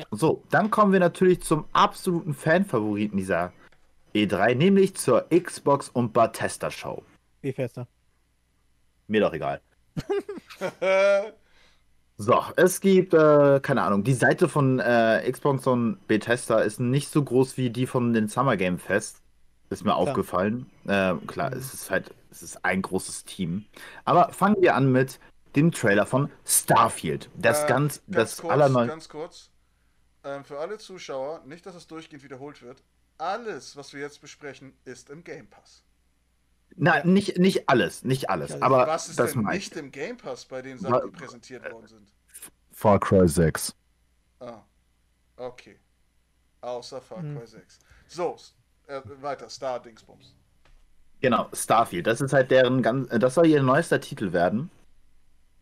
Ja. So, dann kommen wir natürlich zum absoluten Fanfavoriten dieser E3, nämlich zur Xbox und Bethesda Show. Wie fester. Mir doch egal. So, es gibt, äh, keine Ahnung, die Seite von äh, Xbox und Bethesda ist nicht so groß wie die von den Summer Game Fest. Ist mir Klar. aufgefallen. Äh, klar, es ist halt, es ist ein großes Team. Aber fangen wir an mit dem Trailer von Starfield. Das Äh, ganz, das kurz, allerneu. Ganz kurz. Ähm, für alle Zuschauer, nicht, dass es durchgehend wiederholt wird. Alles, was wir jetzt besprechen, ist im Game Pass. Nein, nicht, nicht alles, nicht alles. alles. aber was ist das denn nicht im Game Pass bei den Sachen, die präsentiert worden sind? Far Cry 6. Ah, okay. Außer Far Hm. Cry 6. So, äh, weiter, Star Dingsbums. Genau, Starfield. Das ist halt deren ganz, äh, das soll ihr neuester Titel werden.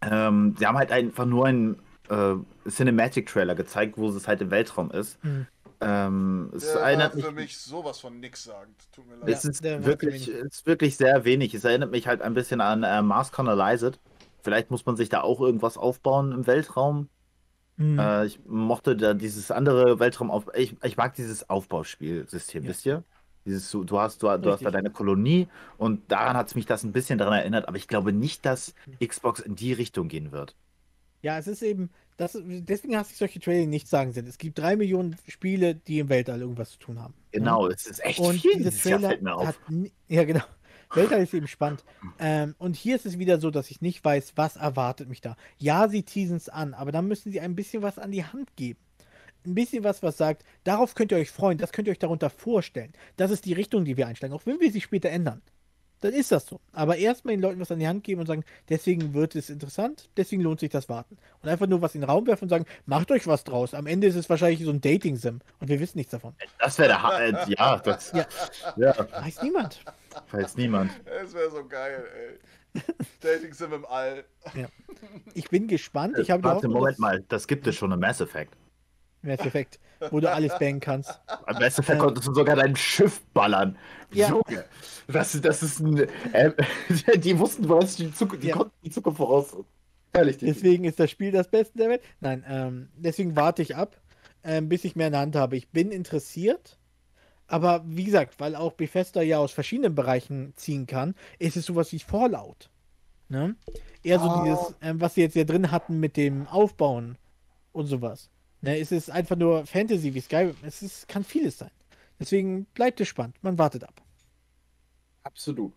Ähm, sie haben halt einfach nur einen äh, Cinematic-Trailer gezeigt, wo es halt im Weltraum ist. Hm. Ähm, es Der erinnert mich, für mich sowas von nix sagend. Tut mir leid. es Ja, ist war wirklich, ist wirklich sehr wenig. Es erinnert mich halt ein bisschen an äh, Mars Colonized. Vielleicht muss man sich da auch irgendwas aufbauen im Weltraum. Mhm. Äh, ich mochte da dieses andere Weltraum auf. Ich, ich mag dieses Aufbauspielsystem, Ja. wisst ihr? Dieses, du du hast, du, du hast da deine Kolonie und daran hat es mich das ein bisschen daran erinnert, aber ich glaube nicht, dass Xbox in die Richtung gehen wird. Ja, es ist eben, das, deswegen hast du solche Trailer nicht sagen sind. Es gibt drei Millionen Spiele, die im Weltall irgendwas zu tun haben. Genau, es ist echt Und viel dieses Trailer fällt mir auf. hat. Ja, genau. Weltall ist eben spannend. Ähm, und hier ist es wieder so, dass ich nicht weiß, was erwartet mich da. Ja, sie teasen es an, aber dann müssen sie ein bisschen was an die Hand geben. Ein bisschen was, was sagt, darauf könnt ihr euch freuen, das könnt ihr euch darunter vorstellen. Das ist die Richtung, die wir einschlagen, auch wenn wir sie später ändern. Dann ist das so. Aber erstmal den Leuten was an die Hand geben und sagen, deswegen wird es interessant, deswegen lohnt sich das Warten. Und einfach nur was in den Raum werfen und sagen, macht euch was draus. Am Ende ist es wahrscheinlich so ein Dating-Sim und wir wissen nichts davon. Das wäre der ha äh, Ja, das Ja. ja, Weiß niemand. weiß niemand. Es wäre so geil, ey. Dating Sim im All. Ich bin gespannt. Ich habe Warte, Moment mal, das gibt es schon im Mass Effect. Mass Effect, wo du alles bangen kannst. Mass Effect Ähm. konntest du sogar dein Schiff ballern. Ja. Junge, das, das ist ein. Äh, die wussten bereits die Zukunft, die Ja. konnten die Zukunft voraus. Herrlich, die. Deswegen ist das Spiel das Beste der Welt. Nein, ähm, deswegen warte ich ab, ähm, bis ich mehr in der Hand habe. Ich bin interessiert, aber wie gesagt, weil auch Bethesda ja aus verschiedenen Bereichen ziehen kann, ist es sowas wie Fallout. Ne? Eher so Ah. dieses, ähm, was sie jetzt ja drin hatten mit dem Aufbauen und sowas. Ne, es ist einfach nur Fantasy wie Skyrim. Es ist, kann vieles sein. Deswegen bleibt es spannend. Man wartet ab. Absolut.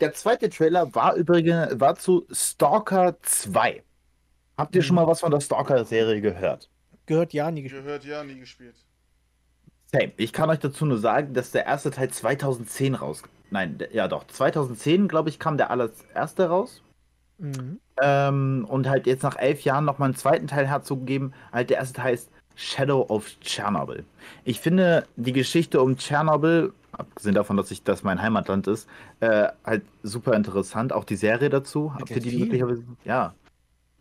Der zweite Trailer war übrigens war zu Stalker 2. Habt ihr schon Mhm. mal was von der Stalker-Serie gehört? Gehört ja nie gespielt. Gehört ja, nie gespielt. Same. Ich kann euch dazu nur sagen, dass der erste Teil 2010 raus. Nein, ja doch. 2010, glaube ich, kam der allererste raus. Mhm. Ähm, und halt jetzt nach elf Jahren nochmal einen zweiten Teil herzugeben. Halt, der erste Teil ist Shadow of Chernobyl. Ich finde die Geschichte um Tschernobyl, abgesehen davon, dass ich das mein Heimatland ist, äh, halt super interessant. Auch die Serie dazu. Habt ihr die viel. möglicherweise? Ja.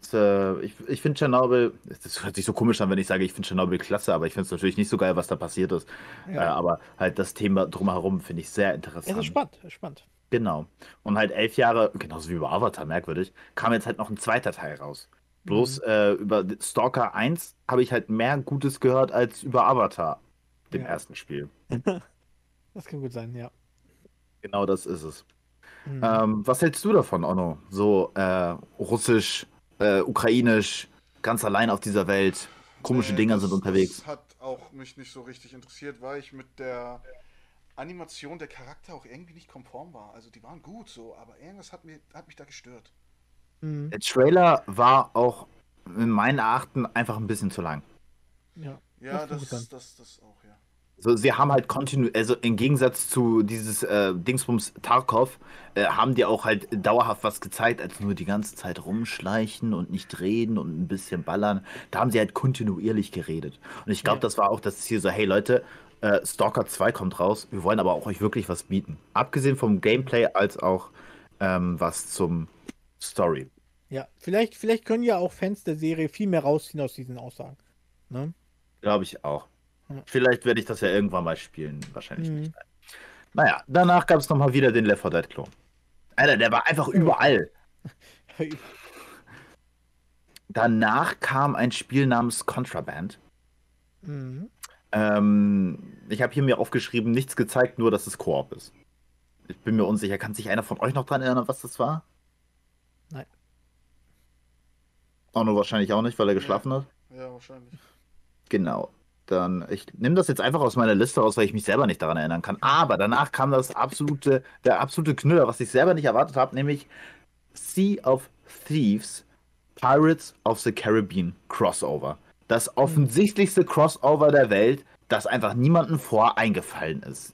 Das, äh, ich ich finde Tschernobyl, das hört sich so komisch an, wenn ich sage, ich finde Tschernobyl klasse, aber ich finde es natürlich nicht so geil, was da passiert ist. Äh, Ja. aber halt das Thema drumherum finde ich sehr Es interessant. ist spannend, spannend. Genau. Und halt elf Jahre, genauso wie über Avatar, merkwürdig, kam jetzt halt noch ein zweiter Teil raus. Bloß Mhm. äh, über Stalker 1 habe ich halt mehr Gutes gehört als über Avatar, dem Ja. ersten Spiel. Das kann gut sein, ja. Genau das ist es. Mhm. Ähm, was hältst du davon, Onno? So äh, russisch, äh, ukrainisch, ganz allein auf dieser Welt. Komische Dinger sind unterwegs. Das hat auch mich nicht so richtig interessiert, weil ich mit der Animation der Charakter auch irgendwie nicht konform war. Also die waren gut so, aber irgendwas hat, mir, hat mich da gestört. Mhm. Der Trailer war auch in meinen Erachten einfach ein bisschen zu lang. Ja. Ja, Das das, das, das, auch, ja. So, sie haben halt kontinu, also im Gegensatz zu dieses äh, Dingsbums Tarkov, äh, haben die auch halt dauerhaft was gezeigt, als nur die ganze Zeit rumschleichen und nicht reden und ein bisschen ballern. Da haben sie halt kontinuierlich geredet. Und ich glaube, Ja. das war auch das Ziel so, hey Leute, äh, Stalker 2 kommt raus, wir wollen aber auch euch wirklich was bieten. Abgesehen vom Gameplay als auch ähm, was zum Story. Ja, vielleicht, vielleicht können ja auch Fans der Serie viel mehr rausziehen aus diesen Aussagen. Ne? Glaube ich auch. Ja. Vielleicht werde ich das ja irgendwann mal spielen, wahrscheinlich Mhm. nicht. Naja, danach gab es nochmal wieder den Left 4 Dead Klon. Alter, der war einfach überall. Danach kam ein Spiel namens Contraband. Mhm. Ähm, ich habe hier mir aufgeschrieben, nichts gezeigt, nur dass es Koop ist. Ich bin mir unsicher. Kann sich einer von euch noch dran erinnern, was das war? Nein. Ono wahrscheinlich auch nicht, weil er geschlafen hat. Ja, wahrscheinlich. Genau. Dann, ich nehme das jetzt einfach aus meiner Liste raus, weil ich mich selber nicht daran erinnern kann. Aber danach kam das absolute, der absolute Knüller, was ich selber nicht erwartet habe, nämlich Sea of Thieves, Pirates of the Caribbean Crossover. Das offensichtlichste Crossover der Welt, das einfach niemandem vor eingefallen ist.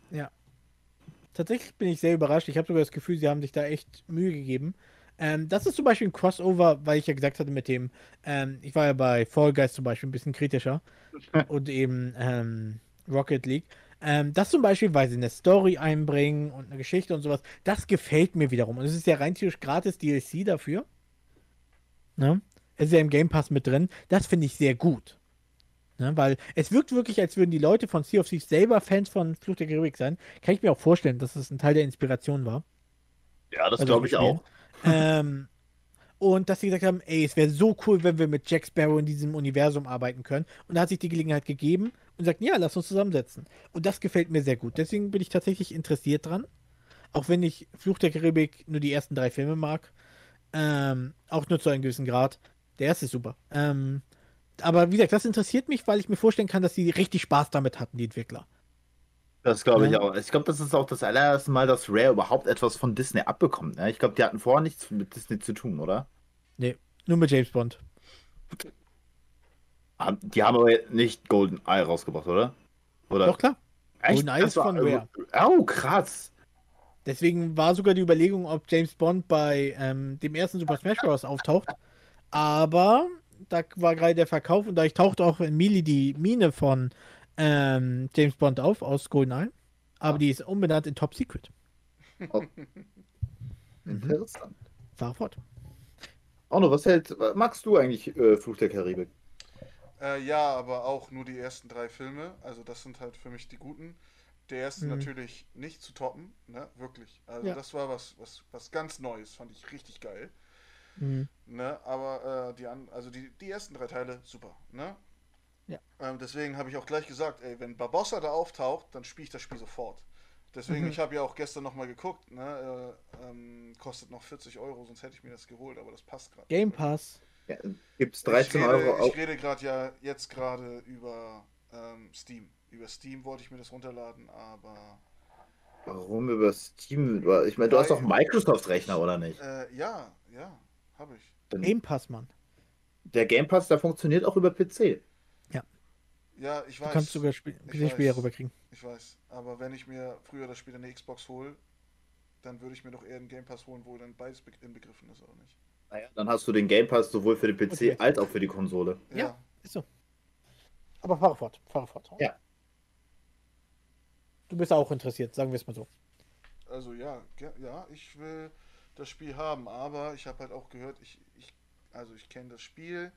Tatsächlich bin ich sehr überrascht. Ich habe sogar das Gefühl, sie haben sich da echt Mühe gegeben. Ähm, das ist zum Beispiel ein Crossover, weil ich ja gesagt hatte mit dem, ähm, ich war ja bei Fall Guys zum Beispiel ein bisschen kritischer und eben ähm, Rocket League. Ähm, das zum Beispiel, weil sie eine Story einbringen und eine Geschichte und sowas, das gefällt mir wiederum. Und es ist ja rein theoretisch gratis DLC dafür. Ne? Es ist ja im Game Pass mit drin. Das finde ich sehr gut. Ne? Weil es wirkt wirklich, als würden die Leute von Sea of Thieves selber Fans von Fluch der Karibik sein. Kann ich mir auch vorstellen, dass es ein Teil der Inspiration war. Ja, das Also glaube ich auch. ähm, und dass sie gesagt haben, ey, es wäre so cool, wenn wir mit Jack Sparrow in diesem Universum arbeiten können. Und da hat sich die Gelegenheit gegeben und sagt, ja, lass uns zusammensetzen. Und das gefällt mir sehr gut. Deswegen bin ich tatsächlich interessiert dran. Auch wenn ich Fluch der Karibik nur die ersten drei Filme mag. Ähm, auch nur zu einem gewissen Grad. Der erste ist super. Ähm, aber wie gesagt, das interessiert mich, weil ich mir vorstellen kann, dass sie richtig Spaß damit hatten, die Entwickler. Das glaube ich Ja. auch. Ich glaube, das ist auch das allererste Mal, dass Rare überhaupt etwas von Disney abbekommt. Ne? Ich glaube, die hatten vorher nichts mit Disney zu tun, oder? Nur mit James Bond. Die haben aber nicht Golden Eye rausgebracht, oder? Oder? Doch klar. Echt? Golden Eye ist von Rare. Oh, krass. Deswegen war sogar die Überlegung, ob James Bond bei ähm, dem ersten Super Smash Bros. auftaucht. Aber da war gerade der Verkauf und da ich tauchte auch in Melee die Mine von ähm, James Bond auf aus GoldenEye. Aber die ist umbenannt in Top Secret. Interessant. Fahr fort. Ono, was hält, magst du eigentlich äh, Fluch der Karibik? Äh, ja, aber auch nur die ersten drei Filme. Also das sind halt für mich die guten. Der erste Mhm. natürlich nicht zu toppen, ne? Wirklich. Also Ja. das war was, was, was ganz Neues, fand ich richtig geil. Mhm. Ne? Aber äh, die an, also die, die ersten drei Teile, super, ne? Ja. Ähm, deswegen habe ich auch gleich gesagt, ey, wenn Barbossa da auftaucht, dann spiele ich das Spiel sofort. Deswegen, Mhm. ich habe ja auch gestern nochmal geguckt, ne? Äh, ähm, kostet noch 40 Euro, sonst hätte ich mir das geholt, aber das passt gerade. Game Pass. Ja, gibt's 13 ich rede, Euro Ich auch. rede gerade ja jetzt gerade über ähm, Steam. Über Steam wollte ich mir das runterladen, aber Warum über Steam? Ich meine, du hast doch einen Microsoft-Rechner, oder nicht? äh, ja, ja, habe ich. Dann- Game Pass, Mann. Der Game Pass, der funktioniert auch über PC. Ja, ich Du weiß. kannst sogar Spiel ich PC-Spiele rüberkriegen. Ich weiß. Aber wenn ich mir früher oder später eine Xbox hole, dann würde ich mir doch eher einen Game Pass holen, wo dann beides be inbegriffen ist, oder nicht? Naja, dann hast du den Game Pass sowohl für den PC Okay. als auch für die Konsole. Ja. Ist so. Aber fahre fort. Fahre fort. Ja. Du bist auch interessiert, sagen wir es mal so. Also ja, ja, ich will das Spiel haben, aber ich habe halt auch gehört, ich, ich also ich kenne das Spiel,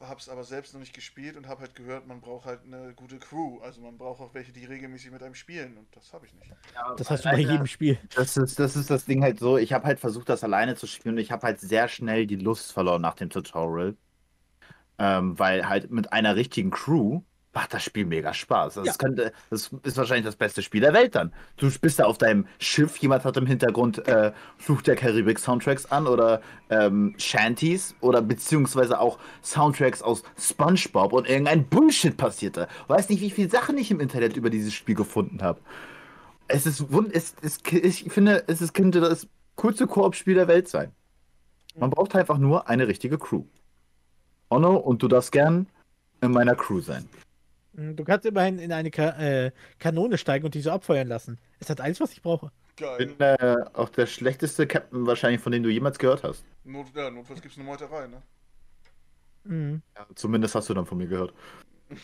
habe es aber selbst noch nicht gespielt und habe halt gehört, man braucht halt eine gute Crew. Also man braucht auch welche, die regelmäßig mit einem spielen und das habe ich nicht. Das hast du bei jedem Spiel. Das ist, das ist das Ding halt so, ich habe halt versucht, das alleine zu spielen und ich habe halt sehr schnell die Lust verloren nach dem Tutorial. Ähm, weil halt mit einer richtigen Crew macht das Spiel mega Spaß. Das, Ja. könnte, das ist wahrscheinlich das beste Spiel der Welt dann. Du bist da auf deinem Schiff, jemand hat im Hintergrund äh, Fluch der Karibik Soundtracks an oder ähm, Shanties oder beziehungsweise auch Soundtracks aus SpongeBob und irgendein Bullshit passierte. Weiß nicht, wie viele Sachen ich im Internet über dieses Spiel gefunden habe. Es ist wund, es, es, ich finde, es ist, könnte das coolste Koop-Spiel der Welt sein. Man braucht einfach nur eine richtige Crew. Onno, und du darfst gern in meiner Crew sein. Hm, Du kannst immerhin in eine Ka äh, Kanone steigen und die so abfeuern lassen. Es hat alles, was ich brauche. Ich Geil. bin äh, auch der schlechteste Captain wahrscheinlich, von dem du jemals gehört hast. Not, ja, notfalls gibt es eine Meuterei, ne? Mhm. Ja, zumindest hast du dann von mir gehört.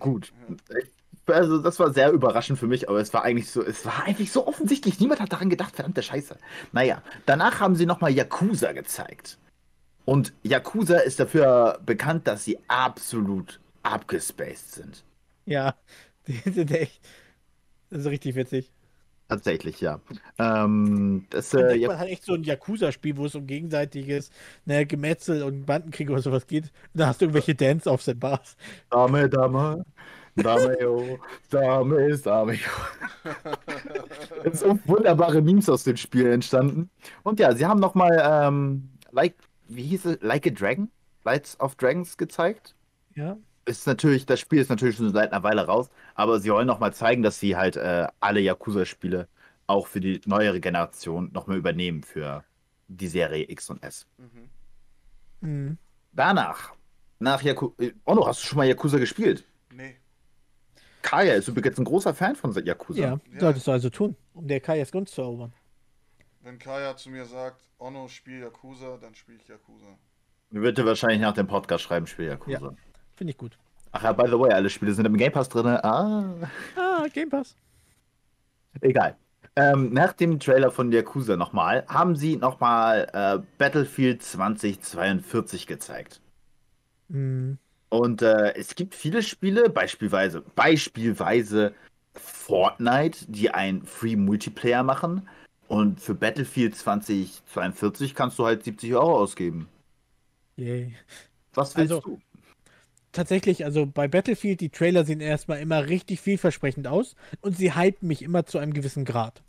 Gut. Ich- Also das war sehr überraschend für mich, aber es war eigentlich so, es war eigentlich so offensichtlich. Niemand hat daran gedacht, verdammte Scheiße. Naja, danach haben sie nochmal Yakuza gezeigt. Und Yakuza ist dafür bekannt, dass sie absolut abgespaced sind. Ja, die sind echt. Das ist richtig witzig. Tatsächlich, ja. Ähm, das, äh, ja, man halt echt so ein Yakuza-Spiel, wo es um gegenseitiges ne, Gemetzel und Bandenkrieg oder sowas geht. Und da hast du irgendwelche Dance-Offs in Bars. Dame, Dame, Dame, yo, Dame ist Dame, yo. Es sind so wunderbare Memes aus dem Spiel entstanden. Und ja, sie haben nochmal, ähm, like, wie hieß es, Like a Dragon? Lights of Dragons gezeigt. Ja. Ist natürlich, das Spiel ist natürlich schon seit einer Weile raus, aber sie wollen nochmal zeigen, dass sie halt äh, alle Yakuza-Spiele auch für die neuere Generation nochmal übernehmen für die Serie X und S. Mhm. Mhm. Danach, nach Yakuza. Ono, hast du schon mal Yakuza gespielt? Nee. Kaya ist übrigens ein großer Fan von Yakuza. Ja, Ja. solltest du also tun, um der jetzt Gunst zu erobern. Wenn Kaya zu mir sagt, Onno, spiel Yakuza, dann spiele ich Yakuza. Wird er wahrscheinlich nach dem Podcast schreiben, Spiel Yakuza. Finde ich gut. Ach ja, by the way, alle Spiele sind im Game Pass drin. Ah, Ah, Game Pass. egal. Ähm, nach dem Trailer von Yakuza nochmal, haben sie nochmal äh, Battlefield 2042 gezeigt. Mhm. Und äh, es gibt viele Spiele, beispielsweise, beispielsweise Fortnite, die einen Free Multiplayer machen. Und für Battlefield 2042 kannst du halt 70 Euro ausgeben. Yay. Was willst Also- du? Tatsächlich, also bei Battlefield, die Trailer sehen erstmal immer richtig vielversprechend aus und sie hypen mich immer zu einem gewissen Grad.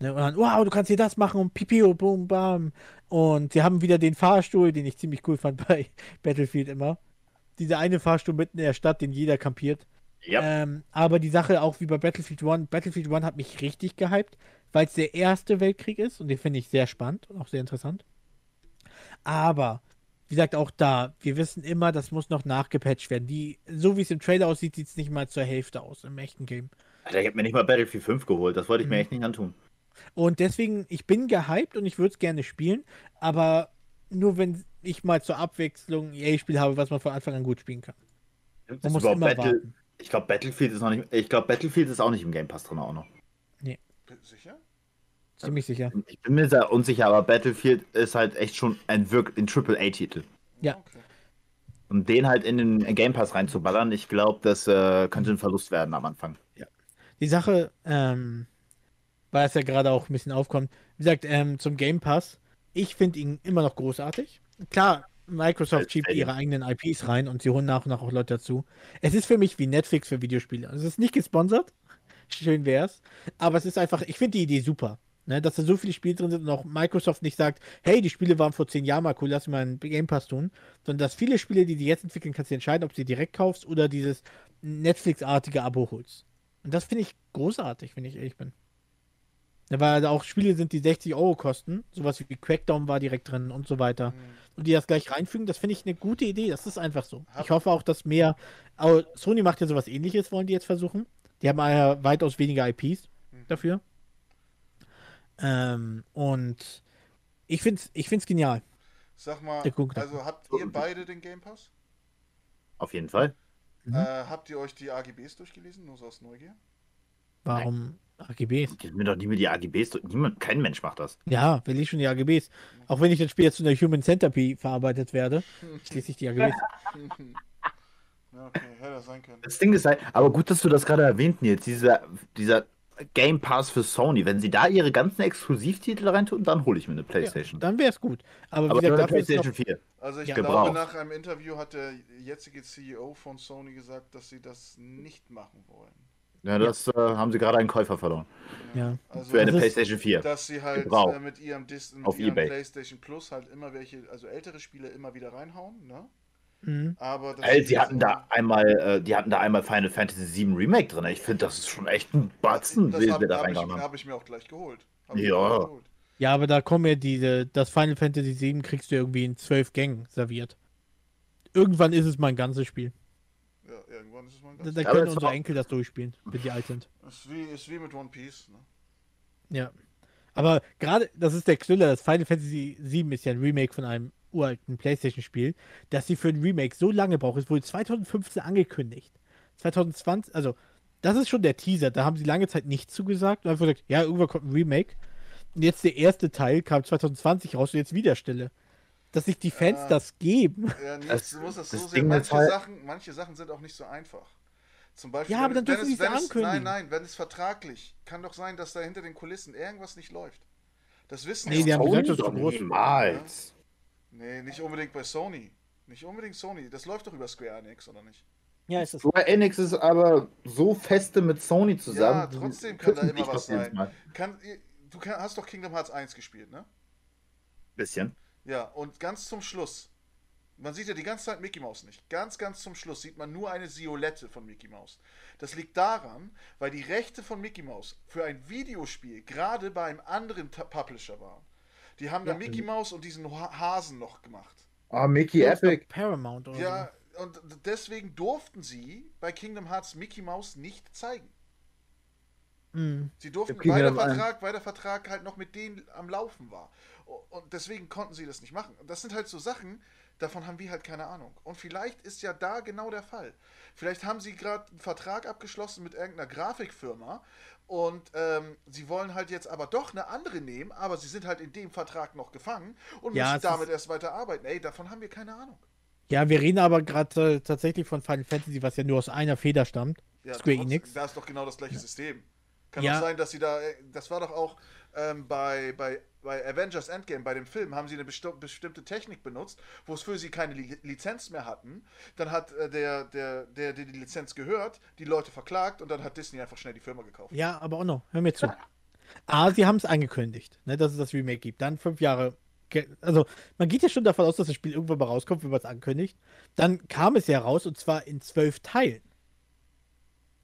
Ne, und dann, wow, du kannst hier das machen und pipio, boom, bam. Und sie haben wieder den Fahrstuhl, den ich ziemlich cool fand bei Battlefield immer. Dieser eine Fahrstuhl mitten in der Stadt, den jeder kampiert. Ja. Ähm, aber die Sache auch wie bei Battlefield 1, Battlefield 1 hat mich richtig gehypt, weil es der erste Weltkrieg ist und den finde ich sehr spannend und auch sehr interessant. Aber, wie gesagt, auch da, wir wissen immer, das muss noch nachgepatcht werden. Die, so wie es im Trailer aussieht, sieht es nicht mal zur Hälfte aus im echten Game. Alter, ich hab mir nicht mal Battlefield 5 geholt. Das wollte ich mir Mhm. echt nicht antun. Und deswegen, ich bin gehypt und ich würde es gerne spielen, aber nur wenn ich mal zur Abwechslung ein EA-Spiel habe, was man von Anfang an gut spielen kann. Man muss immer Battle- warten. Ich glaube, Battlefield ist noch nicht. Ich glaube, Battlefield ist auch nicht im Game Pass drin auch noch. B- Sicher? Ziemlich sicher. Ich bin mir sehr unsicher, aber Battlefield ist halt echt schon ein wirklich ein Triple A-Titel. Ja. Okay. Und den halt in den Game Pass reinzuballern, ich glaube, das äh, könnte ein Verlust werden am Anfang. Die Sache, ähm, weil es ja gerade auch ein bisschen aufkommt, wie gesagt, ähm, zum Game Pass, ich finde ihn immer noch großartig. Klar, Microsoft schiebt ihre eigenen IPs rein und sie holen nach und nach auch Leute dazu. Es ist für mich wie Netflix für Videospiele. Also es ist nicht gesponsert, schön wär's, aber es ist einfach, ich finde die Idee super. Ne, dass da so viele Spiele drin sind und auch Microsoft nicht sagt, hey, die Spiele waren vor zehn Jahren mal cool, lass mal einen Game Pass tun, sondern dass viele Spiele, die die jetzt entwickeln, kannst du entscheiden, ob du sie direkt kaufst oder dieses Netflix-artige Abo holst. Und das finde ich großartig, wenn ich ehrlich bin. Ja, weil da auch Spiele sind, die 60 Euro kosten, sowas wie Crackdown war direkt drin und so weiter. Hm. Und die das gleich reinfügen, das finde ich eine gute Idee. Das ist einfach so. Hab- Ich hoffe auch, dass mehr. Sony macht ja sowas ähnliches, wollen die jetzt versuchen. Die haben ja weitaus weniger IPs Mhm. dafür. Ähm, und ich finde es ich find's genial. Sag mal, also habt ihr beide den Game Pass? Auf jeden Fall. Mhm. Äh, habt ihr euch die AGBs durchgelesen, nur so aus Neugier? Warum AGBs? Gib mir doch nie mehr die AGBs. durch. Niemand, kein Mensch macht das. Ja, will ich schon die AGBs. Auch wenn ich dann später zu einer Human Centipede verarbeitet werde, schließe ich die AGBs. ja, okay, hätte das sein können. Das Ding ist halt, aber gut, dass du das gerade erwähnt, Nils. Dieser, dieser Game Pass für Sony. Wenn sie da ihre ganzen Exklusivtitel reintun, dann hole ich mir eine Ja, Playstation. dann wäre es gut. Aber, aber wie nur gesagt, eine ist noch, Playstation 4. Also ich Ja. glaube, nach einem Interview hat der jetzige CEO von Sony gesagt, dass sie das nicht machen wollen. Ja, das äh, haben sie gerade einen Käufer verloren. Ja. Also, Für eine Playstation 4. dass sie halt äh, mit ihrem, Dis mit Auf ihrem eBay. PlayStation Plus halt immer welche, also ältere Spiele immer wieder reinhauen, ne? Mhm. Aber das Ey, jetzt hatten so- da einmal, äh, die hatten da einmal Final Fantasy VII Remake drin. Ich finde, das ist schon echt ein Batzen, das den hab, sie da reingehauen haben. hab ich mir auch gleich geholt. Hab Ja. geholt. Ja, aber da kommen ja diese, das Final Fantasy VII kriegst du irgendwie in zwölf Gängen serviert. Irgendwann ist es mal ein ganzes Spiel. Ja, irgendwann ist es mal Da, ganz. da Aber können unsere Enkel das durchspielen, wenn die alt sind. Ist wie, ist wie mit One Piece, ne? Ja. Aber gerade, das ist der Knüller, das Final Fantasy VII ist ja ein Remake von einem uralten Playstation-Spiel, dass sie für ein Remake so lange braucht. Es wurde 2015 angekündigt. 2020, also, das ist schon der Teaser. Da haben sie lange Zeit nichts zugesagt und einfach gesagt, ja, irgendwann kommt ein Remake. Und jetzt der erste Teil kam 2020 raus und jetzt wieder Stille. Dass sich die Fans Ja. das geben. Ja, Nils, Das- du musst das, das so sehen. Manche, halt- Sachen, manche Sachen sind auch nicht so einfach. Zum Beispiel, Ja, aber wenn, dann wenn dürfen es, sie es es, Nein, ankündigen. nein, wenn es vertraglich, kann doch sein, dass da hinter den Kulissen irgendwas nicht läuft. Das wissen Nee, die haben gesagt, das ist niemals. Nee, nicht unbedingt bei Sony. Nicht unbedingt Sony. Das läuft doch über Square Enix, oder nicht? Ja, ist es. Square Enix ist aber so feste mit Sony zusammen. Ja, trotzdem kann da immer was sein. Kann, du kann, hast doch Kingdom Hearts 1 gespielt, ne? Bisschen. Ja, und ganz zum Schluss. Man sieht ja die ganze Zeit Mickey Mouse nicht. Ganz, ganz zum Schluss sieht man nur eine Silhouette von Mickey Mouse. Das liegt daran, weil die Rechte von Mickey Mouse für ein Videospiel gerade bei einem anderen Publisher waren. Die haben da Ja. Mickey Mouse und diesen Ha- Hasen noch gemacht. Oh, Mickey Epic. Paramount oder Ja, und deswegen durften sie bei Kingdom Hearts Mickey Mouse nicht zeigen. Mhm. Sie durften, weil der, Vertrag, weil der Vertrag halt noch mit denen am Laufen war. Und deswegen konnten sie das nicht machen. Und das sind halt so Sachen, davon haben wir halt keine Ahnung. Und vielleicht ist ja da genau der Fall. Vielleicht haben sie gerade einen Vertrag abgeschlossen mit irgendeiner Grafikfirma und ähm, sie wollen halt jetzt aber doch eine andere nehmen, aber sie sind halt in dem Vertrag noch gefangen und Ja, müssen damit erst weiter arbeiten. Ey, davon haben wir keine Ahnung. Ja, wir reden aber gerade äh, tatsächlich von Final Fantasy, was ja nur aus einer Feder stammt. Ja, Square trotzdem, Enix. Da ist doch genau das gleiche System. Kann Ja. doch sein, dass sie da, äh, das war doch auch ähm, bei, bei, bei Avengers Endgame, bei dem Film, haben sie eine besti bestimmte Technik benutzt, wo es für sie keine Li Lizenz mehr hatten. Dann hat äh, der, der, der, der die Lizenz gehört, die Leute verklagt und dann hat Disney einfach schnell die Firma gekauft. Ja, aber auch noch, hör mir zu. A, sie haben es angekündigt, ne, dass es das Remake gibt. Dann fünf Jahre. Also, man geht ja schon davon aus, dass das Spiel irgendwann mal rauskommt, wenn man es ankündigt. Dann kam es ja raus und zwar in zwölf Teilen.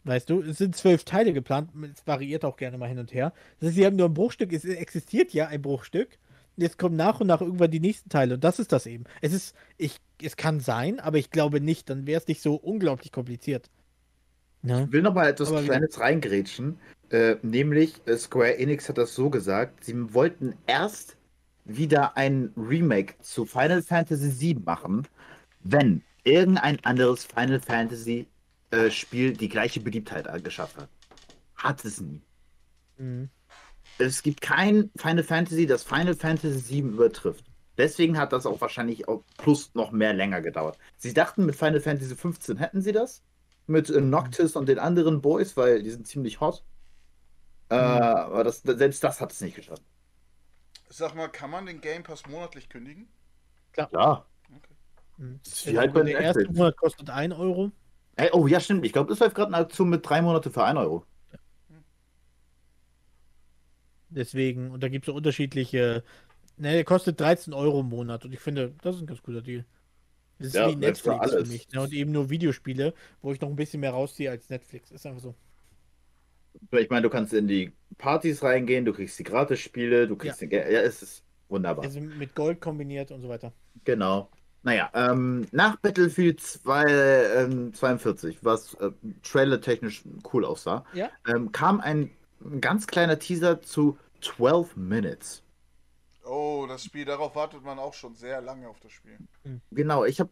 Weißt du, es sind zwölf Teile geplant, es variiert auch gerne mal hin und her. Das heißt, sie haben nur ein Bruchstück, es existiert ja ein Bruchstück. Jetzt kommen nach und nach irgendwann die nächsten Teile und das ist das eben. Es ist, ich, es kann sein, aber ich glaube nicht, dann wäre es nicht so unglaublich kompliziert. Ne? Ich will noch mal etwas Aber wie- Kleines reingrätschen. Äh, nämlich, äh, Square Enix hat das so gesagt, sie wollten erst wieder ein Remake zu Final Fantasy VII machen, wenn irgendein anderes Final Fantasy äh, Spiel die gleiche Beliebtheit geschafft hat. Hat es nie. Mhm. Es gibt kein Final Fantasy, das Final Fantasy VII übertrifft. Deswegen hat das auch wahrscheinlich auch plus noch mehr länger gedauert. Sie dachten, mit Final Fantasy 15 hätten sie das. Mit äh, Noctis und den anderen Boys, weil die sind ziemlich hot. Äh, aber das, selbst das hat es nicht geschafft. Sag mal, kann man den Game Pass monatlich kündigen? Klar. Mhm. Das ist wie halt bei der erste. Monat kostet 1 Euro. Ey, oh ja, stimmt. Ich glaube, es läuft gerade eine Aktion mit drei Monate für 1 Euro. Deswegen, und da gibt es so unterschiedliche. Ne, der kostet 13 Euro im Monat und ich finde, das ist ein ganz guter Deal. Das ist Ja, wie für Netflix für alles. mich. Ne? Und eben nur Videospiele, wo ich noch ein bisschen mehr rausziehe als Netflix. Ist einfach so. Ich meine, du kannst in die Partys reingehen, du kriegst die Gratis-Spiele, du kriegst den Ge Ja, es ist wunderbar. Also mit Gold kombiniert und so weiter. Genau. Naja, ähm, nach Battlefield 2, ähm, 42, was äh, trailertechnisch cool aussah, Ja. ähm, kam ein ganz kleiner Teaser zu 12 Minutes. Oh, das Spiel, darauf wartet man auch schon sehr lange auf das Spiel. Genau, ich habe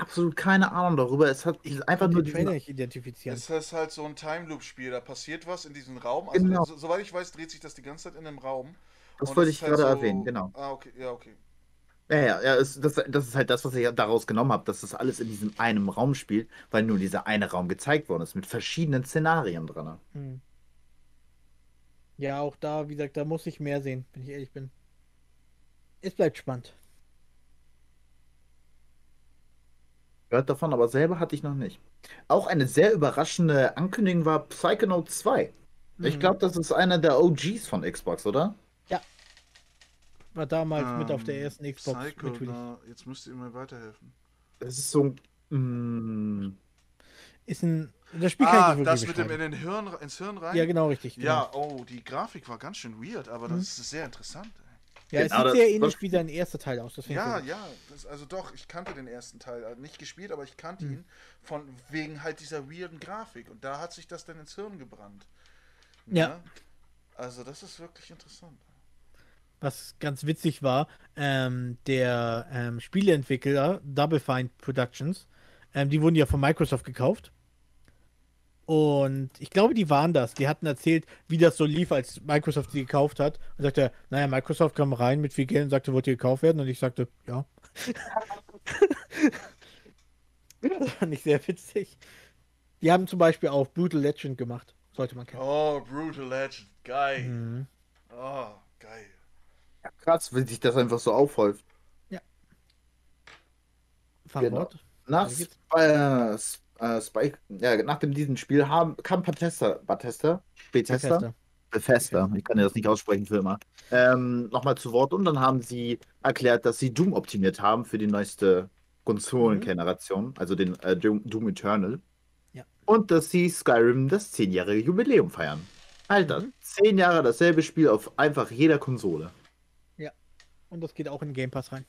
absolut keine Ahnung darüber. Es hat einfach nur diesen, nicht identifizieren. Es ist halt so ein Time Loop Spiel, da passiert was in diesem Raum. Also, Genau. so, soweit ich weiß, dreht sich das die ganze Zeit in einem Raum. das Und wollte ich halt gerade so- erwähnen, genau. Ah, okay, ja, okay. Ja, ja, ja es, das, das ist halt das, was ich daraus genommen habe, dass das alles in diesem einen Raum spielt, weil nur dieser eine Raum gezeigt worden ist, mit verschiedenen Szenarien dran. Hm. Ja, auch da, wie gesagt, da muss ich mehr sehen, wenn ich ehrlich bin. Es bleibt spannend. Gehört davon, aber selber hatte ich noch nicht. Auch eine sehr überraschende Ankündigung war Psychonaut 2. Ich Mhm. glaube, das ist einer der OGs von Xbox, oder? War damals mit auf der Ähm, ersten Xbox Psycho, natürlich. da, jetzt müsst ihr mir weiterhelfen. Das ist so ein. mm, Ist ein. Das Spiel kann Ah, ich nicht das mit dem in den Hirn, ins Hirn rein? Ja, genau, richtig. Genau. Ja, oh, die Grafik war ganz schön weird, aber Mhm. das ist sehr interessant. Ey. Ja, es Genau, sieht das- sehr ähnlich wie sein erster Teil aus. Das finde ich Ja, gut. ja, das, also doch, ich kannte den ersten Teil. Also nicht gespielt, aber ich kannte Mhm. ihn von wegen halt dieser weirden Grafik. Und da hat sich das dann ins Hirn gebrannt. Ja. Also das ist wirklich interessant. Was ganz witzig war, ähm, der ähm, Spieleentwickler Double Fine Productions, ähm, die wurden ja von Microsoft gekauft. Und ich glaube, die waren das. Die hatten erzählt, wie das so lief, als Microsoft sie gekauft hat. Und sagte, naja, Microsoft kam rein mit viel Geld und sagte, wollt ihr gekauft werden? Und ich sagte, ja. das fand ich sehr witzig. Die haben zum Beispiel auch Brutal Legend gemacht. Sollte man kennen. Oh, Brutal Legend. Geil. Mhm. Oh, geil. Ja, krass, wenn sich das einfach so aufhäuft. Fangwort. Nach, Weiter geht's. äh, äh, Spike, ja, nach dem diesem Spiel haben, kam Bethesda, Bethesda, Bethesda, Bethesda. Ich kann ja das nicht aussprechen für immer, ähm, nochmal zu Wort und dann haben sie erklärt, dass sie Doom optimiert haben für die neueste Konsolengeneration, also den äh, Doom, Doom Eternal. Ja. Und dass sie Skyrim das 10-jährige Jubiläum feiern. Alter, Mhm. 10 Jahre dasselbe Spiel auf einfach jeder Konsole. Und das geht auch in den Game Pass rein.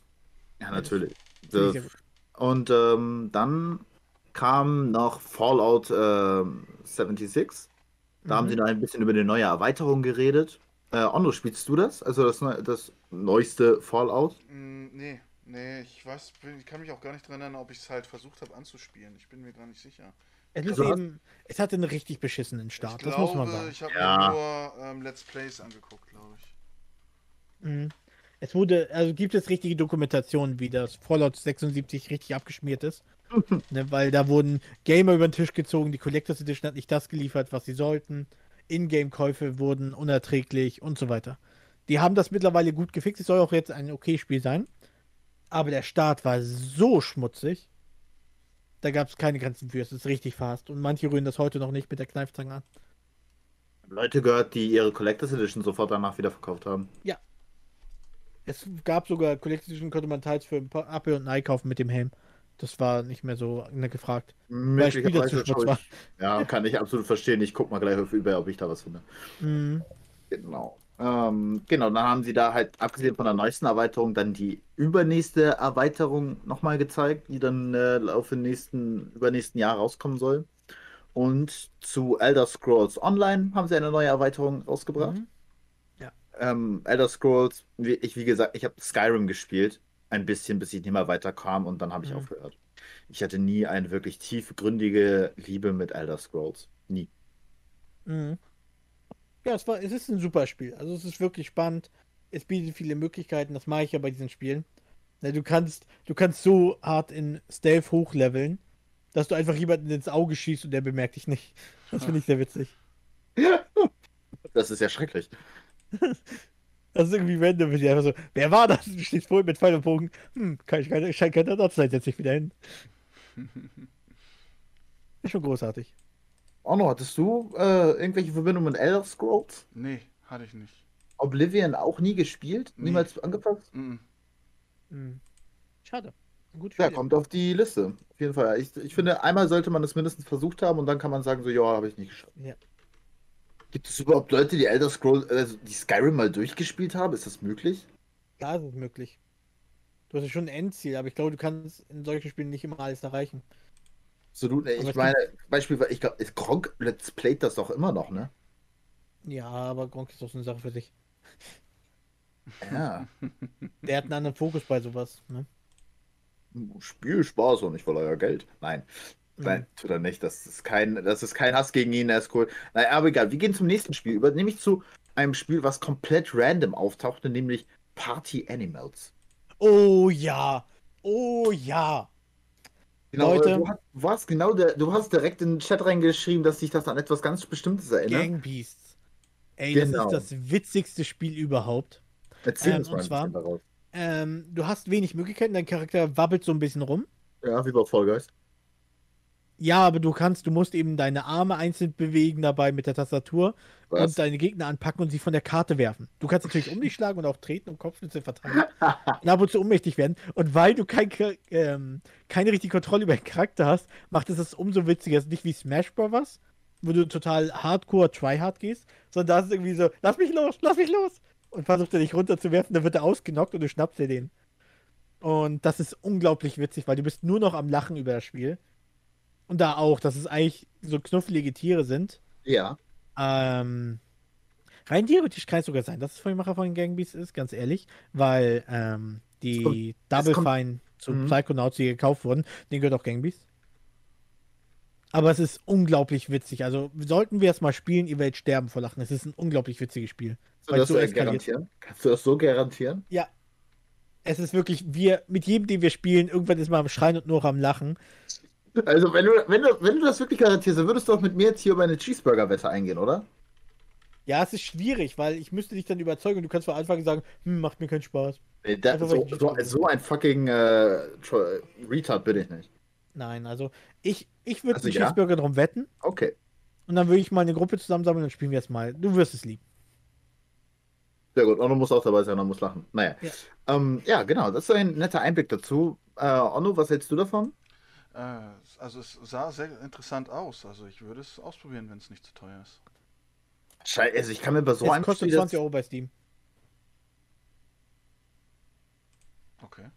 Ja, natürlich. Das, und ähm, dann kam noch Fallout ähm, 76. Da haben Mhm. sie noch ein bisschen über eine neue Erweiterung geredet. Äh, Onno, spielst du das? Also das, neu- das neueste Fallout? Mm, nee, nee, ich weiß, bin- ich kann mich auch gar nicht dran erinnern, ob ich es halt versucht habe anzuspielen. Ich bin mir gar nicht sicher. Es, ist hast- eben, es hatte einen richtig beschissenen Start, ich das glaube, muss man sagen. ich habe Ja. mir nur ähm, Let's Plays angeguckt, glaube ich. Mhm. Es wurde, also gibt es richtige Dokumentationen, wie das Fallout 76 richtig abgeschmiert ist. ne, weil da wurden Gamer über den Tisch gezogen, die Collectors Edition hat nicht das geliefert, was sie sollten. Ingame-Käufe wurden unerträglich und so weiter. Die haben das mittlerweile gut gefixt. Es soll auch jetzt ein okay Spiel sein. Aber der Start war so schmutzig. Da gab es keine Grenzen für. Es ist richtig fast. Und manche rühren das heute noch nicht mit der Kneifzange an. Leute gehört, die ihre Collectors Edition sofort danach wieder verkauft haben. Es gab sogar Collector's Edition, konnte man teils für ein paar Apple und ein Ei kaufen mit dem Helm. Das war nicht mehr so ne, gefragt. Weil schmutz war. Ja, kann ich absolut verstehen. Ich guck mal gleich auf eBay, ob ich da was finde. Mhm. Genau. Ähm, genau, dann haben sie da halt, abgesehen von der neuesten Erweiterung, dann die übernächste Erweiterung nochmal gezeigt, die dann äh, auf den nächsten, übernächsten Jahr rauskommen soll. Und zu Elder Scrolls Online haben sie eine neue Erweiterung rausgebracht. Mhm. Ähm, Elder Scrolls, wie, ich wie gesagt, ich habe Skyrim gespielt, ein bisschen, bis ich nicht mehr weiterkam und dann habe ich Mhm. aufgehört. Ich hatte nie eine wirklich tiefgründige Liebe mit Elder Scrolls. Nie. Mhm. Ja, es, war, es ist ein super Spiel. Also es ist wirklich spannend. Es bietet viele Möglichkeiten. Das mache ich ja bei diesen Spielen. Ja, du kannst, du kannst so hart in Stealth hochleveln, dass du einfach jemanden ins Auge schießt und der bemerkt dich nicht. Das finde ich sehr witzig. Das ist ja schrecklich. Das ist irgendwie random, wenn die einfach so, wer war das? Du stehst vor ihm mit Pfeil und Bogen. Hm, kann ich keine, scheint keiner da zu sein, setz dich wieder hin. Ist schon großartig. Onno, hattest du äh, irgendwelche Verbindungen mit Elder Scrolls? Nee, hatte ich nicht. Oblivion auch nie gespielt? Nee. Niemals angepackt? Mhm. Hm. Schade. Gutes Ja, kommt auf die Liste. Auf jeden Fall. Ich, ich finde, einmal sollte man es mindestens versucht haben und dann kann man sagen, so, ja, habe ich nicht geschafft. Ja. Gibt es überhaupt Leute, die Elder Scrolls, also die Skyrim mal durchgespielt haben? Ist das möglich? Klar ist es möglich. Du hast ja schon ein Endziel, aber ich glaube, du kannst in solchen Spielen nicht immer alles erreichen. Absolut. ne. Ich meine, Beispiel, ich glaube, Gronk Let's Playt das doch immer noch, ne? Ja, aber Gronk ist doch so eine Sache für sich. Ja. Der hat einen anderen Fokus bei sowas. Ne? Spiel Spaß und ich will euer Geld. Nein. Nein, tut er nicht. Das ist kein, das ist kein Hass gegen ihn, er ist cool. Naja, aber egal. Wir gehen zum nächsten Spiel über, nämlich zu einem Spiel, was komplett random auftauchte, nämlich Party Animals. Oh ja. Oh ja. Genau, Leute. Du hast, hast genau der, du hast direkt in den Chat reingeschrieben, dass sich das an etwas ganz Bestimmtes erinnert. Gang Beasts. Ey, Genau. das ist das witzigste Spiel überhaupt. Erzähl ähm, uns mal zwar- daraus. Ähm, du hast wenig Möglichkeiten, dein Charakter wabbelt so ein bisschen rum. Ja, wie bei Fall Guys. Ja, aber du kannst, du musst eben deine Arme einzeln bewegen dabei mit der Tastatur Was? und deine Gegner anpacken und sie von der Karte werfen. Du kannst natürlich um dich schlagen und auch treten und Kopfnüsse verteilen und ab und zu ohnmächtig werden. Und weil du kein, ähm, keine richtige Kontrolle über den Charakter hast, macht es das umso witziger. Es ist nicht wie Smash Bros., wo du total hardcore tryhard gehst, sondern da ist irgendwie so, lass mich los, lass mich los! Und versucht er dich runterzuwerfen, dann wird er ausgenockt und du schnappst dir den. Und das ist unglaublich witzig, weil du bist nur noch am Lachen über das Spiel. Und da auch, dass es eigentlich so knuffelige Tiere sind. Ja. Ähm, rein theoretisch kann es sogar sein, dass es von dem Macher von Gang Beasts ist, ganz ehrlich, weil ähm, die kommt- Double Fine zu Mhm. Psychonauts, die gekauft wurden, den gehört auch Gang Beasts. Aber es ist unglaublich witzig. Also sollten wir es mal spielen, ihr werdet sterben vor Lachen. Es ist ein unglaublich witziges Spiel. Kannst du das so garantieren? Kannst du das so garantieren? Ja. Es ist wirklich, wir, mit jedem, den wir spielen, irgendwann ist man am Schreien und nur am Lachen. Also, wenn du, wenn, du, wenn du das wirklich garantierst, dann würdest du auch mit mir jetzt hier über eine Cheeseburger-Wette eingehen, oder? Ja, es ist schwierig, weil ich müsste dich dann überzeugen und du kannst von Anfang an sagen, hm, macht mir keinen Spaß. Nee, da, Einfach, so, so, so ein fucking äh, Retard bin ich nicht. Nein, also ich, ich würde Also einen ja? Cheeseburger drum wetten Okay. und dann würde ich mal eine Gruppe zusammensammeln und dann spielen wir es mal. Du wirst es lieben. Sehr gut. Onno muss auch dabei sein, und muss lachen. Naja. Ja. Ja, ähm, ja genau. Das ist ein netter Einblick dazu. Äh, Onno, was hältst du davon? Äh, also es sah sehr interessant aus. Also ich würde es ausprobieren, wenn es nicht zu teuer ist. Scheiße, also ich kann mir bei so es einem kostet Spiel 20 Euro bei Steam. Okay.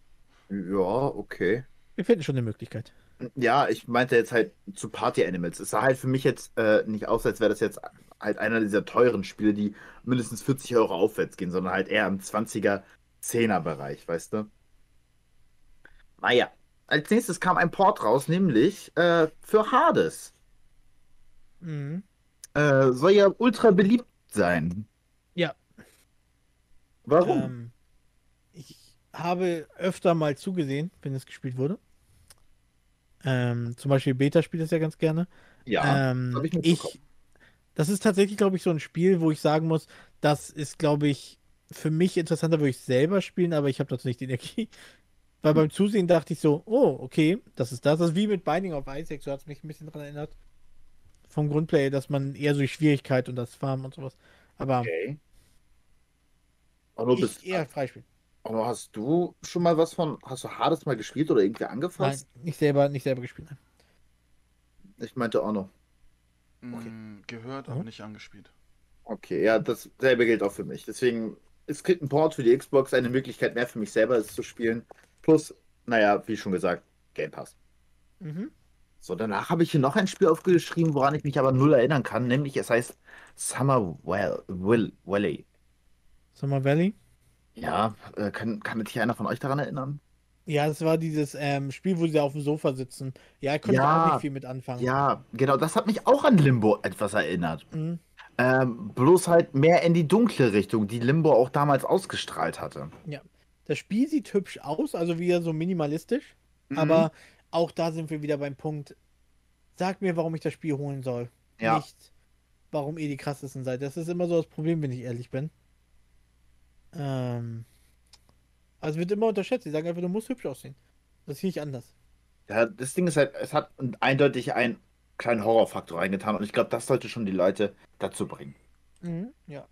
Ja, okay. Wir finden schon eine Möglichkeit. Ja, ich meinte jetzt halt zu Party Animals. Es sah halt für mich jetzt äh, nicht aus, als wäre das jetzt halt einer dieser teuren Spiele, die mindestens 40 Euro aufwärts gehen, sondern halt eher im 20er, 10er Bereich, weißt du? Naja, als nächstes kam ein Port raus, nämlich äh, für Hades. Mhm. Äh, soll ja ultra beliebt sein. Ja. Warum? Ähm, ich habe öfter mal zugesehen, wenn es gespielt wurde. Ähm, zum Beispiel Beta spielt es ja ganz gerne. ja, ähm, hab ich ich, das ist tatsächlich, glaube ich, so ein Spiel, wo ich sagen muss, das ist, glaube ich, für mich interessanter, würde ich selber spielen, aber ich habe dazu nicht die Energie. Weil beim Zusehen dachte ich so, oh, okay, das ist das. Das ist wie mit Binding of Isaac, so hat es mich ein bisschen daran erinnert. Vom Grundplay, dass man eher so die Schwierigkeit und das Farmen und sowas. Aber okay. Onno, ich bist, eher freispielen. Onno, hast du schon mal was von, hast du Hades mal gespielt oder irgendwie Nein, angefasst? nicht selber, nicht selber gespielt. Nein. Ich meinte Onno. Mm, gehört, Mhm. aber nicht angespielt. Okay, ja, dasselbe gilt auch für mich. Deswegen ist Kit ein Port für die Xbox eine Möglichkeit mehr für mich selber, es zu spielen. Plus, naja, wie schon gesagt, Game Pass. Mhm. So, danach habe ich hier noch ein Spiel aufgeschrieben, woran ich mich aber null erinnern kann, nämlich es heißt Summer well, will, Valley. Summer Valley? Ja, äh, kann, kann sich einer von euch daran erinnern? Ja, das war dieses ähm, Spiel, wo sie auf dem Sofa sitzen. Ja, ich konnte Ja, auch nicht viel mit anfangen. Ja, genau, das hat mich auch an Limbo etwas erinnert. Mhm. Ähm, bloß halt mehr in die dunkle Richtung, die Limbo auch damals ausgestrahlt hatte. Das Spiel sieht hübsch aus, also wieder so minimalistisch. Mhm. Aber auch da sind wir wieder beim Punkt. Sag mir, warum ich das Spiel holen soll. Ja. Nicht, warum ihr die krassesten seid. Das ist immer so das Problem, wenn ich ehrlich bin. Ähm. Also wird immer unterschätzt. Sie sagen einfach, du musst hübsch aussehen. Das ist nicht anders. Ja, das Ding ist halt, es hat eindeutig einen kleinen Horrorfaktor reingetan und ich glaube, das sollte schon die Leute dazu bringen. Mhm. Ja.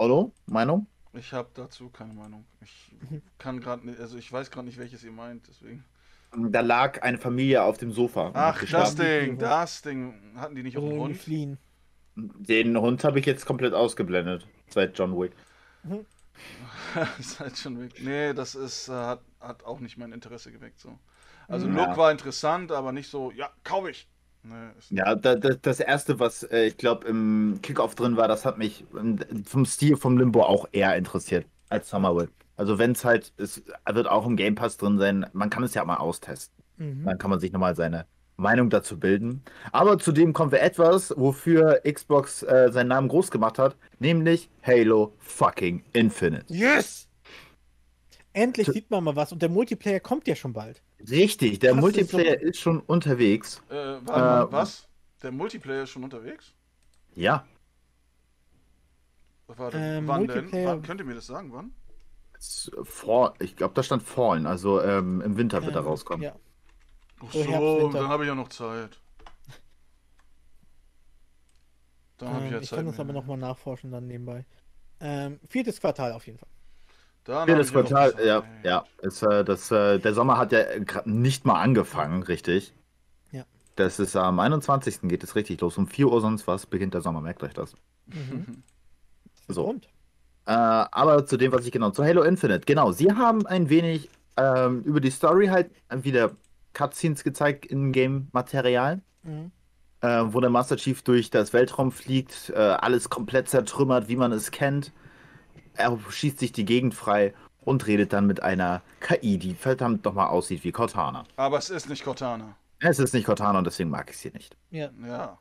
Otto, Meinung? Ich habe dazu keine Meinung. Ich kann gerade nicht, also ich weiß gerade nicht, welches ihr meint, deswegen. Da lag eine Familie auf dem Sofa. Ach, das Ding, das Ding. Hatten die nicht auch einen irgendwie Hund? fliehen. Den Hund habe ich jetzt komplett ausgeblendet. Seit John Wick. Seid schon weg. Nee, das ist, äh, hat, hat auch nicht mein Interesse geweckt. So. Also. Look Ja. war interessant, aber nicht so, ja, kaufe ich. Nee, Ja, da, da, das erste, was äh, ich glaube im Kickoff drin war, das hat mich ähm, vom Stil vom Limbo auch eher interessiert als Summerwill. Also wenn es halt, es wird auch im Game Pass drin sein, man kann es ja mal austesten. Mhm. Dann kann man sich nochmal seine Meinung dazu bilden. Aber zudem kommen wir etwas, wofür Xbox äh, seinen Namen groß gemacht hat, nämlich Halo fucking Infinite. Yes! Endlich sieht man mal was und der Multiplayer kommt ja schon bald. Richtig, der Das ist Multiplayer so- ist schon unterwegs. Äh, warte Äh, was? Der Multiplayer ist schon unterwegs? Ja, Warte, Ähm, wann denn? Multiplayer- Wann, könnt ihr mir das sagen, wann? vor, ich glaube, da stand Fallen, also ähm, im Winter wird er Ähm, rauskommen. Ja. Ach So so, dann habe ich ja noch Zeit. Dann habe ich Ähm, ja ich Zeit. kann das mehr. aber nochmal nachforschen dann nebenbei. Ähm, viertes Quartal auf jeden Fall. Ja, das Quartal, ja, ja. Ist, äh, das, äh, der Sommer hat ja nicht mal angefangen, richtig? Ja. Das ist am 21. geht es richtig los. Um 4 Uhr sonst was beginnt der Sommer, merkt euch das. Mhm. So. Und? Äh, aber zu dem, was ich genau, zu Halo Infinite. Genau, sie haben ein wenig ähm, über die Story halt wieder Cutscenes gezeigt in Game-Material, Mhm. äh, wo der Master Chief durch das Weltraum fliegt, äh, alles komplett zertrümmert, wie man es kennt. Er schießt sich die Gegend frei und redet dann mit einer KI, die verdammt nochmal aussieht wie Cortana. Aber es ist nicht Cortana. Es ist nicht Cortana und deswegen mag ich sie nicht. Ja. Ja.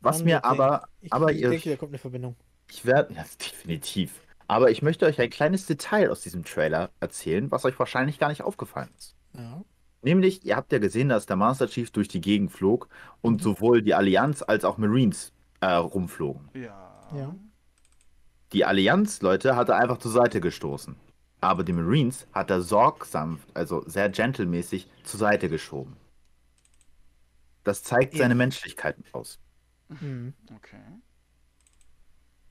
Was Mann, mir aber, Ich, aber ich ihr, denke, da kommt eine Verbindung. ich werde, ja, definitiv. Aber ich möchte euch ein kleines Detail aus diesem Trailer erzählen, was euch wahrscheinlich gar nicht aufgefallen ist. Ja. Nämlich, ihr habt ja gesehen, dass der Master Chief durch die Gegend flog und sowohl die Allianz als auch Marines äh, rumflogen. Ja. Ja. Die Allianz, Leute, hat er einfach zur Seite gestoßen. Aber die Marines hat er sorgsam, also sehr gentlemäßig zur Seite geschoben. Das zeigt Ja. seine Menschlichkeit aus. Hm. Okay.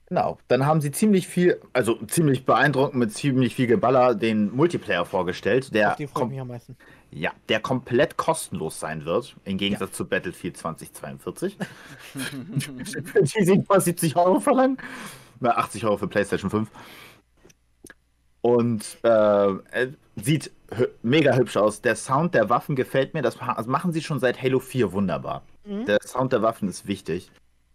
Genau. Dann haben sie ziemlich viel, also ziemlich beeindruckend mit ziemlich viel Geballer den Multiplayer vorgestellt, der, Auf die kom mich am meisten. ja, der komplett kostenlos sein wird, im Gegensatz zu Battlefield 2042. für die sie nur 70 Euro verlangen. Na, 80 Euro für PlayStation 5. Und äh, er sieht mega hübsch aus. Der Sound der Waffen gefällt mir. Das also machen sie schon seit Halo 4 wunderbar. Mhm. Der Sound der Waffen ist wichtig.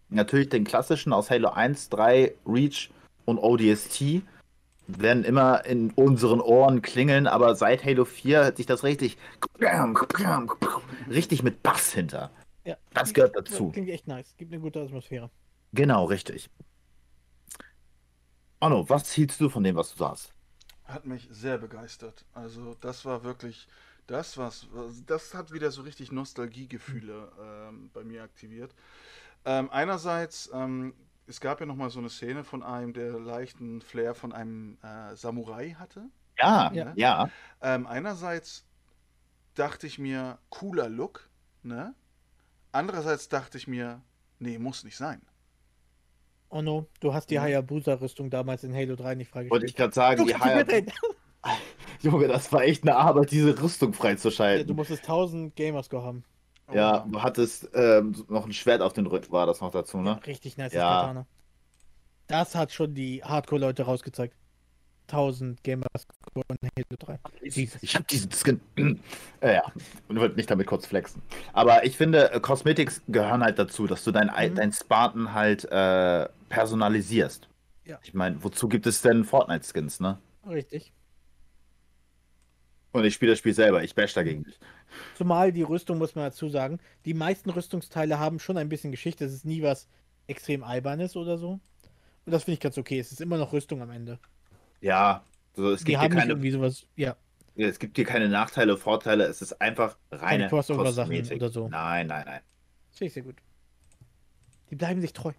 Natürlich den klassischen aus Halo 1, 3, Reach und ODST werden immer in unseren Ohren klingeln, aber seit Halo 4 hat sich das richtig richtig mit Bass hinter. Ja. Das gehört dazu. Klingt echt nice. Gibt eine gute Atmosphäre. Genau, richtig. Onno, was hielst du von dem, was du sahst? Hat mich sehr begeistert. Also das war wirklich das, was das hat wieder so richtig Nostalgiegefühle ähm, bei mir aktiviert. Ähm, einerseits, ähm, es gab ja noch mal so eine Szene von einem, der leichten Flair von einem äh, Samurai hatte. Ja, Ja. ja. Ähm, einerseits dachte ich mir, cooler Look, ne? Andererseits dachte ich mir, nee, muss nicht sein. Oh no, du hast die Ja. Hayabusa-Rüstung damals in Halo 3 nicht Wollte freigeschaltet. ich gerade sagen, Du die kannst nicht Haya mitreden. Junge, das war echt eine Arbeit, diese Rüstung Ja, du freizuschalten. musstest 1000 Gamerscore haben. Oh, Ja, du hattest ähm, noch ein Schwert auf den Rücken, war das noch dazu, Ja, ne? richtig nice Ja. Katana. Das hat schon die Hardcore-Leute rausgezeigt. 1000 Gamerscore in Halo 3. Ich, habe diesen Skin. äh, ja, und wollte nicht damit kurz flexen. Aber ich finde, äh, Cosmetics gehören halt dazu, dass du dein, Ei- Mhm. dein Spartan halt äh, personalisierst. Ja. Ich meine, wozu gibt es denn Fortnite-Skins, ne? Richtig. Und ich spiele das Spiel selber, ich bash dagegen nicht. Zumal die Rüstung, muss man dazu sagen, die meisten Rüstungsteile haben schon ein bisschen Geschichte. Es ist nie was extrem Albernes oder so. Und das finde ich ganz okay. Es ist immer noch Rüstung am Ende. Ja, so, es, Die gibt hier haben nicht keine, irgendwie sowas. Ja, es gibt hier keine Nachteile, Vorteile, es ist einfach reine Crossover-Sachen oder so. Nein, nein, nein. das finde ich sehr gut. Die bleiben sich treu.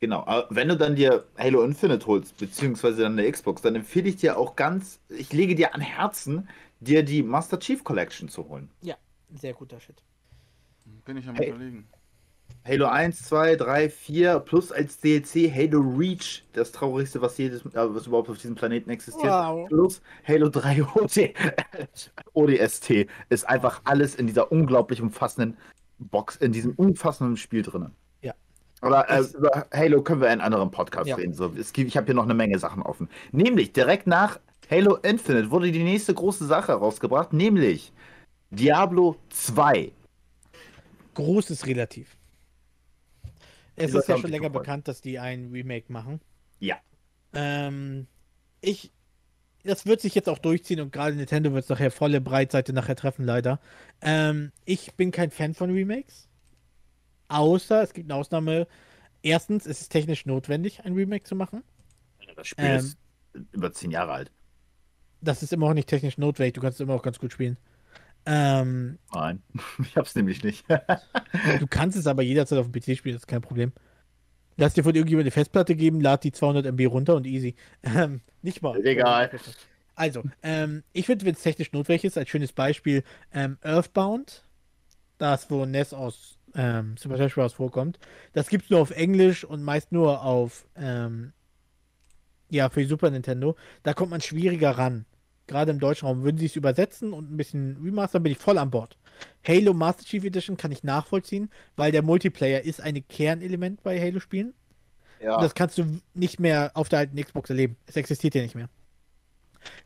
Genau, aber wenn du dann dir Halo Infinite holst, beziehungsweise dann eine Xbox, dann empfehle ich dir auch ganz, ich lege dir an Herzen, dir die Master Chief Collection zu holen. Sehr guter Shit. Bin ich am Hey. überlegen. Halo 1, 2, 3, 4 plus als DLC Halo Reach, das traurigste, was jedes, äh, was überhaupt auf diesem Planeten existiert. Wow. Plus Halo 3 OD, ODST ist einfach alles in dieser unglaublich umfassenden Box, in diesem umfassenden Spiel drin. Ja. Aber äh, über Halo können wir in einem anderen Podcast Ja. reden. So, es gibt, ich habe hier noch eine Menge Sachen offen. Nämlich direkt nach Halo Infinite wurde die nächste große Sache rausgebracht, nämlich Diablo 2. Groß ist relativ. Es ist ja schon länger bekannt, dass die ein Remake machen. Ja. Ähm, ich. Das wird sich jetzt auch durchziehen und gerade Nintendo wird es nachher volle Breitseite nachher treffen, leider. Ähm, ich bin kein Fan von Remakes. Außer es gibt eine Ausnahme. Erstens, es ist technisch notwendig, ein Remake zu machen. Das Spiel Ähm. ist über 10 Jahre alt. Das ist immer auch nicht technisch notwendig, du kannst es immer auch ganz gut spielen. Ähm, Nein, ich hab's nämlich nicht. du kannst es aber jederzeit auf dem PC spielen, das ist kein Problem. Lass dir von irgendjemandem eine Festplatte geben, lad die 200 MB runter und easy. Ähm, nicht mal. Egal. Also, ähm, ich finde, wenn es technisch notwendig ist, als schönes Beispiel, ähm, Earthbound, das, wo Ness aus ähm, Super Smash Bros. vorkommt, das gibt es nur auf Englisch und meist nur auf, ähm, ja, für die Super Nintendo. Da kommt man schwieriger ran. Gerade im deutschen Raum. Würden sie es übersetzen und ein bisschen remastern, bin ich voll an Bord. Halo Master Chief Edition kann ich nachvollziehen, weil der Multiplayer ist ein Kernelement bei Halo-Spielen. ja. Und das kannst du nicht mehr auf der alten Xbox erleben. Es existiert ja nicht mehr.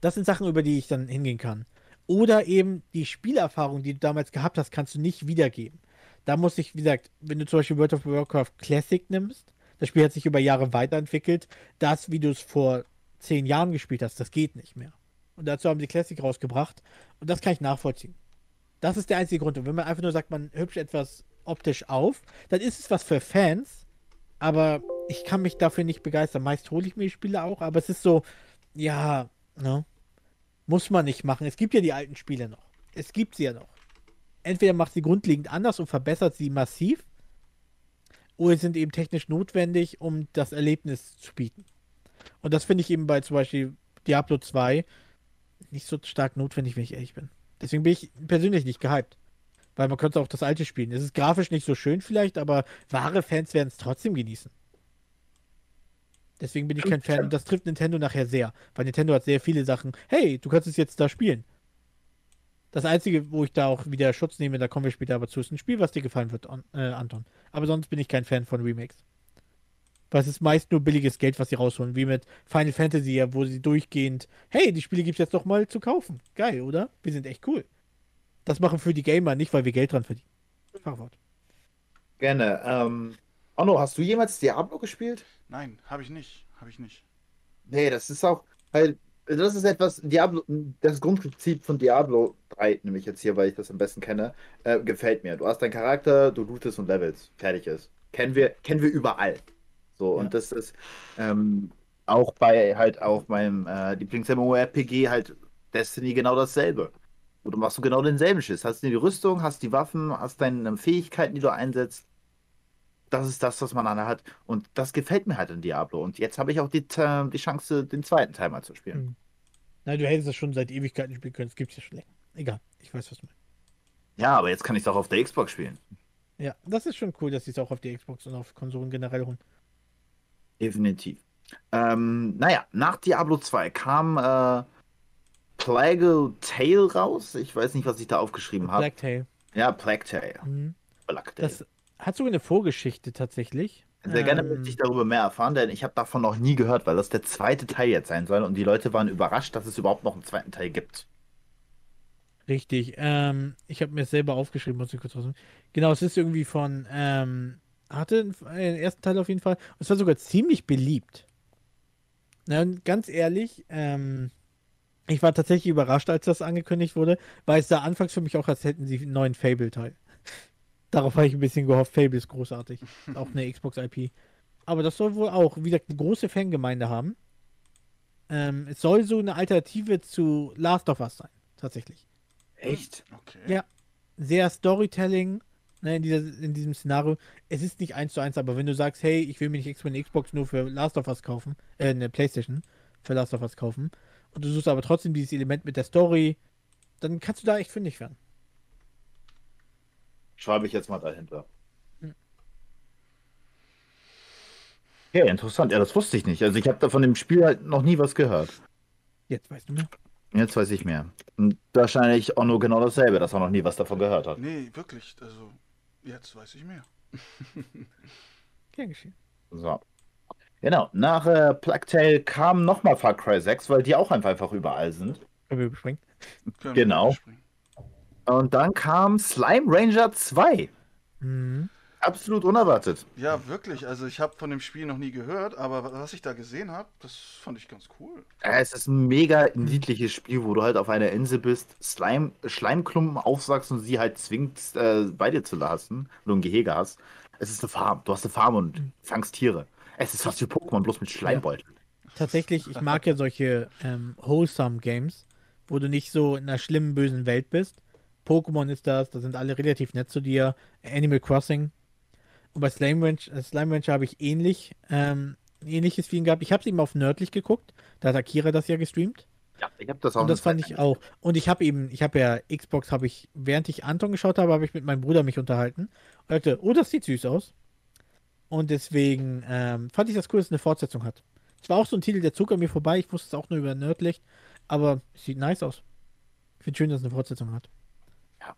Das sind Sachen, über die ich dann hingehen kann. Oder eben die Spielerfahrung, die du damals gehabt hast, kannst du nicht wiedergeben. Da muss ich, wie gesagt, wenn du zum Beispiel World of Warcraft Classic nimmst, das Spiel hat sich über Jahre weiterentwickelt. Das, wie du es vor zehn Jahren gespielt hast, das geht nicht mehr. Und dazu haben sie Classic rausgebracht. Und das kann ich nachvollziehen. Das ist der einzige Grund. Und wenn man einfach nur sagt, man hübscht etwas optisch auf, dann ist es was für Fans. Aber ich kann mich dafür nicht begeistern. Meist hole ich mir die Spiele auch, aber es ist so, ja, ne? Muss man nicht machen. Es gibt ja die alten Spiele noch. Es gibt sie ja noch. Entweder macht sie grundlegend anders und verbessert sie massiv, oder sind eben technisch notwendig, um das Erlebnis zu bieten. Und das finde ich eben bei zum Beispiel Diablo 2 nicht so stark notwendig, wenn ich ehrlich bin. Deswegen bin ich persönlich nicht gehypt. Weil man könnte auch das alte spielen. Es ist grafisch nicht so schön vielleicht, aber wahre Fans werden es trotzdem genießen. Deswegen bin ich kein Fan. Und das trifft Nintendo nachher sehr. Weil Nintendo hat sehr viele Sachen. Hey, du kannst es jetzt da spielen. Das Einzige, wo ich da auch wieder Schutz nehme, da kommen wir später aber zu, ist ein Spiel, was dir gefallen wird, äh, Anton. Aber sonst bin ich kein Fan von Remakes. Weil es ist meist nur billiges Geld, was sie rausholen. Wie mit Final Fantasy, wo sie durchgehend, hey, die Spiele gibt es jetzt doch mal zu kaufen. Geil, oder? Wir sind echt cool. Das machen für die Gamer, nicht weil wir Geld dran verdienen. Fachwort. Gerne. Ähm, Onno, hast du jemals Diablo gespielt? Nein, habe ich nicht. Habe ich nicht. Nee, das ist auch, weil das ist etwas, Diablo, das Grundprinzip von Diablo 3, nämlich jetzt hier, weil ich das am besten kenne, äh, gefällt mir. Du hast deinen Charakter, du lootest und levelst. Fertig ist. Kennen wir, kennen wir überall. So, ja. und das ist ähm, auch bei halt auf meinem äh, Lieblings-MMORPG halt Destiny genau dasselbe. Und du machst du genau denselben Schiss. Hast du die Rüstung, hast die Waffen, hast deine Fähigkeiten, die du einsetzt. Das ist das, was man an hat. Und das gefällt mir halt in Diablo. Und jetzt habe ich auch die, äh, die Chance, den zweiten Teil mal zu spielen. Hm. Nein, du hättest das schon seit Ewigkeiten spielen können. Es gibt es ja schon länger. Egal, ich weiß, was du meinst. Ja, aber jetzt kann ich es auch auf der Xbox spielen. Ja, das ist schon cool, dass sie es auch auf der Xbox und auf Konsolen generell holen. Definitiv. Ähm, naja, nach Diablo 2 kam äh, Plague Tale raus. Ich weiß nicht, was ich da aufgeschrieben habe. Black Tale. Ja, Plague Tale. Mhm. Black Tale. Das hat sogar eine Vorgeschichte tatsächlich. Sehr gerne ähm, möchte ich darüber mehr erfahren, denn ich habe davon noch nie gehört, weil das der zweite Teil jetzt sein soll und die Leute waren überrascht, dass es überhaupt noch einen zweiten Teil gibt. Richtig. Ähm, ich habe mir es selber aufgeschrieben, muss ich kurz rausnehmen. Genau, es ist irgendwie von, ähm, hatte den ersten Teil auf jeden Fall. Und es war sogar ziemlich beliebt. Na, und ganz ehrlich, ähm, ich war tatsächlich überrascht, als das angekündigt wurde, weil es sah anfangs für mich auch, als hätten sie einen neuen Fable-Teil. Darauf habe ich ein bisschen gehofft. Fable ist großartig. auch eine Xbox-IP. Aber das soll wohl auch, wie gesagt, eine große Fangemeinde haben. Ähm, es soll so eine Alternative zu Last of Us sein, tatsächlich. Echt? Okay. Ja. Sehr Storytelling ne, in, dieser, in diesem Szenario. Es ist nicht eins zu eins, aber wenn du sagst, hey, ich will mir nicht extra eine Xbox nur für Last of Us kaufen, äh, eine Playstation für Last of Us kaufen, und du suchst aber trotzdem dieses Element mit der Story, dann kannst du da echt fündig werden. Schreibe ich jetzt mal dahinter. Hm. Ja, interessant. Ja, das wusste ich nicht. Also ich habe da von dem Spiel halt noch nie was gehört. Jetzt weißt du mehr. Jetzt weiß ich mehr. Und wahrscheinlich auch nur genau dasselbe, dass er noch nie was davon gehört hat. Nee, wirklich. Also, jetzt weiß ich mehr. Gern geschehen. So. Genau, nach äh, Plague Tale kam nochmal Far Cry 6, weil die auch einfach überall sind. Können wir überspringen? genau. überspringen. Und dann kam Slime Ranger 2. Mhm. Absolut unerwartet. Ja, wirklich. Also ich habe von dem Spiel noch nie gehört, aber was ich da gesehen habe, das fand ich ganz cool. Es ist ein mega niedliches Spiel, wo du halt auf einer Insel bist, Slime, Schleimklumpen aufsagst und sie halt zwingt, äh, bei dir zu lassen, wenn du ein Gehege hast. Es ist eine Farm. Du hast eine Farm und mhm. fangst Tiere. Es ist fast wie Pokémon, bloß mit Schleimbeuteln. Ja. Tatsächlich, ich mag ja solche ähm, wholesome Games, wo du nicht so in einer schlimmen, bösen Welt bist. Pokémon ist das, da sind alle relativ nett zu dir. Animal Crossing. Und bei Slime Ranch, äh, Slime Rancher habe ich ähnlich, ähm, ähnliches Feeling gehabt. Ich habe es eben auf Nördlich geguckt. Da hat Akira das ja gestreamt. Ja, ich habe das auch. Und das fand ich auch. Und ich habe eben, ich habe ja Xbox, habe ich, während ich Anton geschaut habe, habe ich mit meinem Bruder mich unterhalten. Und dachte, oh, das sieht süß aus. Und deswegen ähm, fand ich das cool, dass es eine Fortsetzung hat. Es war auch so ein Titel, der zog an mir vorbei. Ich wusste es auch nur über Nerdlicht. Aber es sieht nice aus. Ich finde schön, dass es eine Fortsetzung hat. Ja.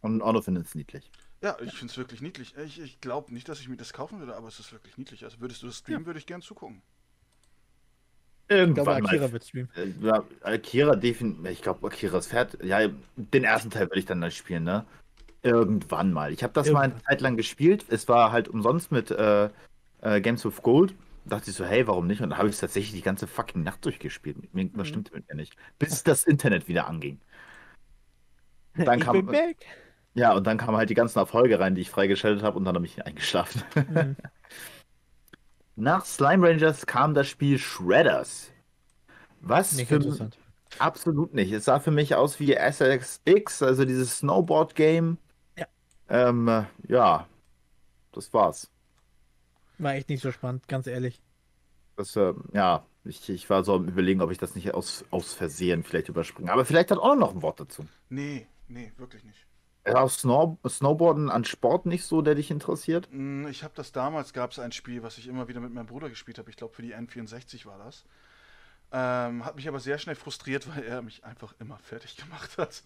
Und Arno findet es niedlich. Ja, ich finde es wirklich niedlich. Ich, ich glaube nicht, dass ich mir das kaufen würde, aber es ist wirklich niedlich. Also würdest du das streamen, ja. würde ich gern zugucken. Irgendwann ich glaube, Akira mal. wird streamen. Äh, ja, Akira definitiv. Ich glaube, Akira ist fertig. Ja, den ersten Teil würde ich dann da spielen, ne? Irgendwann mal. Ich habe das Irgendwann. mal eine Zeit lang gespielt. Es war halt umsonst mit äh, äh, Games of Gold. Da dachte ich so, hey, warum nicht? Und dann habe ich es tatsächlich die ganze fucking Nacht durchgespielt. Irgendwas mhm. stimmte mit mir nicht. Bis das Internet wieder anging. Und dann ich kam, bin back. Ja, und dann kamen halt die ganzen Erfolge rein, die ich freigeschaltet habe und dann habe ich eingeschlafen. Mhm. nach Slime Rangers kam das Spiel Shredders. Was Nicht für interessant. absolut nicht. Es sah für mich aus wie SXX, also dieses Snowboard-Game. Ja. Ähm, äh, ja, das war's. War echt nicht so spannend, ganz ehrlich. Das, äh, ja, ich, ich war so am überlegen, ob ich das nicht aus, aus Versehen vielleicht überspringe. Aber vielleicht hat auch noch ein Wort dazu. Nee, nee, wirklich nicht. Auch Snow Snowboarden an Sport nicht so, der dich interessiert? Mm, Ich habe das damals, gab es ein Spiel, was ich immer wieder mit meinem Bruder gespielt habe. Ich glaube, für die N64 war das. Ähm, hat mich aber sehr schnell frustriert, weil er mich einfach immer fertig gemacht hat.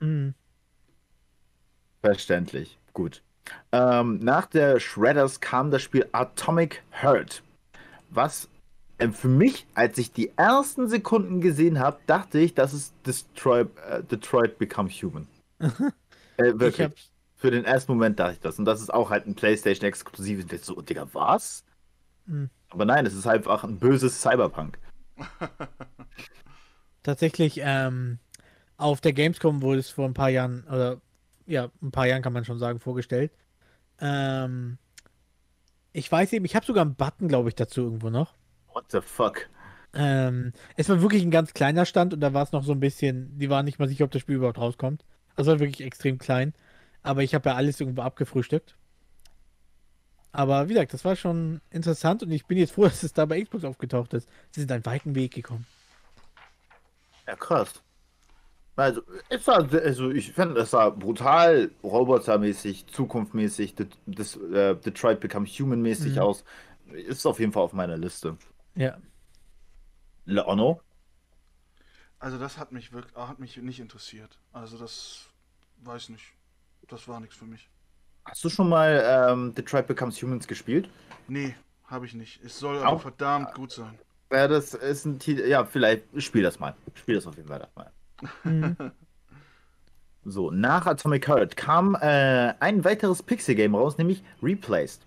Mhm. Verständlich. Gut. Ähm, nach der Shredders kam das Spiel Atomic Heart. Was für mich, als ich die ersten Sekunden gesehen habe, dachte ich, das ist Destroy, äh, Detroit Become Human. äh, Ich wirklich. Für den ersten Moment dachte ich das. Und das ist auch halt ein PlayStation-Exklusiv. Und ich so, Digga, was? Mhm. Aber nein, es ist einfach ein böses Cyberpunk. Tatsächlich, ähm, auf der Gamescom wurde es vor ein paar Jahren, oder ja, ein paar Jahren kann man schon sagen, vorgestellt. Ähm, ich weiß eben, ich habe sogar einen Button, glaube ich, dazu irgendwo noch. What the fuck? Ähm, es war wirklich ein ganz kleiner Stand und da war es noch so ein bisschen, die waren nicht mal sicher, ob das Spiel überhaupt rauskommt. Also war wirklich extrem klein. Aber ich habe ja alles irgendwo abgefrühstückt. Aber wie gesagt, das war schon interessant und ich bin jetzt froh, dass es da bei Xbox aufgetaucht ist. Sie sind einen weiten Weg gekommen. Ja, krass. Also, es sah, also ich finde, es sah brutal robotermäßig, zukunftmäßig, Det- das, äh, Detroit Become Human-mäßig Mhm. aus. Ist auf jeden Fall auf meiner Liste. Ja. Leono? Also das hat mich wirklich, hat mich nicht interessiert. Also das weiß nicht. Das war nichts für mich. Hast du schon mal ähm, Detroit Becomes Humans gespielt? Nee, habe ich nicht. Es soll aber Auch- verdammt gut sein. Ja, das ist ein Titel. Ja, vielleicht spiel das mal. Spiel das auf jeden Fall mal. Mhm. So, nach Atomic Heart kam äh, ein weiteres Pixel-Game raus, nämlich Replaced.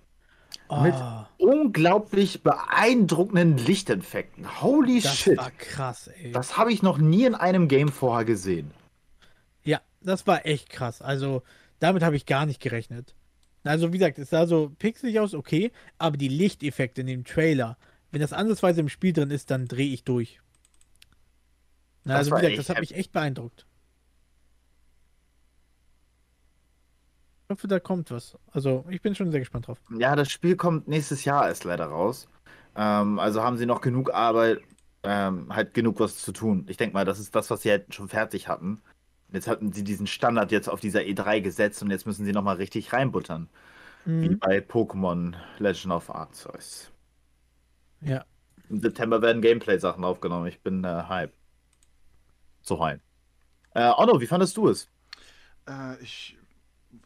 Mit Oh, unglaublich beeindruckenden Lichteffekten. Holy das shit. war krass, ey. Das habe ich noch nie in einem Game vorher gesehen. Ja, das war echt krass. Also, damit habe ich gar nicht gerechnet. Also, wie gesagt, es sah so pixelig aus, okay, aber die Lichteffekte in dem Trailer, wenn das ansatzweise im Spiel drin ist, dann drehe ich durch. Na, Das also, wie gesagt, das hat mich echt beeindruckt. Hoffe, da kommt was. Also, ich bin schon sehr gespannt drauf. Ja, das Spiel kommt nächstes Jahr erst leider raus. Ähm, also haben sie noch genug Arbeit, ähm, halt genug was zu tun. Ich denke mal, das ist das, was sie halt schon fertig hatten. Jetzt hatten sie diesen Standard jetzt auf dieser E3 gesetzt und jetzt müssen sie nochmal richtig reinbuttern. Wie Mhm. bei Pokémon Legend of Arceus. Ja. Im September werden Gameplay-Sachen aufgenommen. Ich bin äh, hype. So hype. Äh, Onno, wie fandest du es? Äh, ich.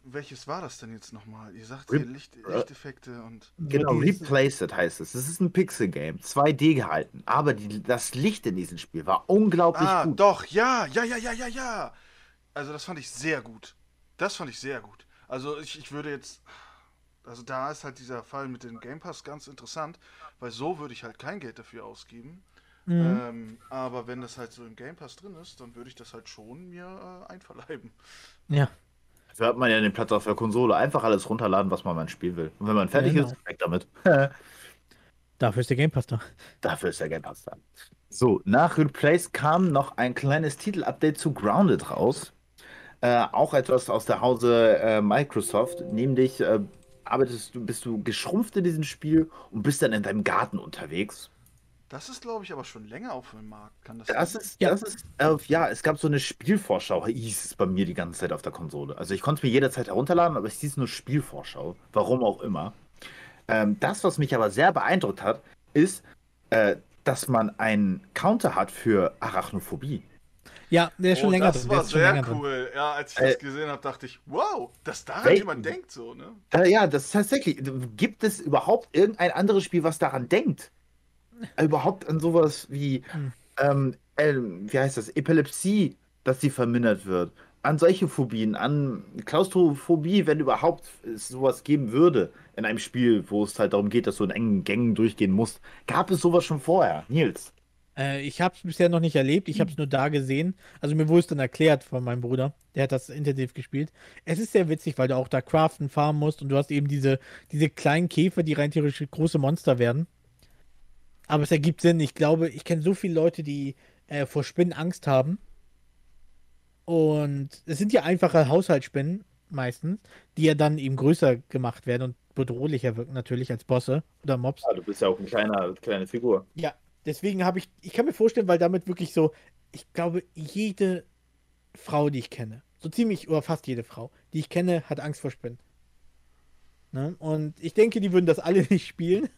Welches war das denn jetzt nochmal? Ihr sagt Re- hier Licht, Lichteffekte und. Genau, dieses- Replaced heißt es. Es ist ein Pixel-Game, 2D gehalten. Aber die, das Licht in diesem Spiel war unglaublich Ah, gut. doch, ja, ja, ja, ja, ja, ja. Also das fand ich sehr gut. Das fand ich sehr gut. Also ich, ich würde jetzt. Also da ist halt dieser Fall mit dem Game Pass ganz interessant, weil so würde ich halt kein Geld dafür ausgeben. Mhm. Ähm, aber wenn das halt so im Game Pass drin ist, dann würde ich das halt schon mir äh, einverleiben. Ja. Dafür hat man ja den Platz auf der Konsole. Einfach alles runterladen, was man mal spielen will. Und wenn man fertig Genau. ist, weg damit. Dafür ist der Game Pass da. Dafür ist der Game Pass da. So, nach Replace kam noch ein kleines Titel-Update zu Grounded raus. Äh, auch etwas aus der Hause äh, Microsoft. Nämlich äh, arbeitest du, bist du geschrumpft in diesem Spiel und bist dann in deinem Garten unterwegs. Das ist, glaube ich, aber schon länger auf dem Markt. Kann das Das sein? ist, Ja. das ist, äh, ja, es gab so eine Spielvorschau, hieß es bei mir die ganze Zeit auf der Konsole. Also ich konnte es mir jederzeit herunterladen, aber es hieß nur Spielvorschau. Warum auch immer. Ähm, das, was mich aber sehr beeindruckt hat, ist, äh, dass man einen Counter hat für Arachnophobie. Ja, der ist schon oh, länger das drin. Der war sehr länger drin. cool. Ja, als ich Äh, das gesehen habe, dachte ich, wow, dass daran Wel- jemand denkt so, ne? Äh, ja, das ist tatsächlich. Gibt es überhaupt irgendein anderes Spiel, was daran denkt? Überhaupt an sowas wie, Hm. ähm, äh, wie heißt das, Epilepsie, dass sie vermindert wird. An solche Phobien, an Klaustrophobie, wenn überhaupt es sowas geben würde in einem Spiel, wo es halt darum geht, dass du in engen Gängen durchgehen musst. Gab es sowas schon vorher, Nils? Äh, ich habe es bisher noch nicht erlebt, ich habe es nur da gesehen. Also mir wurde es dann erklärt von meinem Bruder, der hat das intensiv gespielt. Es ist sehr witzig, weil du auch da craften, farmen musst und du hast eben diese, diese kleinen Käfer, die rein theoretisch große Monster werden. Aber es ergibt Sinn. Ich glaube, ich kenne so viele Leute, die äh, vor Spinnen Angst haben. Und es sind ja einfache Haushaltsspinnen meistens, die ja dann eben größer gemacht werden und bedrohlicher wirken natürlich als Bosse oder Mobs. Ja, du bist ja auch eine kleine, kleine Figur. Ja, deswegen habe ich, ich kann mir vorstellen, weil damit wirklich so, ich glaube, jede Frau, die ich kenne, so ziemlich, oder fast jede Frau, die ich kenne, hat Angst vor Spinnen. Ne? Und ich denke, die würden das alle nicht spielen.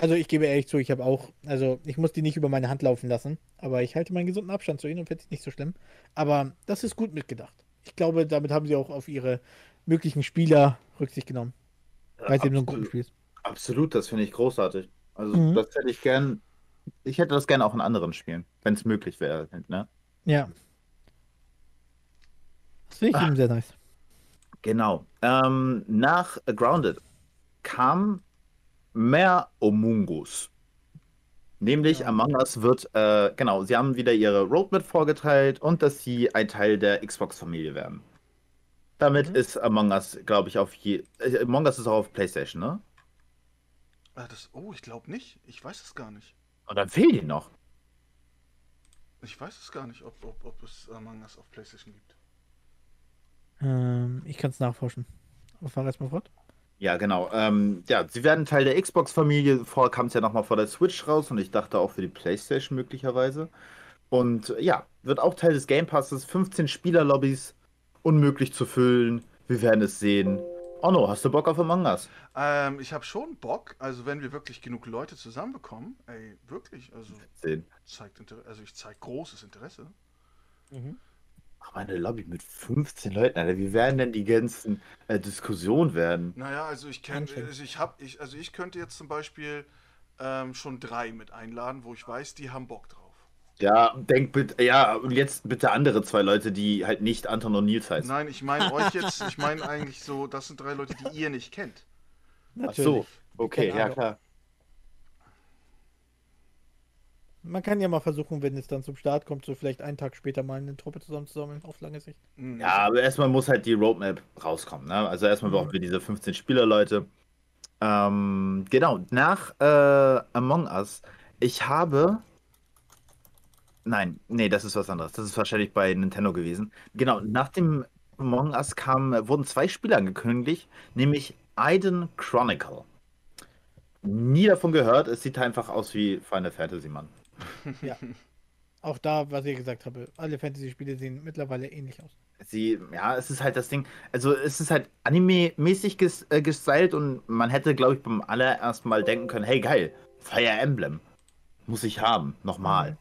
Also ich gebe ehrlich zu, ich habe auch, also ich muss die nicht über meine Hand laufen lassen, aber ich halte meinen gesunden Abstand zu ihnen und finde es nicht so schlimm. Aber das ist gut mitgedacht. Ich glaube, damit haben sie auch auf ihre möglichen Spieler Rücksicht genommen. Weil es eben so ein Gruppenspiel ist. Absolut, das finde ich großartig. Also Mhm. das hätte ich gern, ich hätte das gerne auch in anderen Spielen, wenn es möglich wäre, ne? Ja. Das finde ich Ah. eben sehr nice. Genau. Ähm, nach Grounded kam mehr Omungus. Nämlich Ja. Among Us wird, äh, genau, sie haben wieder ihre Roadmap vorgeteilt und dass sie ein Teil der Xbox-Familie werden. Damit Mhm. ist Among Us, glaube ich, auf je. Äh, Among Us ist auch auf PlayStation, ne? Ah, das, oh, ich glaube nicht. Ich weiß es gar nicht. Und dann fehlen die noch. Ich weiß es gar nicht, ob, ob, ob es Among Us auf PlayStation gibt. Ähm, ich kann es nachforschen. Aber fahr erstmal fort. Ja, genau. Ähm, ja, sie werden Teil der Xbox-Familie. Vorher kam es ja nochmal vor der Switch raus und ich dachte auch für die PlayStation möglicherweise. Und äh, ja, wird auch Teil des Game Passes. 15 Spielerlobbys, unmöglich zu füllen. Wir werden es sehen. Oh no, hast du Bock auf Among Us? Ähm, ich habe schon Bock, also wenn wir wirklich genug Leute zusammenbekommen, ey, wirklich, also Sehen. zeigt Inter also ich zeige großes Interesse. Aber eine Lobby mit 15 Leuten, Alter. Wie werden denn die ganzen äh, Diskussionen werden? Naja, also ich kenne, Anstrengend. also ich habe, ich, also ich könnte jetzt zum Beispiel ähm, schon drei mit einladen, wo ich weiß, die haben Bock drauf. Ja, denk bitte, ja, und jetzt bitte andere zwei Leute, die halt nicht Anton und Nils heißen. Nein, ich meine euch jetzt, ich meine eigentlich so, das sind drei Leute, die ihr nicht kennt. Ach so, okay, ja klar. Man kann ja mal versuchen, wenn es dann zum Start kommt, so vielleicht einen Tag später mal eine Truppe zusammenzusammeln, auf lange Sicht. Hm, Ja, aber erstmal muss halt die Roadmap rauskommen. Ne? Also erstmal brauchen wir diese 15 Spielerleute. Ähm, genau, nach äh, Among Us. Ich habe. Nein, nee, das ist was anderes. Das ist wahrscheinlich bei Nintendo gewesen. Genau, nach dem Among Us kam, wurden zwei Spiele angekündigt, nämlich Aiden Chronicle. Nie davon gehört, es sieht einfach aus wie Final Fantasy, Mann. Auch da, was ich gesagt habe, alle Fantasy-Spiele sehen mittlerweile ähnlich aus. Sie, ja, es ist halt das Ding. Also, es ist halt anime-mäßig ges äh, gestylt und man hätte, glaube ich, beim allerersten Mal denken können: hey, geil, Fire Emblem. Muss ich haben. Nochmal.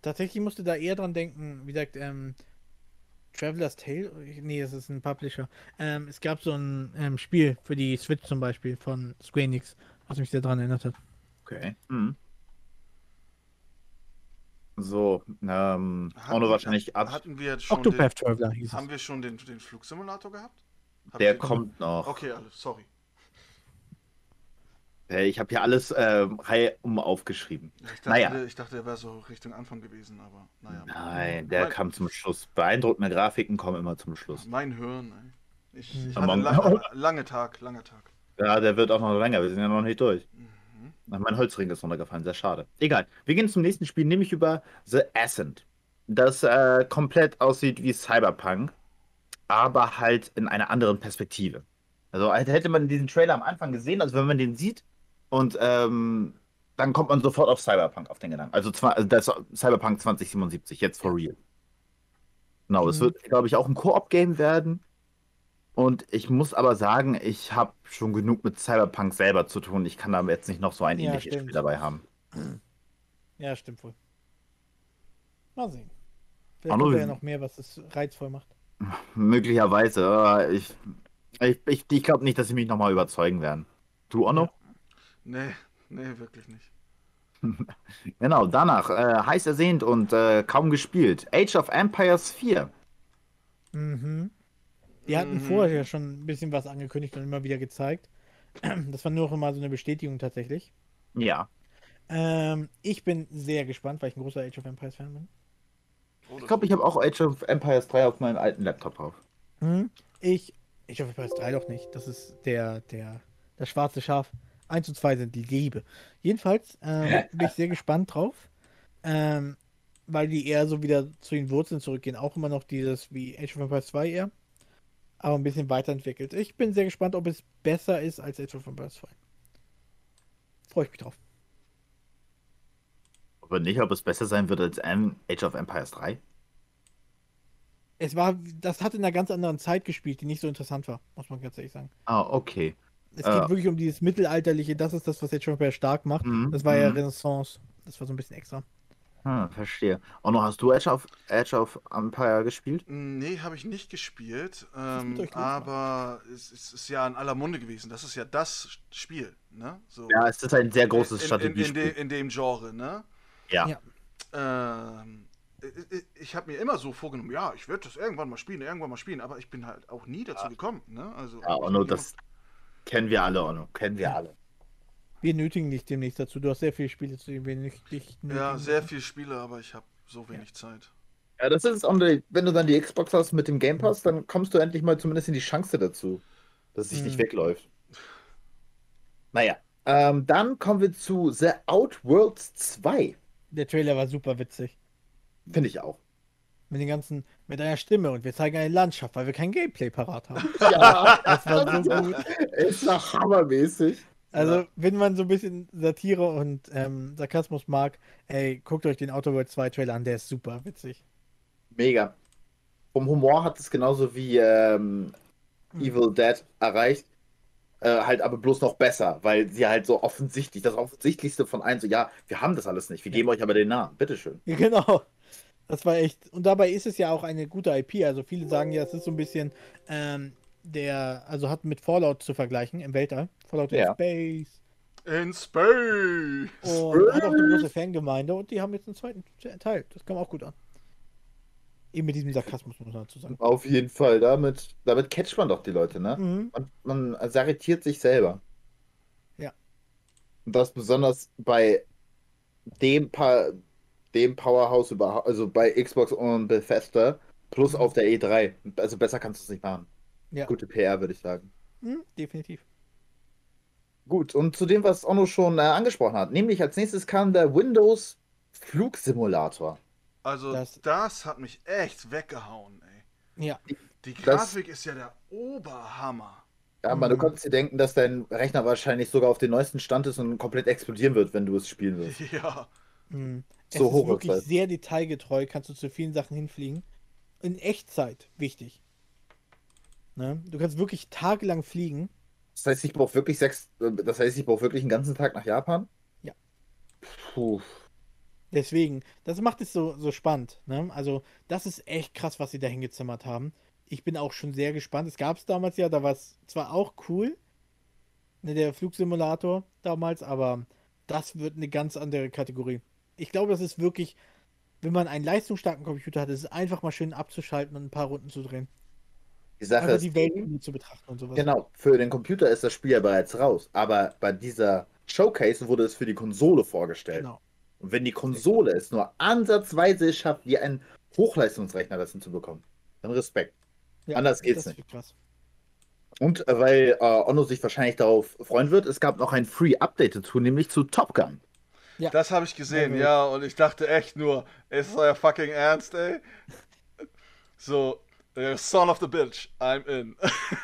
Tatsächlich musste da eher dran denken, wie gesagt, ähm, Traveler's Tale? Nee, das ist ein Publisher. Ähm, es gab so ein ähm, Spiel für die Switch zum Beispiel von Square Enix, was mich sehr daran erinnert hat. Okay. Mhm. So, ähm, Hatten- nur wahrscheinlich ab. Hatten wir jetzt schon Octopath Traveler hieß es. haben wir schon den, den Flugsimulator gehabt? Habt Der kommt noch. Okay, alles, sorry. Hey, ich habe hier alles ähm, Reihe um aufgeschrieben. Ja, ich, dachte, Naja. der, ich dachte, der wäre so Richtung Anfang gewesen, aber naja. Nein, der Mein- kam zum Schluss. Beeindruckende Grafiken kommen immer zum Schluss. Mein Hirn, ey. Ich, ich Mhm. hatte Among- lang, lange Tag, langer Tag. Ja, der wird auch noch länger. Wir sind ja noch nicht durch. Mhm. Mein Holzring ist runtergefallen, sehr schade. Egal. Wir gehen zum nächsten Spiel, nämlich über The Ascent. Das äh, komplett aussieht wie Cyberpunk, aber halt in einer anderen Perspektive. Also hätte man diesen Trailer am Anfang gesehen, also wenn man den sieht und ähm, dann kommt man sofort auf Cyberpunk auf den Gedanken. Also, zwar, also Cyberpunk 2077, jetzt for real. Genau, es Mhm. wird, glaube ich, auch ein Koop-Game werden. Und ich muss aber sagen, ich habe schon genug mit Cyberpunk selber zu tun. Ich kann da jetzt nicht noch so ein Ja, ähnliches stimmt. Spiel dabei haben. Ja, stimmt wohl. Mal sehen. Vielleicht kommt ja noch mehr, was es reizvoll macht. Möglicherweise, aber ich, ich, ich, ich glaube nicht, dass sie mich nochmal überzeugen werden. Du, Onno? Nee, nee, wirklich nicht. Genau, danach, äh, heiß ersehnt und äh, kaum gespielt. Age of Empires 4. Mhm. Die hatten Mhm. vorher schon ein bisschen was angekündigt und immer wieder gezeigt. Das war nur noch mal so eine Bestätigung tatsächlich. Ja. Ähm, ich bin sehr gespannt, weil ich ein großer Age of Empires Fan bin. Ich glaube, ich habe auch Age of Empires 3 auf meinem alten Laptop drauf. Mhm. Ich, Age of Empires 3 doch nicht. Das ist der, der, das schwarze Schaf. 1 und 2 sind die Liebe. Jedenfalls ähm, bin ich sehr gespannt drauf. Ähm, weil die eher so wieder zu den Wurzeln zurückgehen. Auch immer noch dieses wie Age of Empires 2 eher. Aber ein bisschen weiterentwickelt. Ich bin sehr gespannt, ob es besser ist als Age of Empires 2. Freue ich mich drauf. Aber nicht, ob es besser sein wird als Age of Empires 3. Es war, das hat in einer ganz anderen Zeit gespielt, die nicht so interessant war, muss man ganz ehrlich sagen. Ah, okay. Es Äh. geht wirklich um dieses Mittelalterliche, das ist das, was Age of Empires stark macht. Mhm, Das war ja mhm. Renaissance. Das war so ein bisschen extra. Hm, verstehe. Und noch hast du Age of, Age of Empire gespielt? Nee, habe ich nicht gespielt. Ähm, aber es, es ist ja in aller Munde gewesen. Das ist ja das Spiel, ne? So Ja, es ist ein sehr großes in, in, in, Strategiespiel. de, in dem Genre, ne? ja. Ja. Ähm, ich- ich habe mir immer so vorgenommen, ja, ich werde das irgendwann mal spielen, irgendwann mal spielen, aber ich bin halt auch nie dazu gekommen, ne? Also Ja, Onno, das kennen wir alle, Onno. Kennen wir alle. Wir nötigen dich demnächst dazu. Du hast sehr viele Spiele, zu denen wir nicht dich ja, sehr viel Spiele, aber ich habe so wenig Zeit. Ja, das ist, und wenn du dann die Xbox hast mit dem Game Pass, dann kommst du endlich mal zumindest in die Chance dazu, dass es sich nicht Mhm. wegläuft. Naja, ähm, dann kommen wir zu The Outworlds 2. Der Trailer war super witzig. Finde ich auch. Mit den ganzen, mit einer Stimme und wir zeigen eine Landschaft, weil wir kein Gameplay parat haben. Ja, Das war so gut. ist doch hammermäßig. Also, wenn man so ein bisschen Satire und ähm, Sarkasmus mag, ey, guckt euch den Outer Worlds 2 Trailer an, der ist super witzig. Mega. Vom Humor hat es genauso wie ähm, Mhm. Evil Dead erreicht. Äh, halt aber bloß noch besser, weil sie halt so offensichtlich, das Offensichtlichste von allen, so, ja, wir haben das alles nicht, wir geben euch aber den Namen, bitteschön. Ja, Genau. Das war echt. Und dabei ist es ja auch eine gute IP. Also viele sagen ja, es ist so ein bisschen ähm, der, also hat mit Fallout zu vergleichen im Weltall. Fallout in Ja. Space. In Space! Und hat auch eine große Fangemeinde und die haben jetzt einen zweiten Teil. Das kam auch gut an. Eben mit diesem Sarkasmus, muss man dazu sagen. Auf jeden Fall, damit, damit catcht man doch die Leute, ne? Mhm. Man, man sarretiert sich selber. Ja. Und das besonders bei dem, pa dem Powerhouse überhaupt, also bei Xbox und Bethesda, plus Mhm. auf der E3. Also besser kannst du es nicht machen. Ja. Gute PR, würde ich sagen. Mhm, definitiv. Gut, und zu dem, was Onno schon äh, angesprochen hat, nämlich als nächstes kam der Windows Flugsimulator. Also, Das- das, hat mich echt weggehauen, ey. Ja. Die Das- Grafik ist ja der Oberhammer. Ja, aber du Mhm. konntest dir denken, dass dein Rechner wahrscheinlich sogar auf den neuesten Stand ist und komplett explodieren wird, wenn du es spielen wirst. Ja. Mhm. So es hoch ist wirklich das. sehr detailgetreu, kannst du zu vielen Sachen hinfliegen. In Echtzeit, wichtig. Ne? Du kannst wirklich tagelang fliegen. Das heißt, ich brauche wirklich sechs, das heißt, ich brauche wirklich einen ganzen Tag nach Japan? Ja. Puh. Deswegen, das macht es so, so spannend. Ne? Also, das ist echt krass, was sie da hingezimmert haben. Ich bin auch schon sehr gespannt. Es gab es damals ja, da war es zwar auch cool, ne, der Flugsimulator damals, aber das wird eine ganz andere Kategorie. Ich glaube, das ist wirklich, wenn man einen leistungsstarken Computer hat, ist es einfach mal schön abzuschalten und ein paar Runden zu drehen. Die Sache Einfach ist, die Welt zu betrachten und sowas. genau, für den Computer ist das Spiel ja bereits raus, aber bei dieser Showcase wurde es für die Konsole vorgestellt. Genau. Und wenn die Konsole es nur ansatzweise schafft, wie ein Hochleistungsrechner das hinzubekommen, dann Respekt. Ja, Anders geht's das nicht. Und äh, weil äh, Onno sich wahrscheinlich darauf freuen wird, es gab noch ein Free Update dazu, nämlich zu Top Gun. Ja. Das habe ich gesehen, Ja, ja, und ich dachte echt nur, ist euer fucking Ernst, ey? So, son of the bitch, I'm in.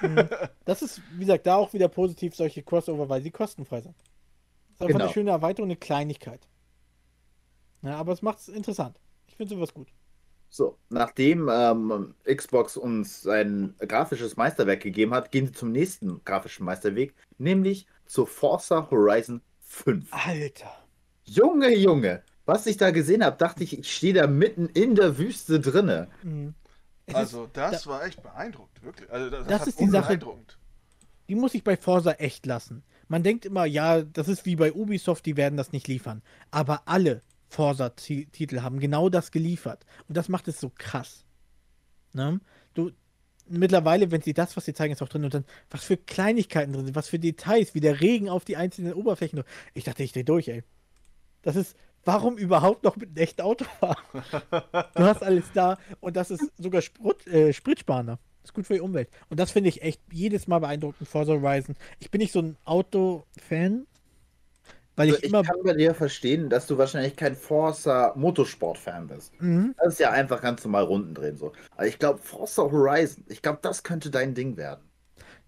Mhm. Das ist, wie gesagt, da auch wieder positiv solche Crossover, weil sie kostenfrei sind. Das ist einfach Genau. eine schöne Erweiterung, eine Kleinigkeit. Ja, aber es macht es interessant. Ich finde sowas gut. So, nachdem ähm, Xbox uns sein grafisches Meisterwerk gegeben hat, gehen sie zum nächsten grafischen Meisterweg, nämlich zu Forza Horizon 5. Alter. Junge, Junge, was ich da gesehen habe, dachte ich, ich stehe da mitten in der Wüste drinne. Mhm. Also, das da- war echt beeindruckend, wirklich. Also, das, Das ist die Sache- die muss ich bei Forza echt lassen. Man denkt immer, ja, das ist wie bei Ubisoft, die werden das nicht liefern. Aber alle Forza-Titel haben genau das geliefert. Und das macht es so krass. Ne? Du, mittlerweile, wenn sie das, was sie zeigen, ist auch drin und dann, was für Kleinigkeiten drin sind, was für Details, wie der Regen auf die einzelnen Oberflächen. Ich dachte, ich drehe durch, ey. Das ist, warum überhaupt noch mit einem echten Auto fahren? du hast alles da und das ist sogar Sprut, äh, Spritsparender. Ist gut für die Umwelt. Und das finde ich echt jedes Mal beeindruckend, Forza Horizon. Ich bin nicht so ein Auto-Fan, weil Also ich ich immer. kann bei dir verstehen, dass du wahrscheinlich kein Forza Motorsport-Fan bist. Mhm. Das ist ja einfach ganz normal Runden drehen so. Aber ich glaube, Forza Horizon, ich glaube, das könnte dein Ding werden.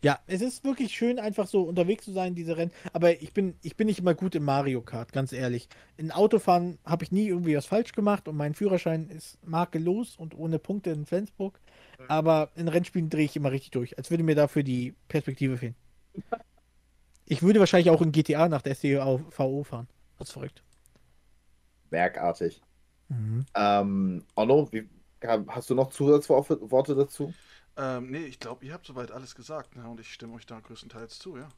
Ja, es ist wirklich schön, einfach so unterwegs zu sein, diese Rennen. Aber ich bin, ich bin nicht immer gut im Mario Kart, ganz ehrlich. In Autofahren habe ich nie irgendwie was falsch gemacht und mein Führerschein ist makellos und ohne Punkte in Flensburg. Aber in Rennspielen drehe ich immer richtig durch, als würde mir dafür die Perspektive fehlen. Ich würde wahrscheinlich auch in GTA nach der STVO fahren. Das ist verrückt. Werkartig. Ähm, Onno, wie, hast du noch Zusatzworte dazu? Ähm, nee, ich glaube, ihr habt soweit alles gesagt, ne? Und ich stimme euch da größtenteils zu, ja.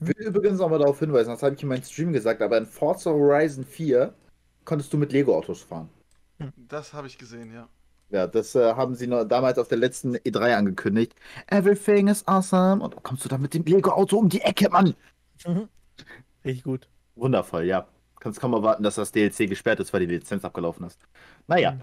Ich will übrigens nochmal darauf hinweisen, das habe ich in meinem Stream gesagt, aber in Forza Horizon 4 konntest du mit Lego-Autos fahren. Das habe ich gesehen, ja. Ja, das äh, haben sie noch damals auf der letzten E3 angekündigt. Everything is awesome. Und kommst du da mit dem Lego-Auto um die Ecke, Mann. Mhm. Richtig gut. Wundervoll, ja. Kannst kaum erwarten, dass das DLC gesperrt ist, weil die Lizenz abgelaufen ist. Naja. Mhm.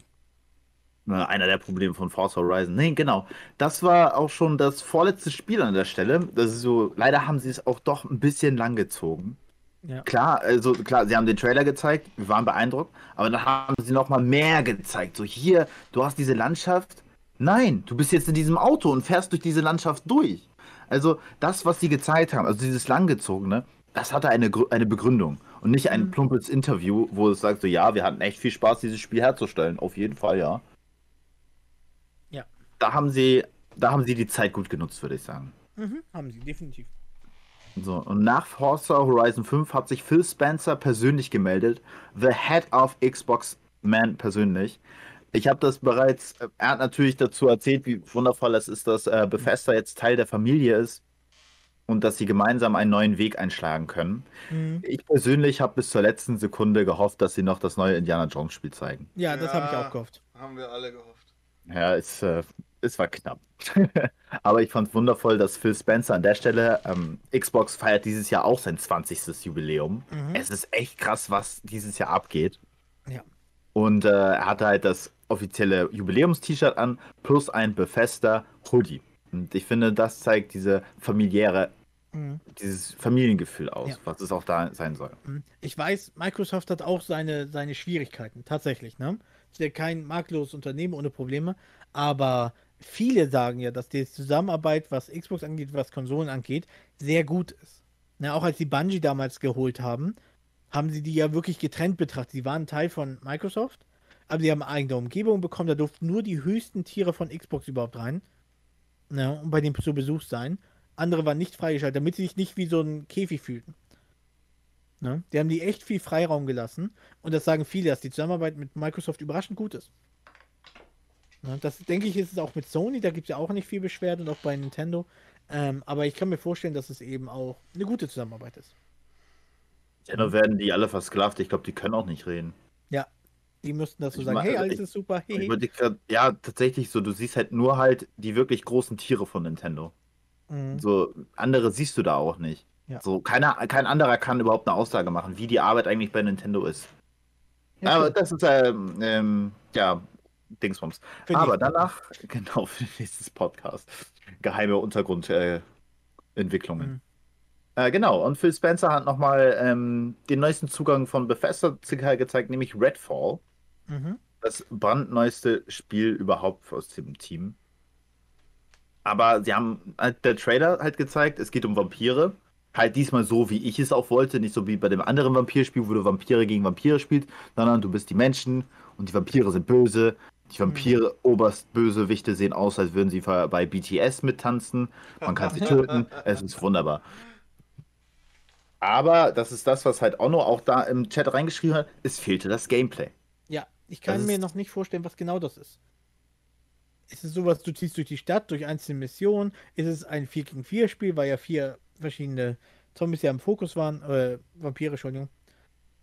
Einer der Probleme von Forza Horizon. Nee, genau. Das war auch schon das vorletzte Spiel an der Stelle. Das ist so, leider haben sie es auch doch ein bisschen lang gezogen. Ja. Klar, also klar, sie haben den Trailer gezeigt, wir waren beeindruckt, aber dann haben sie noch mal mehr gezeigt. So hier, du hast diese Landschaft. Nein, du bist jetzt in diesem Auto und fährst durch diese Landschaft durch. Also das, was sie gezeigt haben, also dieses langgezogene, das hatte eine, eine Begründung und nicht ein Mhm. plumpes Interview, wo es sagt so, ja, wir hatten echt viel Spaß, dieses Spiel herzustellen. Auf jeden Fall, ja. Ja. Da haben sie, da haben sie die Zeit gut genutzt, würde ich sagen. Mhm. Haben sie, definitiv. So, und nach Forza Horizon 5 hat sich Phil Spencer persönlich gemeldet. The Head of Xbox Man persönlich. Ich habe das bereits, äh, er hat natürlich dazu erzählt, wie wundervoll es ist, dass äh, Bethesda jetzt Teil der Familie ist und dass sie gemeinsam einen neuen Weg einschlagen können. Mhm. Ich persönlich habe bis zur letzten Sekunde gehofft, dass sie noch das neue Indiana Jones Spiel zeigen. Ja, das habe ich Ja. auch gehofft. Haben wir alle gehofft. Ja, es, äh, es war knapp. Aber ich fand es wundervoll, dass Phil Spencer an der Stelle, ähm, Xbox feiert dieses Jahr auch sein 20. Jubiläum. Mhm. Es ist echt krass, was dieses Jahr abgeht. Ja. Und äh, er hatte halt das offizielle Jubiläums-T-Shirt an, plus ein Bethesda Hoodie. Und ich finde, das zeigt diese familiäre, Mhm. dieses Familiengefühl aus, Ja. was es auch da sein soll. Mhm. Ich weiß, Microsoft hat auch seine, seine Schwierigkeiten, tatsächlich. Ne? Ist ja kein makelloses Unternehmen ohne Probleme, aber viele sagen ja, dass die Zusammenarbeit, was Xbox angeht, was Konsolen angeht, sehr gut ist. Ne, auch als die Bungie damals geholt haben, haben sie die ja wirklich getrennt betrachtet. Sie waren Teil von Microsoft, aber sie haben eine eigene Umgebung bekommen, da durften nur die höchsten Tiere von Xbox überhaupt rein. Ne, und bei dem zu Besuch sein. Andere waren nicht freigeschaltet, damit sie sich nicht wie so ein Käfig fühlten. Ne? Die haben die echt viel Freiraum gelassen. Und das sagen viele, dass die Zusammenarbeit mit Microsoft überraschend gut ist. Ne? Das denke ich, ist es auch mit Sony, da gibt es ja auch nicht viel Beschwerde und auch bei Nintendo. Ähm, aber ich kann mir vorstellen, dass es eben auch eine gute Zusammenarbeit ist. Dennoch werden die alle versklavt. Ich glaube, die können auch nicht reden. Die müssten dazu Ich sagen, ma- hey, also alles ich- ist super, hey. grad, ja, tatsächlich so, du siehst halt nur halt die wirklich großen Tiere von Nintendo. Mhm. So, andere siehst du da auch nicht. Ja. So, keiner, kein anderer kann überhaupt eine Aussage machen, wie die Arbeit eigentlich bei Nintendo ist. Ja, Aber das ist, ähm, ähm, ja, Dingsbums. Für Aber danach, genau, für nächstes Podcast. Geheime Untergrundentwicklungen. Äh. Mhm. Äh, genau, und Phil Spencer hat nochmal ähm, den neuesten Zugang von Bethesda gezeigt, nämlich Redfall. Mhm. Das brandneueste Spiel überhaupt aus dem Team. Aber sie haben halt der Trailer halt gezeigt, es geht um Vampire. Halt diesmal so, wie ich es auch wollte, nicht so wie bei dem anderen Vampirspiel, wo du Vampire gegen Vampire spielst, sondern du bist die Menschen und die Vampire sind böse. Die Vampire, Oberstbösewichte sehen aus, als würden sie bei BTS mittanzen. Man kann sie töten. Es ist wunderbar. Aber das ist das, was halt Onno auch da im Chat reingeschrieben hat. Es fehlte das Gameplay. Ja, ich kann Das mir noch nicht vorstellen, was genau das ist. Ist es sowas, du ziehst durch die Stadt, durch einzelne Missionen? Ist es ein 4 gegen 4 Spiel, weil ja vier verschiedene Zombies ja im Fokus waren? Äh, Vampire, Entschuldigung.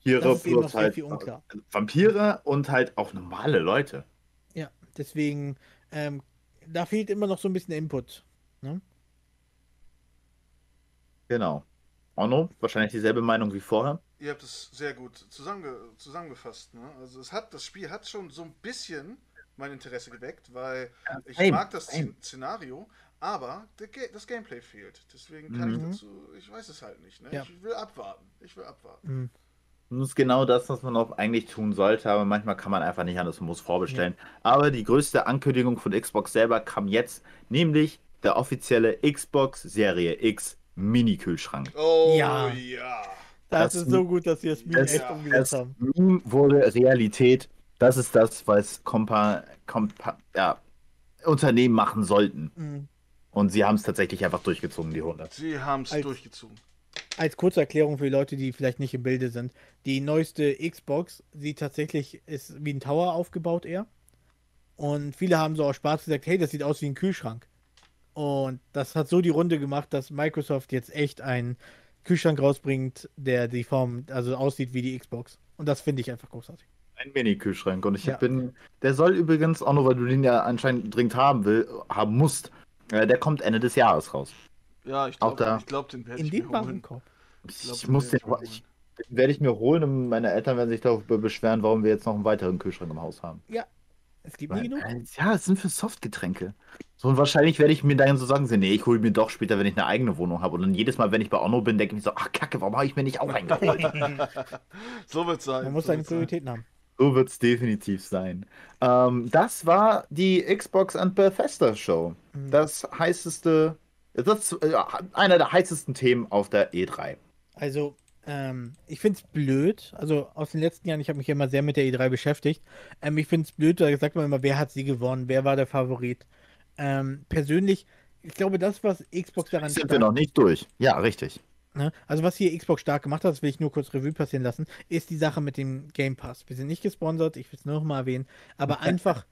Vampire plus halt viel unklar. Vampire und halt auch normale Leute. Ja, deswegen, ähm, da fehlt immer noch so ein bisschen Input. Ne? Genau. Onno, wahrscheinlich dieselbe Meinung wie vorher. ihr habt es sehr gut zusammenge zusammengefasst. Ne? Also es hat, das Spiel hat schon so ein bisschen mein Interesse geweckt, weil ich same, mag das same. Szenario, aber das Gameplay fehlt. Deswegen kann ich Mhm. dazu, ich weiß es halt nicht. Ne? Ja. Ich will abwarten. Ich will abwarten. Mhm. Das ist genau das, was man auch eigentlich tun sollte, aber manchmal kann man einfach nicht anders, man muss vorbestellen. Aber die größte Ankündigung von Xbox selber kam jetzt, nämlich der offizielle Xbox Serie X Mini-Kühlschrank. Oh Ja. ja. Das, Das- ist so gut, dass sie das Meme das- echt umgesetzt Das haben. Meme wurde Realität. Das ist das, was Kompa, Kompa, ja, Unternehmen machen sollten. Mhm. Und sie haben es tatsächlich einfach durchgezogen, die Hunde. Sie haben es durchgezogen. Als kurze Erklärung für die Leute, die vielleicht nicht im Bilde sind. Die neueste Xbox sieht tatsächlich, ist wie ein Tower aufgebaut eher. Und viele haben so aus Spaß gesagt, hey, das sieht aus wie ein Kühlschrank. Und das hat so die Runde gemacht, dass Microsoft jetzt echt einen Kühlschrank rausbringt, der die Form, also aussieht wie die Xbox. Und das finde ich einfach großartig. Ein Mini-Kühlschrank. Und ich Ja. bin, der soll übrigens, auch nur weil du den ja anscheinend dringend haben will, haben musst, äh, der kommt Ende des Jahres raus. Ja, ich glaube, glaub, den werde In ich mir holen. Warenkorb. Ich, glaub, ich muss den, ich den werde ich mir holen und meine Eltern werden sich darüber beschweren, warum wir jetzt noch einen weiteren Kühlschrank im Haus haben. Es gibt nie Weil, genug. äh, ja, es sind für Softgetränke. So, und wahrscheinlich werde ich mir dann so sagen, so, nee, ich hole mir doch später, wenn ich eine eigene Wohnung habe. Und dann jedes Mal, wenn ich bei Onno bin, denke ich mir so, ach Kacke, warum habe ich mir nicht auch einen geholt? so wird es sein. Man muss so seine sein. Prioritäten haben. so wird es definitiv sein. Ähm, das war die Xbox and Bethesda Show. Mhm. Das heißeste, das ist äh, einer der heißesten Themen auf der E E3. Also, ähm, ich finde es blöd. Also aus den letzten Jahren, ich habe mich ja immer sehr mit der E3 beschäftigt. Ähm, ich finde es blöd, da sagt man immer, wer hat sie gewonnen, wer war der Favorit. Ähm, persönlich, ich glaube, das, was Xbox daran Sind wir noch nicht durch. Ja, richtig. Ne? Also was hier Xbox stark gemacht hat, das will ich nur kurz Revue passieren lassen, ist die Sache mit dem Game Pass. Wir sind nicht gesponsert, ich will es nur noch mal erwähnen, aber einfach,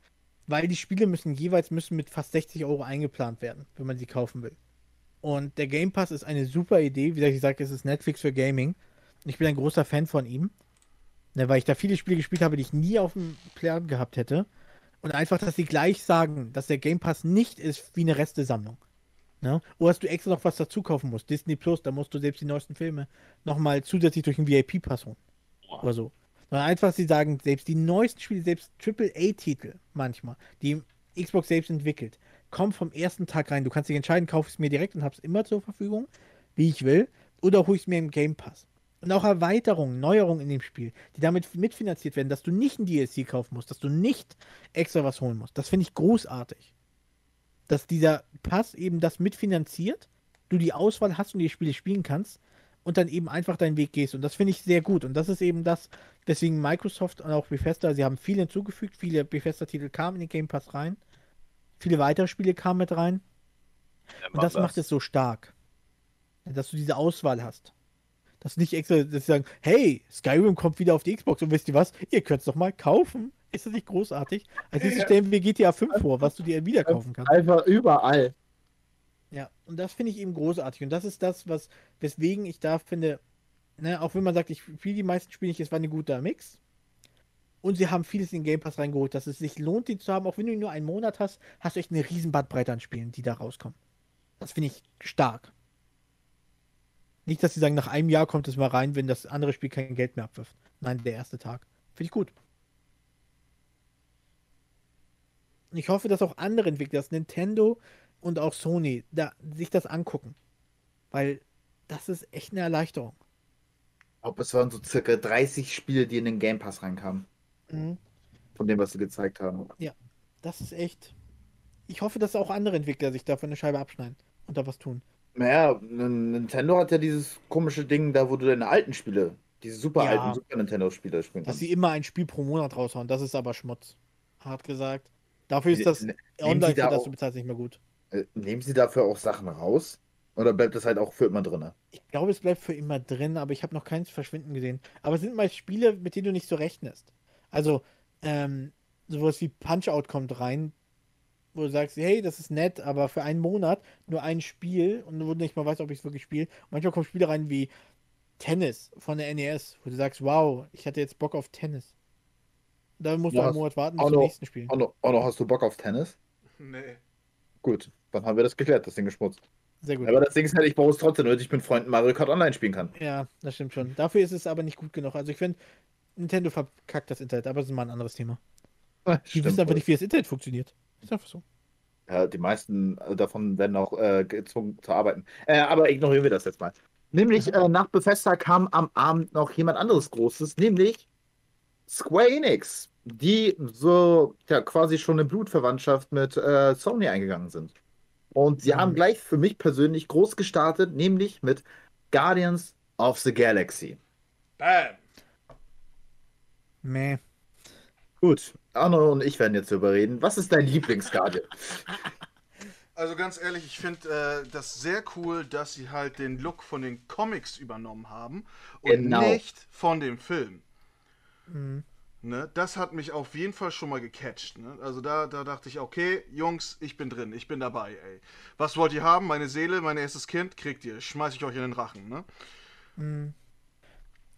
weil die Spiele müssen jeweils müssen mit fast 60 Euro eingeplant werden, wenn man sie kaufen will. Und der Game Pass ist eine super Idee. Wie ich gesagt, es ist Netflix für Gaming. Ich bin ein großer Fan von ihm, ne, weil ich da viele Spiele gespielt habe, die ich nie auf dem Plan gehabt hätte. Und einfach, dass sie gleich sagen, dass der Game Pass nicht ist wie eine Restesammlung. Ne? Oder dass du extra noch was dazu kaufen musst. Disney Plus, da musst du selbst die neuesten Filme nochmal zusätzlich durch einen VIP-Pass holen. Oder so. Sondern einfach, sie sagen, selbst die neuesten Spiele, selbst AAA-Titel manchmal, die Xbox selbst entwickelt, kommen vom ersten Tag rein. Du kannst dich entscheiden, kaufe ich es mir direkt und habe es immer zur Verfügung, wie ich will, oder hole ich es mir im Game Pass. Und auch Erweiterungen, Neuerungen in dem Spiel, die damit mitfinanziert werden, dass du nicht ein DLC kaufen musst, dass du nicht extra was holen musst. Das finde ich großartig. Dass dieser Pass eben das mitfinanziert, du die Auswahl hast und die Spiele spielen kannst und dann eben einfach deinen Weg gehst. Und das finde ich sehr gut. Und das ist eben das, weswegen Microsoft und auch Bethesda, sie haben viel hinzugefügt, viele Bethesda-Titel kamen in den Game Pass rein, viele weitere Spiele kamen mit rein. Und das macht es so stark. Dass du diese Auswahl hast. Dass nicht extra, dass sie sagen, hey, Skyrim kommt wieder auf die Xbox und wisst ihr was? Ihr könnt es doch mal kaufen. Ist das nicht großartig? Als nächstes stellen wir GTA 5 vor, was du dir wieder kaufen kannst. Einfach überall. Ja, und das finde ich eben großartig. Und das ist das, was, weswegen ich da finde, ne, auch wenn man sagt, ich spiele die meisten Spiele nicht, es war ein guter Mix. Und sie haben vieles in den Game Pass reingeholt, dass es sich lohnt, die zu haben. Auch wenn du nur einen Monat hast, hast du echt eine riesen Bandbreite an Spielen, die da rauskommen. Das finde ich stark. Nicht, dass sie sagen, nach einem Jahr kommt es mal rein, wenn das andere Spiel kein Geld mehr abwirft. Nein, der erste Tag. Finde ich gut. Ich hoffe, dass auch andere Entwickler, dass Nintendo und auch Sony, da, sich das angucken. Weil das ist echt eine Erleichterung. Ich glaube, es waren so circa 30 Spiele, die in den Game Pass reinkamen. Von dem, was sie gezeigt haben. Das ist echt. Ich hoffe, dass auch andere Entwickler sich davon eine Scheibe abschneiden und da was tun. Naja, Nintendo hat ja dieses komische Ding, da wo du deine alten Spiele, diese super Ja. alten Super Nintendo-Spiele spielen Dass kannst. sie immer ein Spiel pro Monat raushauen, das ist aber Schmutz. Hart gesagt. Dafür ist das Ne- online, da das du bezahlst, nicht mehr gut. Äh, Nehmen sie dafür auch Sachen raus? Oder bleibt das halt auch für immer drin? Ich glaube, es bleibt für immer drin, aber ich habe noch keins verschwinden gesehen. Aber es sind mal Spiele, mit denen du nicht so rechnest. Also, ähm, sowas wie Punch-Out kommt rein, wo du sagst, hey, das ist nett, aber für einen Monat nur ein Spiel und wo du nicht mal weißt, ob ich es wirklich spiele. Manchmal kommen Spiele rein wie Tennis von der NES, wo du sagst, wow, ich hatte jetzt Bock auf Tennis. Da musst du einen Monat warten bis zum nächsten Spiel. Oh, oh no, hast du Bock auf Tennis? Nee. Gut, dann haben wir das geklärt, das Ding geschmutzt. Sehr gut. Aber das Ding ist halt, ich brauche es trotzdem, damit ich mit Freunden Mario Kart Online spielen kann. Ja, das stimmt schon. Dafür ist es aber nicht gut genug. Also ich finde, Nintendo verkackt das Internet, aber das ist mal ein anderes Thema. Die Stimmt wissen einfach nicht, wie das Internet funktioniert. Ist einfach so. Ja, die meisten äh, davon werden auch äh, gezwungen zu arbeiten. Äh, aber ignorieren wir das jetzt mal. Nämlich äh, nach Bethesda kam am Abend noch jemand anderes Großes, nämlich Square Enix, die so ja, quasi schon eine Blutverwandtschaft mit äh, Sony eingegangen sind. Und sie Mhm. haben gleich für mich persönlich groß gestartet, nämlich mit Guardians of the Galaxy. Bam! Meh. Gut, Arno und ich werden jetzt darüber reden. Was ist dein Lieblingsguardian? Also ganz ehrlich, ich finde äh, das sehr cool, dass sie halt den Look von den Comics übernommen haben und Genau. nicht von dem Film. Mhm. Ne? Das hat mich auf jeden Fall schon mal gecatcht. Ne? Also da, da dachte ich, okay, Jungs, ich bin drin, ich bin dabei, ey. Was wollt ihr haben? Meine Seele, mein erstes Kind, kriegt ihr. Schmeiß ich euch in den Rachen, ne? Mhm.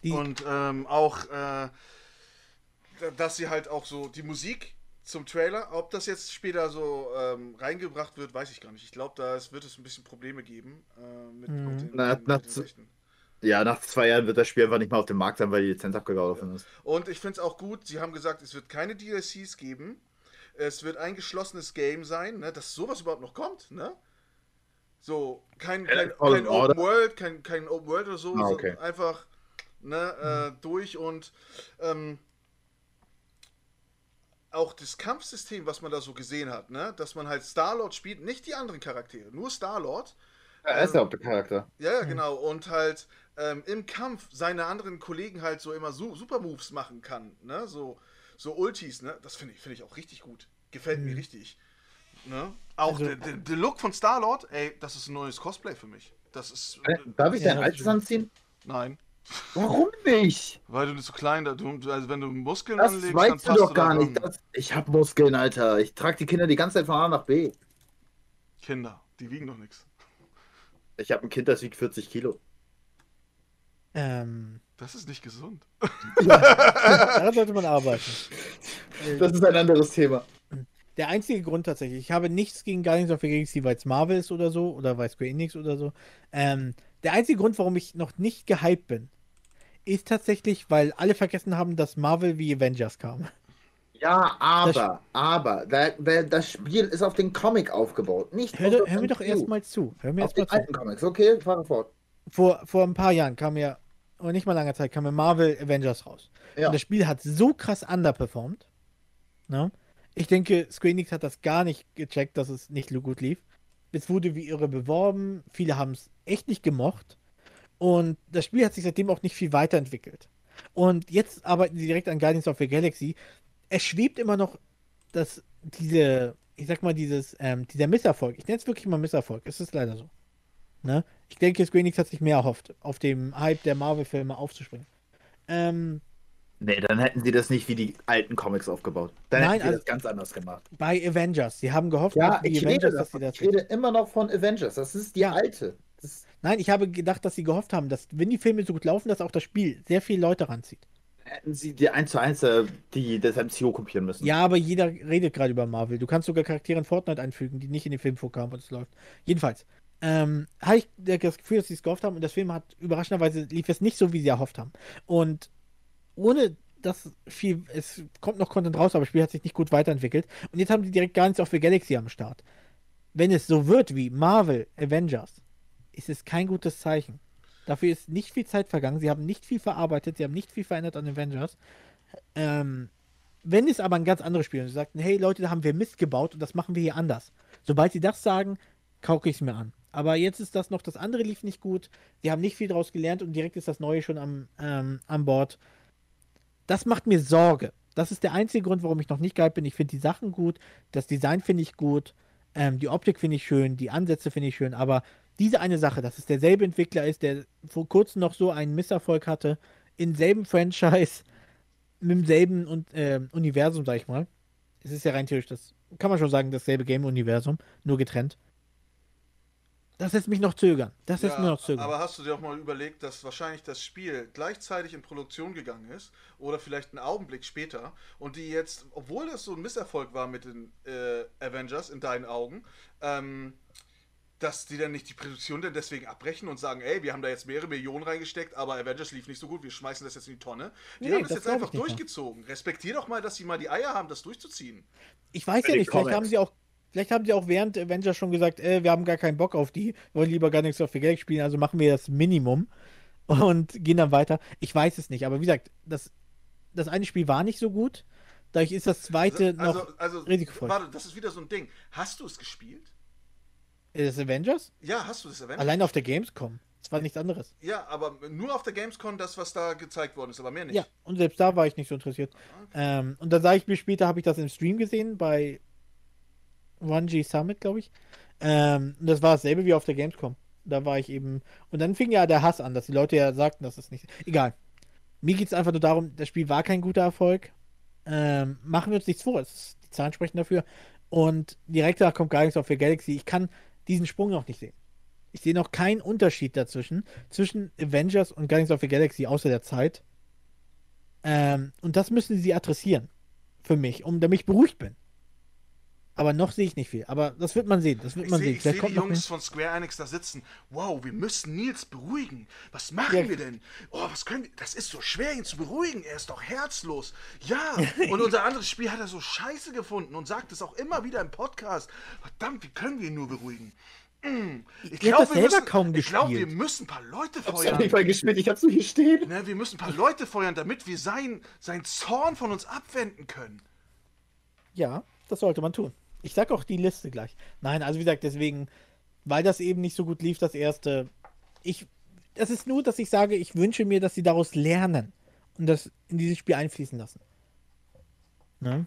Und ähm, auch, äh, dass sie halt auch so die Musik zum Trailer, ob das jetzt später so ähm, reingebracht wird, weiß ich gar nicht. Ich glaube, da es- wird es ein bisschen Probleme geben äh, mit, Mhm. mit den, Na, mit na, den. Ja, nach zwei Jahren wird das Spiel einfach nicht mehr auf dem Markt sein, weil die Lizenz abgelaufen ist. Und ich finde es auch gut, sie haben gesagt, es wird keine DLCs geben. Es wird ein geschlossenes Game sein, ne, dass sowas überhaupt noch kommt, ne? So, kein, Ja, kein, kein Order. Open World, kein, kein Open World oder so, Ah, okay. sondern einfach ne, äh, durch und ähm, auch das Kampfsystem, was man da so gesehen hat, ne, dass man halt Star-Lord spielt, nicht die anderen Charaktere, nur Star-Lord. Ja, er ist der Hauptcharakter. Ja, ja, genau. Und halt ähm, im Kampf seine anderen Kollegen halt so immer su Super Moves machen kann, ne? So, so Ultis, ne? Das finde ich, finde ich auch richtig gut. Gefällt mir Mhm. richtig. Ne? Auch Also- der, der, der Look von Star-Lord, ey, das ist ein neues Cosplay für mich. Das ist. Äh, Darf ich Ja, dein das altes anziehen? Nein. Warum nicht? Weil du bist so klein, du, also wenn du Muskeln Das anlegst, weißt du passt doch gar da nicht. Das, ich hab Muskeln, Alter. Ich trage die Kinder die ganze Zeit von A nach B. Kinder, die wiegen doch nichts. Ich habe ein Kind, das wiegt 40 Kilo. ähm, Das ist nicht gesund. daran sollte man arbeiten. Das ist ein anderes Thema. Der einzige Grund tatsächlich, ich habe nichts gegen Guardians of the Galaxy, weil es Marvel ist oder so, oder weil Square Enix oder so. Ähm, der einzige Grund, warum ich noch nicht gehypt bin, ist tatsächlich, weil alle vergessen haben, dass Marvel wie Avengers kam. Ja, aber, aber, da, da, das Spiel ist auf den Comic aufgebaut. Nicht Hör, das hör mir doch erstmal zu. Hör mir Auf erstmal den zu. alten Comics. Okay, fahre fort. Vor, vor ein paar Jahren kam ja, oder nicht mal langer Zeit, kam ja Marvel Avengers raus. Ja. Und das Spiel hat so krass underperformed. Ne? Ich denke, Square Enix hat das gar nicht gecheckt, dass es nicht so gut lief. Es wurde wie irre beworben. Viele haben es echt nicht gemocht. Und das Spiel hat sich seitdem auch nicht viel weiterentwickelt. Und jetzt arbeiten sie direkt an Guardians of the Galaxy. Es schwebt immer noch, dass diese, ich sag mal, dieses, ähm, dieser Misserfolg, ich nenne es wirklich mal Misserfolg, es ist leider so. Ne? Ich denke, Square Enix hat sich mehr erhofft, auf dem Hype der Marvel-Filme aufzuspringen. Ähm, Nee, dann hätten sie das nicht wie die alten Comics aufgebaut. Dann Nein, hätten sie also- das ganz anders gemacht. bei Avengers, sie haben gehofft, Ja, dass die ich Avengers, rede, dass sie davon. das ich rede immer noch von Avengers. Das ist die alte. Das, Nein, ich habe gedacht, dass sie gehofft haben, dass, wenn die Filme so gut laufen, dass auch das Spiel sehr viele Leute ranzieht. hätten sie die 1 zu 1 äh, die, das MCU kopieren müssen. Ja, aber jeder redet gerade über Marvel. Du kannst sogar Charaktere in Fortnite einfügen, die nicht in den Film vorkamen und es läuft. Jedenfalls, ähm, habe ich das Gefühl, dass sie es gehofft haben und das Film hat überraschenderweise lief es nicht so, wie sie erhofft haben. Und ohne dass viel, es kommt noch Content raus, aber das Spiel hat sich nicht gut weiterentwickelt. Und jetzt haben die direkt Guardians of the Galaxy am Start. Wenn es so wird wie Marvel, Avengers, ist es kein gutes Zeichen. Dafür ist nicht viel Zeit vergangen. Sie haben nicht viel verarbeitet, sie haben nicht viel verändert an Avengers. Ähm, wenn es aber ein ganz anderes Spiel ist, sie sagten, hey Leute, da haben wir Mist gebaut und das machen wir hier anders. Sobald sie das sagen, kauke ich es mir an. Aber jetzt ist das noch, das andere lief nicht gut. Sie haben nicht viel daraus gelernt und direkt ist das Neue schon am, ähm, an Bord. Das macht mir Sorge. Das ist der einzige Grund, warum ich noch nicht geil bin. Ich finde die Sachen gut, das Design finde ich gut, ähm, die Optik finde ich schön, die Ansätze finde ich schön, aber diese eine Sache, dass es derselbe Entwickler ist, der vor kurzem noch so einen Misserfolg hatte, im selben Franchise, mit demselben und, ähm, Universum, sag ich mal. Es ist ja rein theoretisch das, kann man schon sagen, dasselbe Game-Universum, nur getrennt. Das lässt mich noch zögern. Das lässt Ja, mich noch zögern. aber hast du dir auch mal überlegt, dass wahrscheinlich das Spiel gleichzeitig in Produktion gegangen ist oder vielleicht einen Augenblick später und die jetzt, obwohl das so ein Misserfolg war mit den äh, Avengers in deinen Augen, ähm, dass die dann nicht die Produktion dann deswegen abbrechen und sagen, ey, wir haben da jetzt mehrere Millionen reingesteckt, aber Avengers lief nicht so gut, wir schmeißen das jetzt in die Tonne. Die Nee, haben das, das jetzt einfach durchgezogen. Respektier doch mal, dass sie mal die Eier haben, das durchzuziehen. Ich weiß ja nicht, vielleicht Comics. haben sie auch, vielleicht haben sie auch während Avengers schon gesagt, äh, wir haben gar keinen Bock auf die, wollen lieber Guardians of the Galaxy spielen, also machen wir das Minimum und gehen dann weiter. Ich weiß es nicht, aber wie gesagt, das, das eine Spiel war nicht so gut, dadurch ist das zweite noch also, also, risikofrei. warte, das ist wieder so ein Ding. Hast du es gespielt? Äh, das Avengers. Ja, hast du das Avengers? Allein auf der Gamescom. Das war nichts anderes. Ja, aber nur auf der Gamescom das, was da gezeigt worden ist, aber mehr nicht. Ja, und selbst da war ich nicht so interessiert. Ähm, und dann sage ich mir später, habe ich das im Stream gesehen bei 1G Summit, glaube ich. Ähm, und das war dasselbe wie auf der Gamescom. Da war ich eben. Und dann fing ja der Hass an, dass die Leute ja sagten, dass es nicht. Egal. Mir geht es einfach nur darum, das Spiel war kein guter Erfolg. Ähm, machen wir uns nichts vor. Es ist, die Zahlen sprechen dafür. Und direkt danach kommt Guardians of the Galaxy. Ich kann diesen Sprung noch nicht sehen. Ich sehe noch keinen Unterschied dazwischen, zwischen Avengers und Guardians of the Galaxy, außer der Zeit. Ähm, und das müssen sie adressieren. Für mich, um damit ich beruhigt bin. Aber noch sehe ich nicht viel. Aber das wird man sehen. Das wird Ich man sehe sehen. ich seh Vielleicht die Jungs von Square Enix da sitzen. Wow, wir müssen Nils beruhigen. Was machen Ja. wir denn? Oh, was können wir? Das ist so schwer, ihn zu beruhigen. Er ist doch herzlos. Ja, und unser anderes Spiel hat er so scheiße gefunden und sagt es auch immer wieder im Podcast. Verdammt, wie können wir ihn nur beruhigen? Mm. Ich glaube, wir, müssen- kaum ich glaub, wir müssen ein paar Leute Ich hab's feuern. nicht mal gespielt, ich hab's nur hier stehen. Ne, wir müssen ein paar Leute feuern, damit wir sein, sein Zorn von uns abwenden können. Ja, das sollte man tun. Ich sag auch die Liste gleich. Nein, also wie gesagt, deswegen, weil das eben nicht so gut lief, das erste. Ich, das ist nur, dass ich sage, ich wünsche mir, dass sie daraus lernen und das in dieses Spiel einfließen lassen. Ne?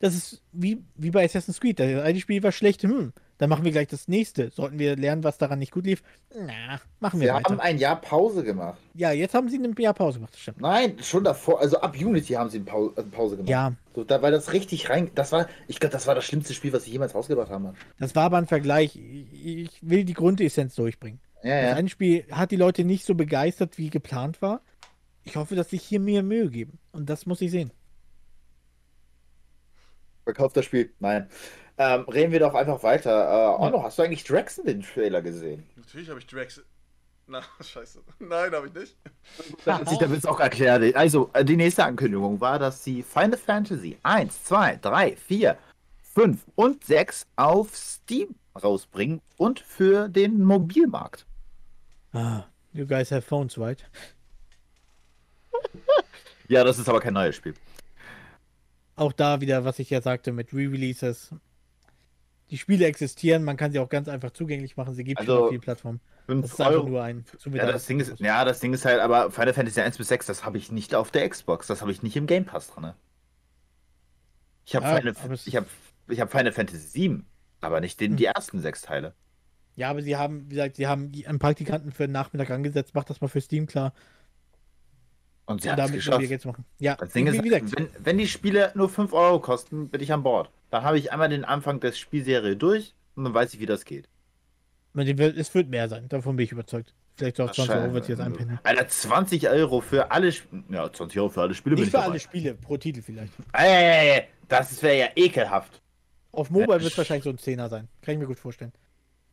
Das ist wie, wie bei Assassin's Creed. Das eine Spiel war schlecht, hm, dann machen wir gleich das nächste. Sollten wir lernen, was daran nicht gut lief? Na, machen wir Wir weiter. haben ein Jahr Pause gemacht. Ja, jetzt haben sie eine Jahr Pause gemacht, das stimmt. Nein, schon davor, also ab Unity haben sie eine Pause, äh, Pause gemacht. Ja, So, da war das richtig rein. Das war, ich glaube, das war das schlimmste Spiel, was sie jemals rausgebracht haben. Das war aber ein Vergleich. Ich, will die Grundessenz durchbringen. Ja, Das ja. eine Spiel hat die Leute nicht so begeistert, wie geplant war. Ich hoffe, dass sich hier mehr Mühe geben. Und das muss ich sehen. Verkauft das Spiel. Nein. Ähm, reden wir doch einfach weiter. Äh, Onno, hast du eigentlich Draxon den Trailer gesehen? Natürlich habe ich Drax. Na, scheiße. Nein, habe ich nicht. Da hat sich der Witz auch erklärt. Also, äh, die nächste Ankündigung war, dass sie Final Fantasy 1, 2, 3, 4, 5 und 6 auf Steam rausbringen und für den Mobilmarkt. Ah, you guys have phones, right? Ja, das ist aber kein neues Spiel. Auch da wieder, was ich ja sagte mit Re-Releases. Die Spiele existieren, man kann sie auch ganz einfach zugänglich machen. Sie gibt Also, schon auf vielen Plattformen. Das 5 ist einfach nur ein Ja das, Ding ist, ja, das Ding ist halt, aber Final Fantasy 1 bis 6, das habe ich nicht auf der Xbox, das habe ich nicht im Game Pass drin. Ich habe Ja, Final, es- ich hab, ich hab Final Fantasy 7, aber nicht den, die ersten sechs Teile. Ja, aber sie haben, wie gesagt, sie haben einen Praktikanten für den Nachmittag angesetzt. Macht das mal für Steam klar. Und sie es damit geschafft. jetzt machen. Ja, Das Ding ist, wenn, wenn die Spiele nur 5 Euro kosten, bin ich an Bord. Dann habe ich einmal den Anfang der Spielserie durch und dann weiß ich, wie das geht. es wird mehr sein. Davon bin ich überzeugt. Vielleicht auf 20 Euro wird sie jetzt einpendeln. Alter, 20 Euro für alle Spiele. Ja, 20 Euro für alle Spiele Nicht ich für alle Spiele, pro Titel vielleicht. Ey, das wäre ja ekelhaft. Auf Mobile Ja, wird es wahrscheinlich so ein Zehner sein. Kann ich mir gut vorstellen.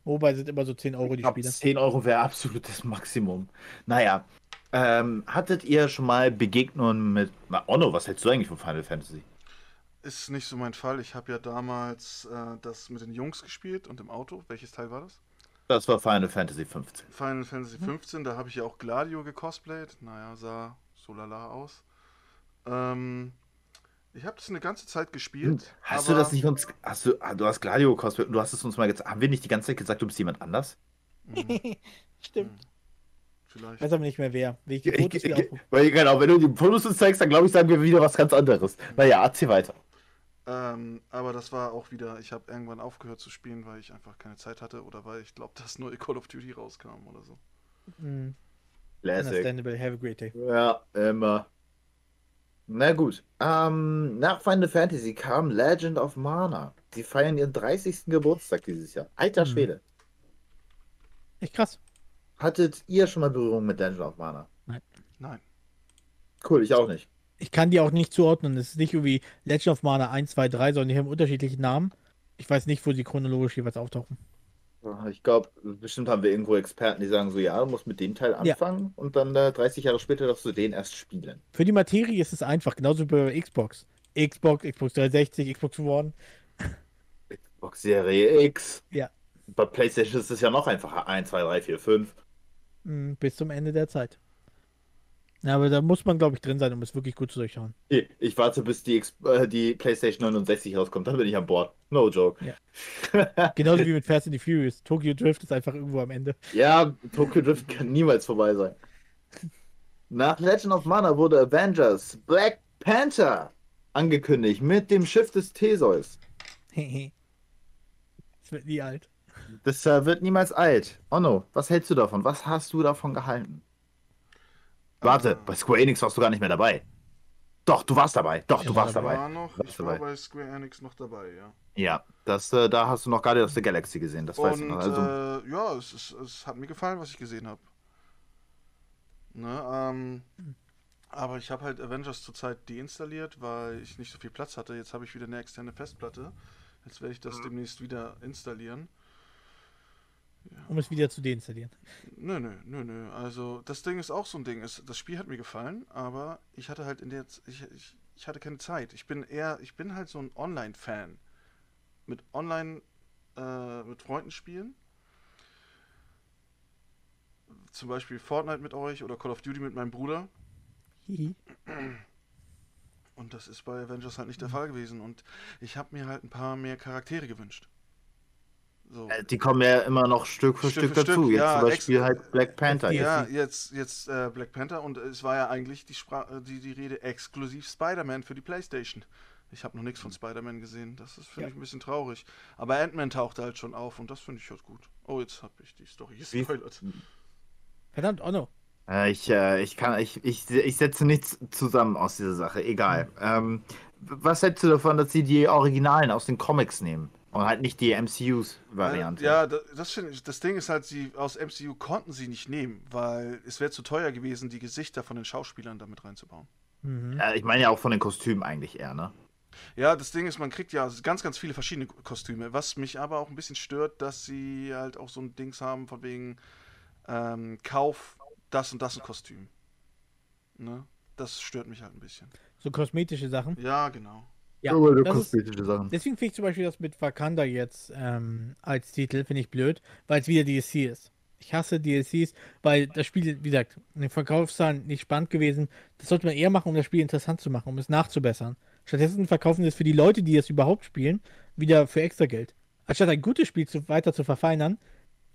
Mobile sind immer so 10 Euro die Spiele. 10 Euro wäre absolutes Maximum. Naja, ähm, hattet ihr schon mal Begegnungen mit. Na, Onno, was hältst du eigentlich von Final Fantasy? Ist nicht so mein Fall. Ich habe ja damals äh, das mit den Jungs gespielt und im Auto. Welches Teil war das? Das war Final Fantasy 15. Final Fantasy 15, da habe ich ja auch Gladio gecosplayt. Naja, sah so lala aus. Ähm, ich habe das eine ganze Zeit gespielt. Hast du das nicht uns. Hast du, ah, du hast Gladio Cosplay, du hast es uns mal gezeigt. Haben wir nicht die ganze Zeit gesagt, du bist jemand anders? Stimmt. Vielleicht. Weiß aber nicht mehr wer. Will ich die Ich, Fotos ich, aufrufen? weil, genau, wenn du die Fotos uns zeigst, dann glaube ich, sagen wir wieder was ganz anderes. Naja, erzähl weiter. Ähm, aber das war auch wieder, ich habe irgendwann aufgehört zu spielen, weil ich einfach keine Zeit hatte oder weil ich glaube, dass neue Call of Duty rauskam oder so. Mm, Classic. understandable. Have a great day. Ja, immer. Na gut. Ähm, nach Final Fantasy kam Legend of Mana. Die feiern ihren 30. Geburtstag dieses Jahr. Alter Mhm. Schwede. Echt krass. Hattet ihr schon mal Berührung mit Legend of Mana? Nein. Cool, ich auch nicht. Ich kann die auch nicht zuordnen. Es ist nicht irgendwie Legend of Mana 1, 2, 3, sondern die haben unterschiedliche Namen. Ich weiß nicht, wo sie chronologisch jeweils auftauchen. Ich glaube, bestimmt haben wir irgendwo Experten, die sagen so, ja, du musst mit dem Teil anfangen und dann äh, 30 Jahre später darfst du den erst spielen. Für die Materie ist es einfach, genauso wie bei Xbox. Xbox, Xbox 360, Xbox One. Xbox Serie X. Ja. Bei PlayStation ist es ja noch einfacher. 1, 2, 3, 4, 5. Bis zum Ende der Zeit. Ja, aber da muss man, glaube ich, drin sein, um es wirklich gut zu durchschauen. Ich, ich warte, bis die, äh, die PlayStation 69 rauskommt, dann bin ich an Bord. No joke. Ja. Genauso wie mit Fast and the Furious. Tokyo Drift ist einfach irgendwo am Ende. Ja, Tokyo Drift kann niemals vorbei sein. Nach Legend of Mana wurde Avengers Black Panther angekündigt mit dem Schiff des Theseus. Es wird nie alt. Das äh, wird niemals alt. Onno, was hältst du davon? Was hast du davon gehalten? Warte, Äh, bei Square Enix warst du gar nicht mehr dabei. Doch, du warst dabei. Doch, du war warst dabei. War noch, Warst ich war dabei. bei Square Enix noch dabei, ja. Ja, das, äh, da hast du noch Guardians of the Galaxy gesehen, das weiß ich noch. Also, äh, ja, es, ist, es hat mir gefallen, was ich gesehen habe. Ne, ähm, aber ich habe halt Avengers zurzeit deinstalliert, weil ich nicht so viel Platz hatte. Jetzt habe ich wieder eine externe Festplatte. Jetzt werde ich das demnächst wieder installieren. Um es wieder zu deinstallieren. Nö, nö, nö, nö. Also das Ding ist auch so ein Ding. Es, das Spiel hat mir gefallen, aber ich hatte halt in der ich, ich, ich hatte keine Zeit. Ich bin eher, ich bin halt so ein Online-Fan. Mit Online, äh, mit Freunden spielen. Zum Beispiel Fortnite mit euch oder Call of Duty mit meinem Bruder. Hihi. Und das ist bei Avengers halt nicht der Fall gewesen. Und ich habe mir halt ein paar mehr Charaktere gewünscht. So. äh, die kommen ja immer noch Stück für Stück Stück, für dazu. Stück, Jetzt ja, zum Beispiel halt Black Panther. Ja, Jetzt. jetzt, jetzt äh, Black Panther und es war ja eigentlich die, Spra äh, die, die Rede exklusiv Spider-Man für die Playstation. Ich habe noch nichts von Spider-Man gesehen, das ist, finde Ja. ich, ein bisschen traurig. Aber Ant-Man tauchte halt schon auf und das finde ich halt gut. Oh, jetzt habe ich die Story gespoilert. Verdammt, Onno. Äh, ich, äh, ich kann, ich, ich, ich setze nichts zusammen aus dieser Sache. Egal. Ähm, was hältst du davon, dass sie die Originalen aus den Comics nehmen und halt nicht die MCUs-Variante? Ja, da- das finde ich. Das Ding ist halt, sie aus MCU konnten sie nicht nehmen, weil es wäre zu teuer gewesen, die Gesichter von den Schauspielern damit reinzubauen. Mhm. Ja, ich meine ja auch von den Kostümen eigentlich eher, ne? Ja, das Ding ist, man kriegt ja ganz, ganz viele verschiedene Kostüme. Was mich aber auch ein bisschen stört, dass sie halt auch so ein Dings haben von wegen ähm, Kauf das und das ein Kostüm. Ne? Das stört mich halt ein bisschen. So kosmetische Sachen. Ja, genau. Ja, Nur weil du das ist, kosmetische Sachen. deswegen finde ich zum Beispiel das mit Wakanda jetzt ähm, als Titel, finde ich blöd, weil es wieder DLC ist. Ich hasse DLCs, weil das Spiel, wie gesagt, in den Verkaufszahlen nicht spannend gewesen. Das sollte man eher machen, um das Spiel interessant zu machen, um es nachzubessern. Stattdessen verkaufen sie es für die Leute, die es überhaupt spielen, wieder für extra Geld. Anstatt ein gutes Spiel zu, weiter zu verfeinern,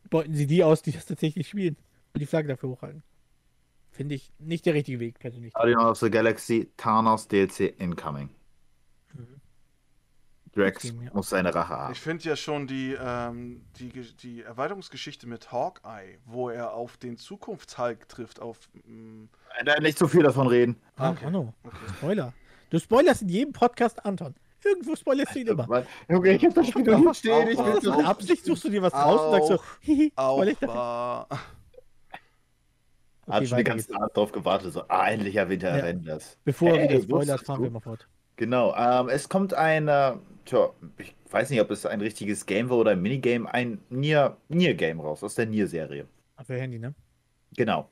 beuten sie die aus, die das tatsächlich spielen und die Flagge dafür hochhalten. Finde ich nicht der richtige Weg, persönlich. Guardians of the Galaxy, Thanos DLC incoming. Drax Okay, muss seine Rache haben. Ich finde ja schon die, ähm, die, die Erweiterungsgeschichte mit Hawkeye, wo er auf den Zukunftshulk trifft, auf. mm, Da nicht so viel davon reden. Ah, Okay. Anno. Okay. Spoiler. Du spoilerst in jedem Podcast Anton. Irgendwo spoilerst du ihn immer. Junge, ich hab das Spiel noch hinstehen. Ich will das das mit Absicht? Suchst du dir was raus und sagst so, hihi, Auch spoiler ich das? war. Hat Okay, schon die ganze. Zeit drauf gewartet. So, ah, endlich erwähnt er Ja. Avengers. Bevor er wieder spoilert, fahren wir mal fort. Genau, ähm, es kommt ein, äh, tja, ich weiß nicht, ob es ein richtiges Game war oder ein Minigame, ein Nier, Nier-Game raus, aus der Nier-Serie. Für Handy, ne? Genau.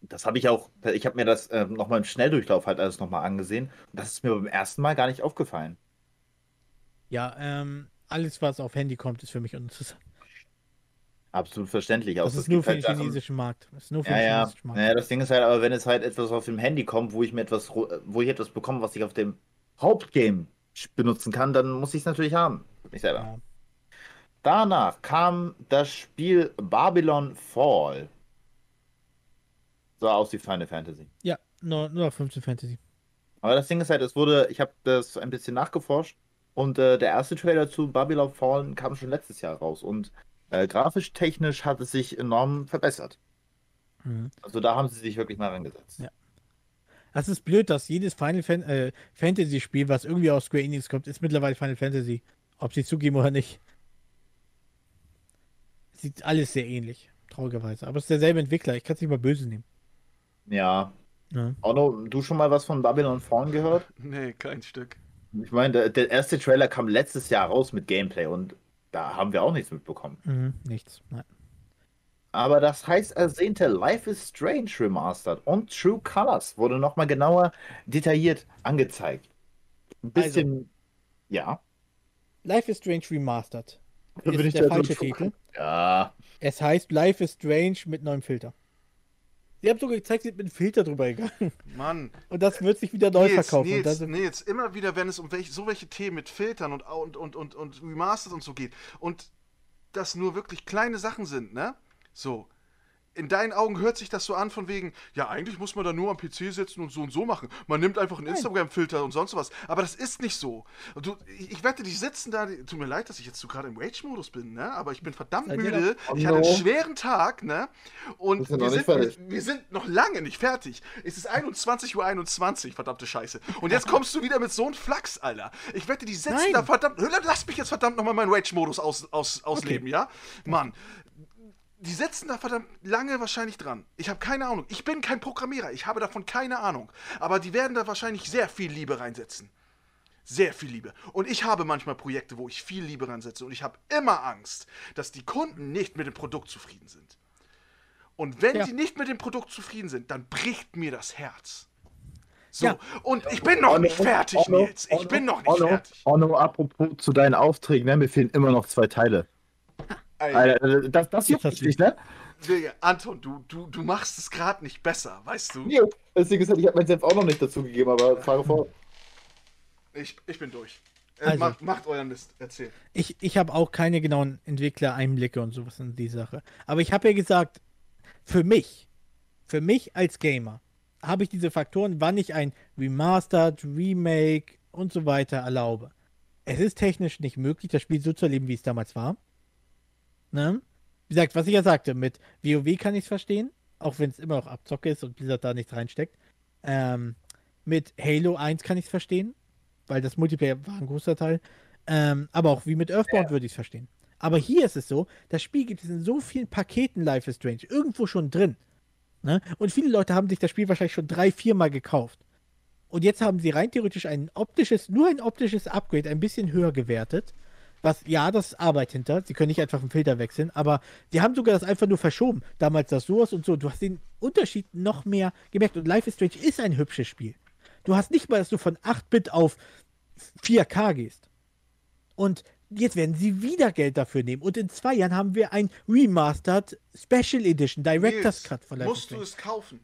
Das habe ich auch, ich habe mir das ähm, nochmal im Schnelldurchlauf halt alles nochmal angesehen. Und das ist mir beim ersten Mal gar nicht aufgefallen. Ja, ähm, alles, was auf Handy kommt, ist für mich uninteressant. Absolut verständlich. Das ist nur gibt für den halt Sachen- chinesischen Markt. Das ist nur für Ja, den ja. chinesischen Markt. Naja, das Ding ist halt, aber wenn es halt etwas auf dem Handy kommt, wo ich mir etwas, wo ich etwas bekomme, was ich auf dem Hauptgame benutzen kann, dann muss ich es natürlich haben. Für mich selber. Ja. Danach kam das Spiel Babylon Fall. Sah aus wie Final Fantasy. Ja, nur, nur auf 15 Fantasy. Aber das Ding ist halt, es wurde, ich habe das ein bisschen nachgeforscht und äh, der erste Trailer zu Babylon Fallen kam schon letztes Jahr raus und äh, grafisch technisch hat es sich enorm verbessert. Mhm. Also da haben sie sich wirklich mal rangesetzt. Ja. Das ist blöd, dass jedes Final Fan äh, Fantasy Spiel, was irgendwie aus Square Enix kommt, ist mittlerweile Final Fantasy. Ob sie zugeben oder nicht. Sieht alles sehr ähnlich, traurigerweise. Aber es ist derselbe Entwickler. Ich kann es nicht mal böse nehmen. Ja. Ja. Ono, du schon mal was von Babylon Fallen gehört? Nee, kein Stück. Ich meine, der, der erste Trailer kam letztes Jahr raus mit Gameplay und Da haben wir auch nichts mitbekommen. Mhm, nichts. Nein. Aber das heißt ersehnte Life is Strange Remastered und True Colors wurde nochmal genauer detailliert angezeigt. Ein Also bisschen. ja. Life is Strange Remastered. Ist ich der falsche. Titel. Ja. Es heißt Life is Strange mit neuem Filter. Sie haben sogar gezeigt, sie sind mit einem Filter drüber gegangen. Mann. Und das wird sich wieder neu Nils, verkaufen. Nils, Nils, immer wieder, wenn es um welche, so welche Themen mit Filtern und, und, und, und, und Remastered und so geht und das nur wirklich kleine Sachen sind, ne? So. In deinen Augen hört sich das so an von wegen, ja, eigentlich muss man da nur am PC sitzen und so und so machen. Man nimmt einfach einen Instagram-Filter und sonst was. Aber das ist nicht so. Du, ich, wette, die sitzen da, die, tut mir leid, dass ich jetzt so gerade im Rage-Modus bin, ne? Aber ich bin verdammt müde. Oh Ich hatte einen schweren Tag, ne? Und Wir sind wir sind, noch lange nicht fertig. Es ist 21.21 Uhr, 21, verdammte Scheiße. Und jetzt kommst du wieder mit so einem Flachs, Alter. Ich wette, die sitzen Nein. da verdammt. Lass mich jetzt verdammt nochmal meinen Rage-Modus aus, aus, ausleben, ja? Mann. Die sitzen da verdammt lange wahrscheinlich dran. Ich habe keine Ahnung. Ich bin kein Programmierer. Ich habe davon keine Ahnung. Aber die werden da wahrscheinlich sehr viel Liebe reinsetzen. Sehr viel Liebe. Und ich habe manchmal Projekte, wo ich viel Liebe reinsetze. Und ich habe immer Angst, dass die Kunden nicht mit dem Produkt zufrieden sind. Und wenn Ja. sie nicht mit dem Produkt zufrieden sind, dann bricht mir das Herz. So, Ja. und ich bin noch nicht fertig, Nils. Ich bin noch nicht fertig. Onno, apropos zu deinen Aufträgen, ne? mir fehlen immer noch zwei Teile. Alter, das, das juckt Das dich nicht, ne? Anton, du, du, du machst es gerade nicht besser, weißt du? Nee, deswegen gesagt, ich habe mein Senf auch noch nicht dazu gegeben, aber frage vor. Ich, ich bin durch. Äh, Also. macht, macht euren Mist. Erzähl. Ich, ich habe auch keine genauen Entwicklereinblicke und sowas in die Sache. Aber ich habe ja gesagt, für mich, für mich als Gamer, habe ich diese Faktoren, wann ich ein Remastered, Remake und so weiter erlaube. Es ist technisch nicht möglich, das Spiel so zu erleben, wie es damals war. Ne? Wie gesagt, was ich ja sagte, mit WoW kann ich es verstehen, auch wenn es immer noch Abzocke ist und Blizzard da nichts reinsteckt. Ähm, mit Halo 1 kann ich es verstehen, weil das Multiplayer war ein großer Teil. Ähm, aber auch wie mit Earthbound würde ich es verstehen. Aber hier ist es so, das Spiel gibt es in so vielen Paketen Life is Strange irgendwo schon drin. Ne? Und viele Leute haben sich das Spiel wahrscheinlich schon drei, viermal gekauft. Und jetzt haben sie rein theoretisch ein optisches, nur ein optisches Upgrade ein bisschen höher gewertet. Was, ja, das ist Arbeit hinter. Sie können nicht einfach einen Filter wechseln, aber sie haben sogar das einfach nur verschoben. Damals das sowas und so. Du hast den Unterschied noch mehr gemerkt. Und Life is Strange ist ein hübsches Spiel. Du hast nicht mal, dass du von 8-Bit auf 4K gehst. Und jetzt werden sie wieder Geld dafür nehmen. Und in zwei Jahren haben wir ein Remastered Special Edition, Director's Cut von Life is musst du es kaufen?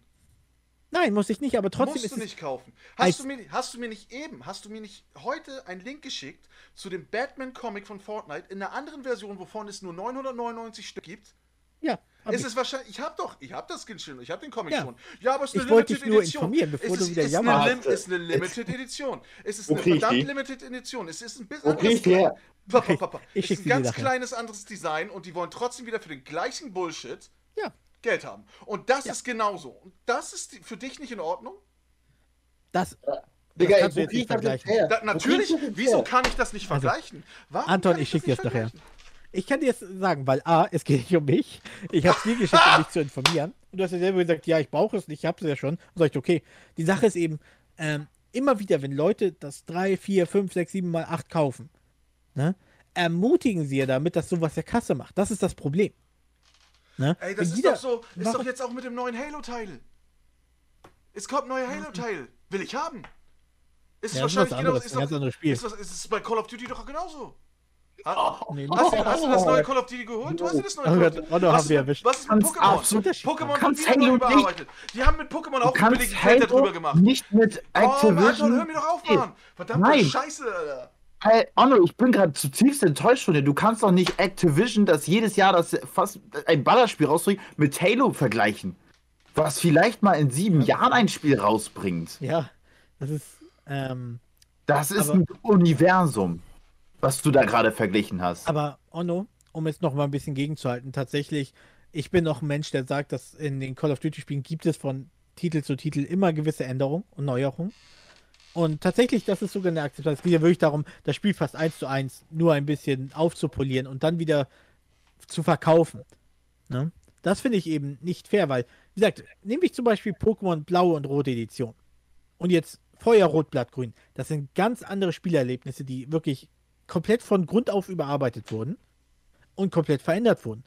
Nein, muss ich nicht, aber trotzdem musst ist du nicht kaufen. Hast du, mir, hast du mir nicht eben, hast du mir nicht heute einen Link geschickt zu dem Batman-Comic von Fortnite in einer anderen Version, wovon es nur 999 Stück gibt? Ja, hab Ist ich. es wahrscheinlich, ich habe doch, ich habe das Skin schon, ich habe den Comic Ja. schon. Ja, aber es ist Ich eine wollte Limited dich nur Edition. informieren, bevor es du ist, wieder ist eine, Lim ist eine Limited Edition. Es ist eine krieg ich verdammt die? Limited Edition. Es ist ein bisschen Wo krieg ich die her? Papa, Papa. Ich ist ein ganz kleines anderes Design und die wollen trotzdem wieder für den gleichen Bullshit Ja, Geld haben. Und das Ja. ist genauso. Und das ist für dich nicht in Ordnung? das. Digga, kannst du jetzt nicht das vergleichen. Da, natürlich, das wieso kann ich das nicht Also, vergleichen? Warum Anton, ich schicke dir das das nachher. Ich kann dir jetzt sagen, weil A, es geht nicht um mich. Ich habe es dir geschickt, um dich zu informieren. Und du hast ja selber gesagt, ja, ich brauche es nicht, ich habe es ja schon. Und sag ich, okay. Die Sache ist eben, ähm, immer wieder, wenn Leute das 3, 4, 5, 6, 7 mal 8 kaufen, ne, ermutigen sie ja damit, dass sowas der Kasse macht. Das ist das Problem. Ne? Ey, Wenn das ist jeder- doch so, ist doch jetzt auch mit dem neuen Halo-Teil. Es kommt ein neuer Halo-Teil. Will ich haben. Ist Ja, ist wahrscheinlich genau, anderes, ist, ein doch, ganz anderes Spiel. Ist, was, ist es bei Call of Duty doch genauso. Ha- Nee, Hast, du, hast du das neue Call of Duty geholt? Du hast dir das neue Oh Call of Duty. oh, da was, haben ist wir mit, erwischt. was ist mit Kannst Pokémon? Pokémon kannst wieder neu überarbeitet. Die haben mit Pokémon auch Du kannst billigen drüber Halo gemacht. nicht mit Oh, Activision. hör mir doch auf, Mann. Verdammte Nein. Scheiße, Alter. Hey, Arno, ich bin gerade zutiefst enttäuscht von dir. Du kannst doch nicht Activision, das jedes Jahr das fast ein Ballerspiel rausbringt, mit Halo vergleichen. Was vielleicht mal in sieben Jahren ein Spiel rausbringt. Ja, das ist, ähm, Das ist Aber- ein Universum, was du da gerade verglichen hast. Aber Onno, um jetzt noch mal ein bisschen gegenzuhalten, tatsächlich, ich bin noch ein Mensch, der sagt, dass in den Call of Duty Spielen gibt es von Titel zu Titel immer gewisse Änderungen und Neuerungen. Und tatsächlich, das ist sogar eine Akzeptanz. Es geht ja wirklich darum, das Spiel fast eins zu eins nur ein bisschen aufzupolieren und dann wieder zu verkaufen. Ne? Das finde ich eben nicht fair, weil, wie gesagt, nehme ich zum Beispiel Pokémon Blaue und Rote Edition. Und jetzt Feuer, Rot, Blatt, Grün. Das sind ganz andere Spielerlebnisse, die wirklich komplett von Grund auf überarbeitet wurden. und komplett verändert wurden.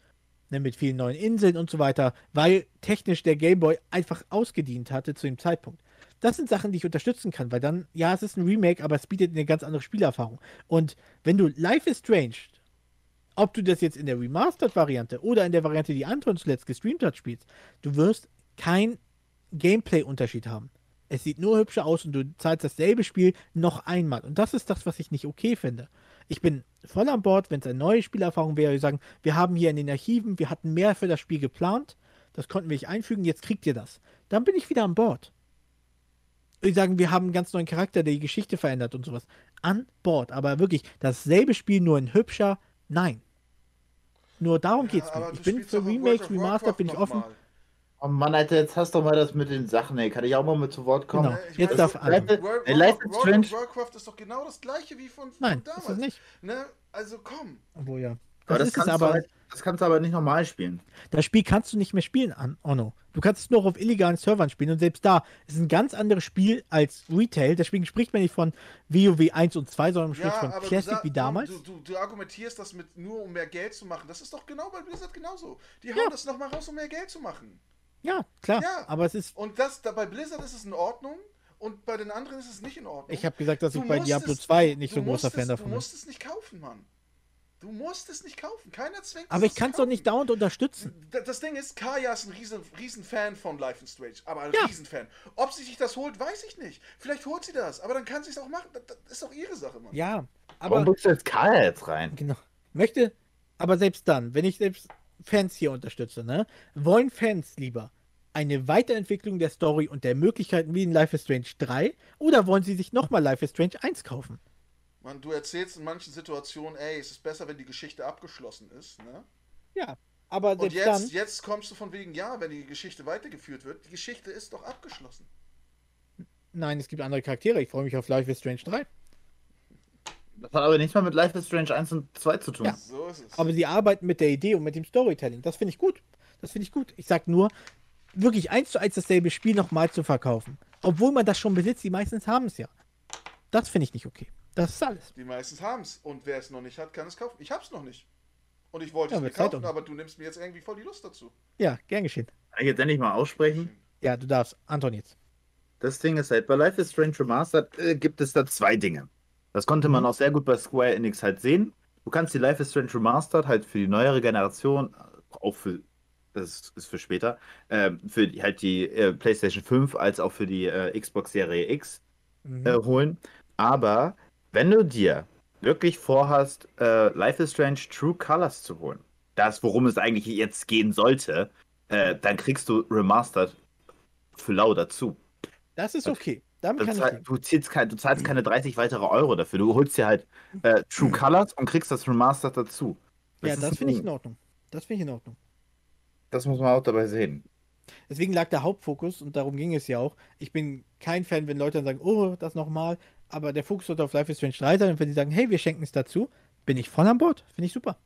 Ne, mit vielen neuen Inseln und so weiter, weil technisch der Game Boy einfach ausgedient hatte zu dem Zeitpunkt. Das sind Sachen, die ich unterstützen kann, weil dann, ja, es ist ein Remake, aber es bietet eine ganz andere Spielerfahrung. Und wenn du Life is Strange, ob du das jetzt in der Remastered-Variante oder in der Variante, die Anton zuletzt gestreamt hat, spielst, du wirst keinen Gameplay-Unterschied haben. Es sieht nur hübscher aus und du zahlst dasselbe Spiel noch einmal. Und das ist das, was ich nicht okay finde. Ich bin voll an Bord, wenn es eine neue Spielerfahrung wäre. Wir sagen, wir haben hier in den Archiven, wir hatten mehr für das Spiel geplant. Das konnten wir nicht einfügen, jetzt kriegt ihr das. Dann bin ich wieder an Bord. Sagen, wir haben einen ganz neuen Charakter, der die Geschichte verändert und sowas. An Bord. Aber wirklich, dasselbe Spiel nur in hübscher, nein. Nur darum Ja, geht's mir. Ich bin für Remakes, Warcraft bin ich offen. mal. Oh Mann, Alter, jetzt hast du mal das mit den Sachen, ey. Kann ich auch mal mit zu Wort kommen? Genau. Äh, ich Jetzt darf World- World, World, World of Warcraft ist doch genau das gleiche wie von, von Nein, damals. ist es nicht. Ne? Also komm. Obwohl ja. Aber Das, das, kannst aber. du halt, das kannst du aber nicht normal spielen. Das Spiel kannst du nicht mehr spielen an Ono. Du kannst es nur auf illegalen Servern spielen und selbst da ist es ein ganz anderes Spiel als Retail. Deswegen spricht man nicht von WoW 1 und 2, sondern man spricht von aber Classic du, wie damals. Du, du, du argumentierst das mit nur um mehr Geld zu machen. Das ist doch genau bei Blizzard genauso. Die hauen das nochmal raus, um mehr Geld zu machen. Ja, klar. Ja. Aber es ist. Und das, da, bei Blizzard ist es in Ordnung und bei den anderen ist es nicht in Ordnung. Ich habe gesagt, dass Du ich bei Diablo es- 2 nicht du so ein großer Fan davon Du bin. musst es nicht kaufen, Mann. Du musst es nicht kaufen. Keiner zwingt Aber ich kann es doch nicht dauernd unterstützen. Da- Das Ding ist, Kaya ist ein riesen, riesen Fan von Life is Strange, aber ein Ja. Riesenfan. Ob sie sich das holt, weiß ich nicht. Vielleicht holt sie das, aber dann kann sie es auch machen. Das, das ist doch ihre Sache, Mann. Ja, Warum aber drückst du jetzt Kaya jetzt rein? genau. Möchte, aber selbst dann, wenn ich selbst Fans hier unterstütze, ne, wollen Fans lieber eine Weiterentwicklung der Story und der Möglichkeiten wie in Life is Strange 3 oder wollen sie sich nochmal Life is Strange 1 kaufen? Mann, du erzählst in manchen Situationen, ey, es ist besser, wenn die Geschichte abgeschlossen ist, ne? Ja, aber Und jetzt, dann. jetzt kommst du von wegen, ja, wenn die Geschichte weitergeführt wird, die Geschichte ist doch abgeschlossen. Nein, es gibt andere Charaktere. Ich freue mich auf Life is Strange 3. Das hat aber nichts mehr mit Life is Strange 1 und 2 zu tun. Ja. So ist es. Aber sie arbeiten mit der Idee und mit dem Storytelling. Das finde ich gut. Das finde ich gut. Ich sag nur, wirklich eins zu eins dasselbe Spiel nochmal zu verkaufen. Obwohl man das schon besitzt, die meistens haben es ja. Das finde ich nicht okay. Das ist alles. Die meisten haben es. Und wer es noch nicht hat, kann es kaufen. Ich hab's noch nicht. Und ich wollte Ja, es mir kaufen, um. aber du nimmst mir jetzt irgendwie voll die Lust dazu. Ja, gern geschehen. Kann ich jetzt endlich mal aussprechen? Ja, du darfst. Anton jetzt. Das Ding ist halt, bei Life is Strange Remastered äh, gibt es da zwei Dinge. Das konnte man Mhm. auch sehr gut bei Square Enix halt sehen. Du kannst die Life is Strange Remastered halt für die neuere Generation, auch für, das ist für später, äh, für die, halt die äh, PlayStation 5 als auch für die äh, Xbox Serie X Mhm. äh, holen. Aber wenn du dir wirklich vorhast, äh, Life is Strange True Colors zu holen, das, worum es eigentlich jetzt gehen sollte, äh, dann kriegst du Remastered für lau dazu. Das ist okay. Damit Du, zahl, du, zahlst kein, du zahlst keine 30 weitere Euro dafür. Du holst dir halt äh, True Colors und kriegst das Remastered dazu. Ja, ist das finde ich in Ordnung. Das finde ich in Ordnung. Das muss man auch dabei sehen. Deswegen lag der Hauptfokus, und darum ging es ja auch. Ich bin kein Fan, wenn Leute dann sagen, oh, das nochmal. Aber der Fokus sollte auf Life is Strange 3 sein. Und wenn sie sagen, hey, wir schenken es dazu, bin ich voll an Bord. Finde ich super.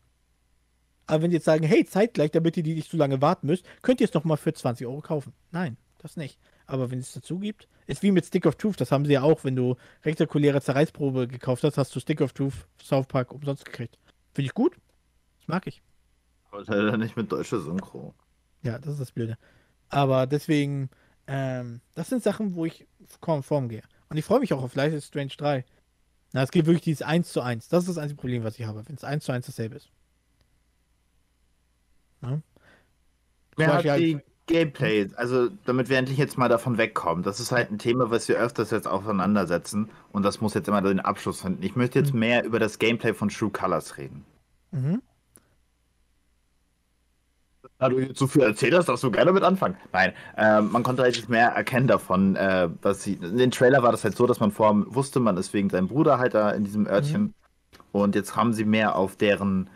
Aber wenn sie jetzt sagen, hey, zeitgleich, damit ihr die nicht zu lange warten müsst, könnt ihr es nochmal für 20 Euro kaufen. Nein, das nicht. Aber wenn es dazu gibt, ist wie mit Stick of Truth, das haben sie ja auch, wenn du rektakuläre Zerreißprobe gekauft hast, hast du Stick of Truth South Park umsonst gekriegt. Finde ich gut. Das mag ich. Aber leider nicht mit deutscher Synchro. Ja, das ist das Blöde. Aber deswegen, ähm, das sind Sachen, wo ich konform gehe. Und ich freue mich auch auf Life is Strange 3. Na, es geht wirklich dieses 1 zu 1. Das ist das einzige Problem, was ich habe, wenn es 1 zu 1 dasselbe ist. Ja. Mir hat Beispiel halt- die Gameplay, also damit wir endlich jetzt mal davon wegkommen, das ist halt ein Thema, was wir öfters jetzt auseinandersetzen und das muss jetzt immer den Abschluss finden. Ich möchte jetzt Mhm. mehr über das Gameplay von True Colors reden. Mhm. Da du jetzt so viel erzählt hast, darfst du gerne mit anfangen. Nein, ähm, man konnte halt mehr erkennen davon, äh, was sie. In den Trailer war das halt so, dass man vorher wusste, man ist wegen seinem Bruder halt da in diesem Örtchen. Und jetzt haben sie mehr auf deren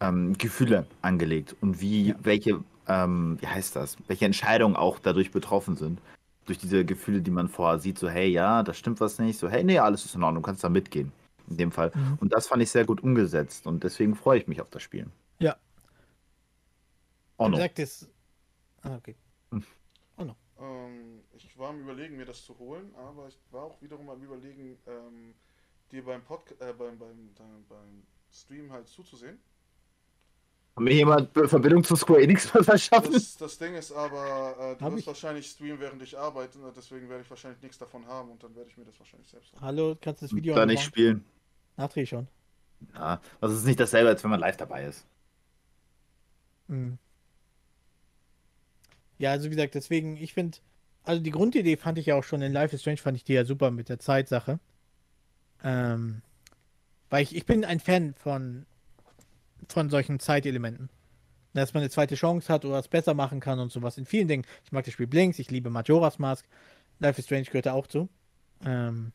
ähm, Gefühle angelegt und wie, Ja. welche, ähm, wie heißt das, welche Entscheidungen auch dadurch betroffen sind. Durch diese Gefühle, die man vorher sieht, so, hey, ja, da stimmt was nicht, so, hey, nee, alles ist in Ordnung, du kannst da mitgehen. In dem Fall. Mhm. Und das fand ich sehr gut umgesetzt und deswegen freue ich mich auf das Spiel. Oh no. Sagt es. Ah, okay. Ähm, ich war am überlegen, mir das zu holen, aber ich war auch wiederum am überlegen, ähm, dir beim, Podca äh, beim, beim, beim, beim Stream halt zuzusehen. Kann mir jemand Verbindung zu Square Enix verschaffen? Das, das Ding ist aber, äh, du Hab wirst ich. wahrscheinlich streamen, während ich arbeite, und deswegen werde ich wahrscheinlich nichts davon haben und dann werde ich mir das wahrscheinlich selbst holen. Hallo, kannst du das Video Da nicht spielen. Nachdreh schon. Ja, das ist nicht dasselbe, als wenn man live dabei ist. Mhm. Ja, also wie gesagt, deswegen, ich finde, also die Grundidee fand ich ja auch schon in Life is Strange, fand ich die ja super mit der Zeitsache. Ähm, weil ich, ich bin ein Fan von, von solchen Zeitelementen. Dass man eine zweite Chance hat oder es besser machen kann und sowas. In vielen Dingen. Ich mag das Spiel Blinks, ich liebe Majora's Mask. Life is Strange gehört da auch zu. Ähm,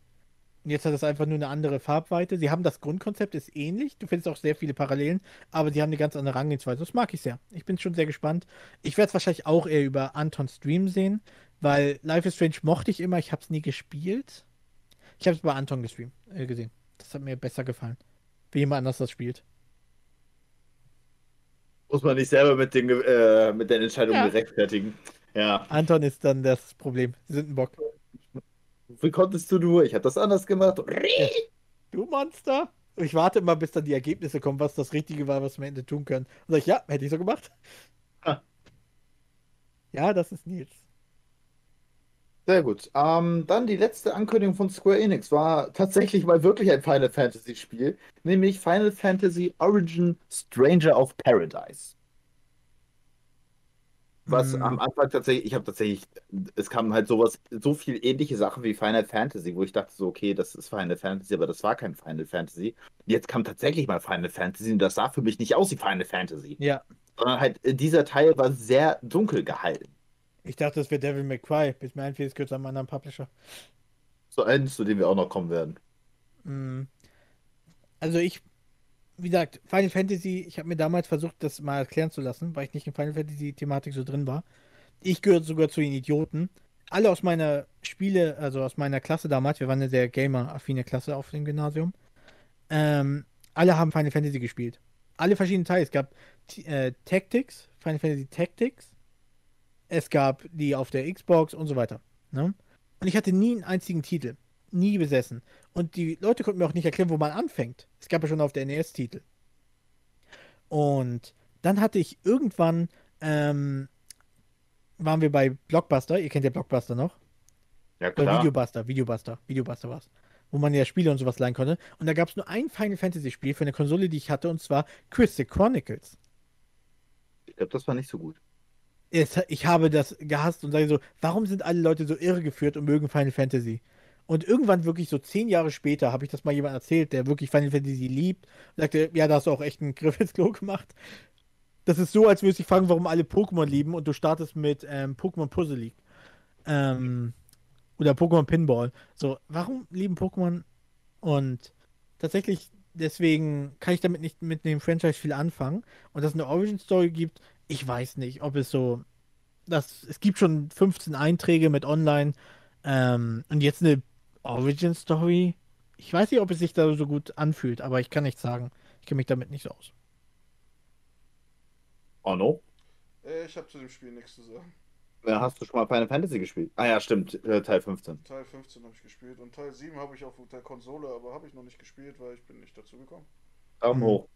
und jetzt hat es einfach nur eine andere Farbweite. Sie haben das Grundkonzept, ist ähnlich. Du findest auch sehr viele Parallelen, aber sie haben eine ganz andere Herangehensweise. Das mag ich sehr. Ich bin schon sehr gespannt. Ich werde es wahrscheinlich auch eher über Antons Stream sehen, weil Life is Strange mochte ich immer. Ich habe es nie gespielt. Ich habe es bei Anton gestreamt, äh, gesehen. Das hat mir besser gefallen. Wie jemand anders das spielt. Muss man nicht selber mit den, äh, mit den Entscheidungen Ja. rechtfertigen. Ja. Anton ist dann das Problem. Sie sind ein Bock. Wie konntest du nur? Ich habe das anders gemacht. Du Monster! Ich warte immer, bis dann die Ergebnisse kommen, was das Richtige war, was wir am Ende tun können. Und sag ich, ja, hätte ich so gemacht. Ah. Ja, das ist Nils. Sehr gut. Ähm, dann die letzte Ankündigung von Square Enix war tatsächlich mal wirklich ein Final Fantasy Spiel, nämlich Final Fantasy Origin Stranger of Paradise. Was Hm. am Anfang tatsächlich, ich habe tatsächlich, es kam halt sowas, so viel ähnliche Sachen wie Final Fantasy, wo ich dachte so, okay, das ist Final Fantasy, aber das war kein Final Fantasy. Jetzt kam tatsächlich mal Final Fantasy und das sah für mich nicht aus wie Final Fantasy, Ja, sondern halt äh, dieser Teil war sehr dunkel gehalten. ich dachte, das wäre Devil May Cry. Bis mir einfiel, es gehört zu einem anderen Publisher. So eins, zu dem wir auch noch kommen werden. Mm. Also ich, wie gesagt, Final Fantasy, ich habe mir damals versucht, das mal erklären zu lassen, weil ich nicht in Final Fantasy-Thematik so drin war. Ich gehöre sogar zu den Idioten. Alle aus meiner Spiele, also aus meiner Klasse damals, wir waren eine sehr gamer-affine Klasse auf dem Gymnasium, ähm, alle haben Final Fantasy gespielt. Alle verschiedenen Teile. Es gab äh, Tactics, Final Fantasy Tactics. Es gab die auf der Xbox und so weiter. Ne? Und ich hatte nie einen einzigen Titel. Nie besessen. Und die Leute konnten mir auch nicht erklären, wo man anfängt. Es gab ja schon auf der NES Titel. Und dann hatte ich irgendwann, ähm, waren wir bei Blockbuster. Ihr kennt ja Blockbuster noch. Ja, Oder klar. Videobuster, Videobuster, Videobuster war's. Wo man ja Spiele und sowas leihen konnte. Und da gab es nur ein Final Fantasy Spiel für eine Konsole, die ich hatte, und zwar Crystal Chronicles. Ich glaube, das war nicht so gut. Es, ich habe das gehasst und sage so, warum sind alle Leute so irregeführt und mögen Final Fantasy? Und irgendwann wirklich so zehn Jahre später habe ich das mal jemand erzählt, der wirklich Final Fantasy liebt. Und sagte, ja, da hast du auch echt einen Griff ins Klo gemacht. Das ist so, als würdest du dich fragen, warum alle Pokémon lieben und du startest mit ähm, Pokémon Puzzle League. Ähm, oder Pokémon Pinball. So, warum lieben Pokémon? Und tatsächlich, deswegen kann ich damit nicht mit dem Franchise viel anfangen. Und dass es eine Origin Story gibt, ich weiß nicht, ob es so. Das, es gibt schon 15 Einträge mit online. Ähm, und jetzt eine Origin Story. Ich weiß nicht, ob es sich da so gut anfühlt, aber ich kann nichts sagen. Ich kenne mich damit nicht so aus. Oh no. Äh, ich habe zu dem Spiel nichts zu sagen. Ja, hast du schon mal Final Fantasy gespielt? Ah ja, stimmt, äh, Teil 15. Teil 15 habe ich gespielt und Teil 7 habe ich auf der Konsole, aber habe ich noch nicht gespielt, weil ich bin nicht dazu gekommen. Daumen Mhm. hoch.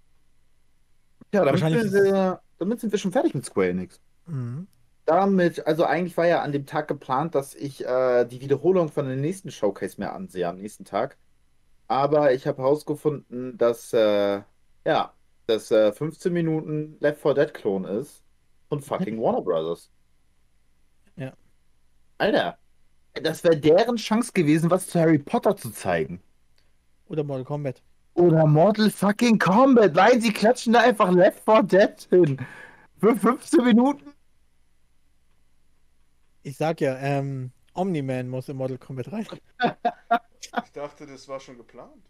Ja, damit, Wahrscheinlich sind wir, damit sind wir schon fertig mit Square Enix. Mhm. Damit, also eigentlich war ja an dem Tag geplant, dass ich äh, die Wiederholung von dem nächsten Showcase mir ansehe am nächsten Tag. Aber ich habe herausgefunden, dass äh, ja, das äh, 15 Minuten Left 4 Dead Klon ist von fucking Warner Brothers. Ja. Alter, das wäre deren Chance gewesen, was zu Harry Potter zu zeigen. Oder Mortal Kombat. Oder Mortal fucking Kombat. Nein, sie klatschen da einfach Left 4 Dead hin. Für 15 Minuten? Ich sag ja, ähm, Omni-Man muss in Mortal Kombat rein. Ich dachte, das war schon geplant.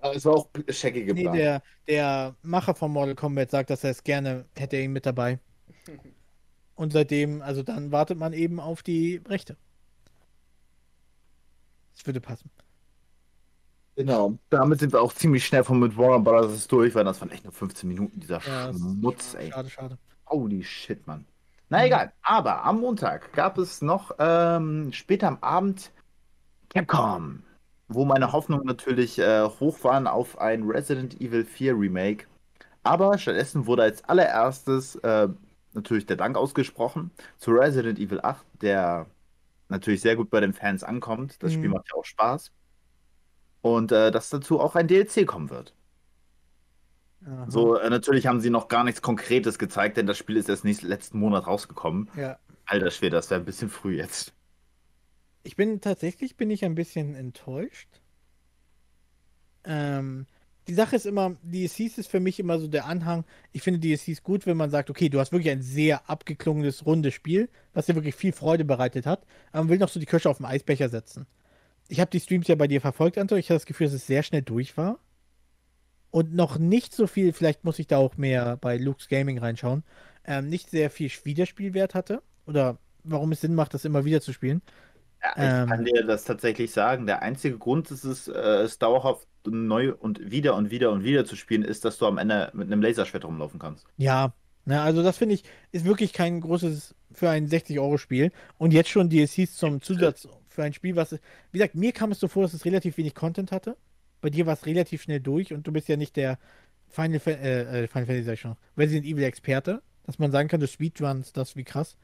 Aber es war auch Shaggy Nee, geplant. der, der Macher von Mortal Kombat sagt, dass er es gerne hätte ihn mit dabei. Und seitdem, also dann wartet man eben auf die Rechte. Das würde passen. Genau. Damit sind wir auch ziemlich schnell von mit Warner Brothers durch, weil das waren echt nur 15 Minuten, dieser Ja, Schmutz, ey. Schade, schade. Holy shit, Mann. Na Mhm. egal, aber am Montag gab es noch ähm, später am Abend Capcom, wo meine Hoffnungen natürlich äh, hoch waren auf ein Resident Evil 4 Remake. Aber stattdessen wurde als allererstes äh, natürlich der Dank ausgesprochen zu Resident Evil 8, der natürlich sehr gut bei den Fans ankommt. Das Spiel Mhm. macht ja auch Spaß. Und äh, dass dazu auch ein DLC kommen wird. Aha. So, äh, natürlich haben sie noch gar nichts Konkretes gezeigt, denn das Spiel ist erst nächsten, letzten Monat rausgekommen. Ja. Alter Schwede, das wäre ein bisschen früh jetzt. Ich bin tatsächlich bin ich ein bisschen enttäuscht. Ähm, die Sache ist immer, DLCs ist für mich immer so der Anhang. Ich finde DLCs gut, wenn man sagt, okay, du hast wirklich ein sehr abgeklungenes, rundes Spiel, was dir wirklich viel Freude bereitet hat, aber man will noch so die Kirsche auf den Eisbecher setzen. Ich habe die Streams ja bei dir verfolgt, Anton. Ich habe das Gefühl, dass es sehr schnell durch war. Und noch nicht so viel, vielleicht muss ich da auch mehr bei Luke's Gaming reinschauen, ähm, nicht sehr viel Wiederspielwert hatte. Oder warum es Sinn macht, das immer wieder zu spielen. Ja, ich Ähm. kann dir das tatsächlich sagen. Der einzige Grund, dass es, äh, es dauerhaft neu und wieder und wieder und wieder zu spielen, ist, dass du am Ende mit einem Laserschwert rumlaufen kannst. Ja, ne, also das finde ich, ist wirklich kein großes für ein 60-Euro-Spiel. Und jetzt schon DLCs zum Zusatz für ein Spiel, was, wie gesagt, mir kam es so vor, dass es relativ wenig Content hatte. Bei dir war es relativ schnell durch und du bist ja nicht der Final, Fa äh, äh, Final Fantasy, sag ich schon, Resident Evil Experte, dass man sagen kann, du Speedruns das wie krass.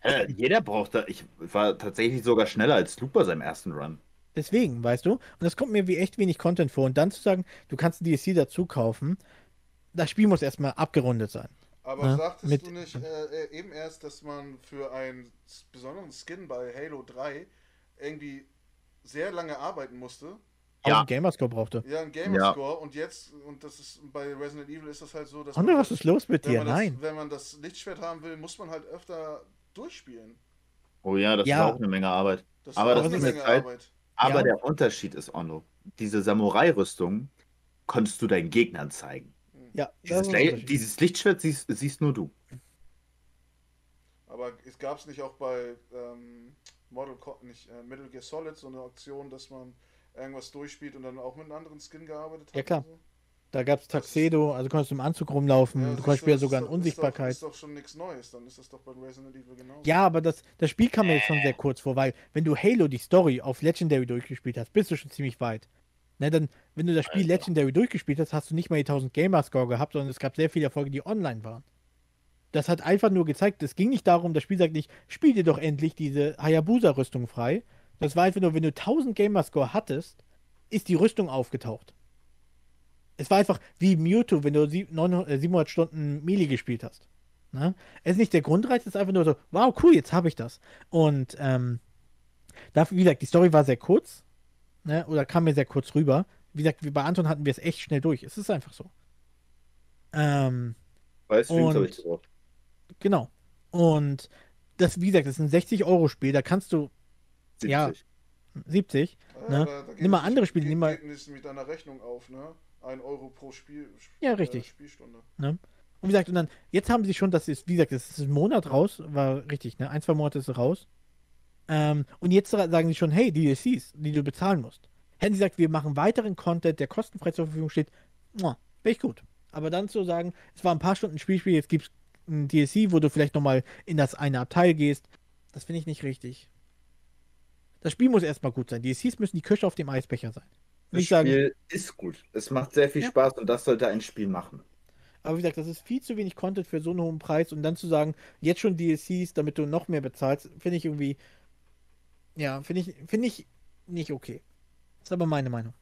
Äh, jeder braucht da. Ich war tatsächlich sogar schneller als Luke bei seinem ersten Run. Deswegen, weißt du? Und das kommt mir wie echt wenig Content vor. Und dann zu sagen, du kannst ein DLC dazu kaufen, das Spiel muss erstmal abgerundet sein. Aber Ja, sagtest mit- du nicht äh, äh, eben erst, dass man für einen besonderen Skin bei Halo 3 irgendwie sehr lange arbeiten musste? Auch Ja. ein Gamerscore brauchte. Ja, ein Gamerscore und jetzt, und das ist bei Resident Evil ist das halt so, dass Anne, was ist los mit wenn dir? man, das, Nein. wenn man das Lichtschwert haben will, muss man halt öfter durchspielen. Oh ja, das Ja. ist auch eine Menge Arbeit. Das Aber ist das auch eine ist Menge eine Zeit- Arbeit. Aber Ja. der Unterschied ist, Onno, diese Samurai-Rüstung konntest du deinen Gegnern zeigen. Ja, das Dieses, dieses Lichtschwert siehst, siehst nur du. Aber es gab es nicht auch bei ähm, Model nicht, äh, Metal Gear Solid so eine Aktion, dass man irgendwas durchspielt und dann auch mit einem anderen Skin gearbeitet hat? Ja, klar. so? Da gab es Taxedo, also konntest du im Anzug rumlaufen, Ja, du konntest das sogar in Unsichtbarkeit. Ist doch, ist doch schon nichts Neues, dann ist das doch bei Resident Evil genauso. Ja, aber das, das Spiel kam mir jetzt schon sehr kurz vor, weil wenn du Halo die Story auf Legendary durchgespielt hast, bist du schon ziemlich weit. Ne, dann, wenn du das Spiel Alter. Legendary durchgespielt hast, hast du nicht mal die 1000 Gamerscore gehabt, sondern es gab sehr viele Erfolge, die online waren. Das hat einfach nur gezeigt, es ging nicht darum, das Spiel sagt nicht, spiel dir doch endlich diese Hayabusa-Rüstung frei. Das war einfach nur, wenn du 1000 Gamerscore hattest, ist die Rüstung aufgetaucht. Es war einfach wie Mewtwo, wenn du sie- 900, äh, 700 Stunden Melee gespielt hast. Ne? Es ist nicht der Grundreiz, es ist einfach nur so, wow, cool, jetzt habe ich das. Und ähm, dafür, wie gesagt, die Story war sehr kurz, ne? oder kam mir sehr kurz rüber. Wie gesagt, wie bei Anton hatten wir es echt schnell durch. Es ist einfach so. Ähm, Bei Streams habe ich gebraucht. genau. Und das, wie gesagt, das ist ein 60-Euro-Spiel, da kannst du 70. Ja. 70. Ja, ne? da- Nimm mal andere Spiele, geht- nimm mal- geht nicht mit einer Rechnung auf, ne? Ein Euro pro Spiel. Ja, äh, richtig. Spielstunde. Und wie gesagt, und dann, jetzt haben sie schon, das ist, wie gesagt, das ist ein Monat raus, war richtig, ne? Ein, zwei Monate ist es raus. Ähm, und jetzt sa- sagen sie schon, hey, DLCs, die du bezahlen musst. Hätten sie gesagt, wir machen weiteren Content, der kostenfrei zur Verfügung steht, wäre ich gut. Aber dann zu sagen, es war ein paar Stunden Spielspiel, jetzt gibt es ein DLC, wo du vielleicht nochmal in das eine Abteil gehst, das finde ich nicht richtig. Das Spiel muss erstmal gut sein. DLCs müssen die Kirsche auf dem Eisbecher sein. Das sagen, Spiel ist gut. Es macht sehr viel Ja. Spaß und das sollte ein Spiel machen. Aber wie gesagt, das ist viel zu wenig Content für so einen hohen Preis und dann zu sagen, jetzt schon DLCs, damit du noch mehr bezahlst, finde ich irgendwie, ja, finde ich, finde ich nicht okay. ist aber meine Meinung.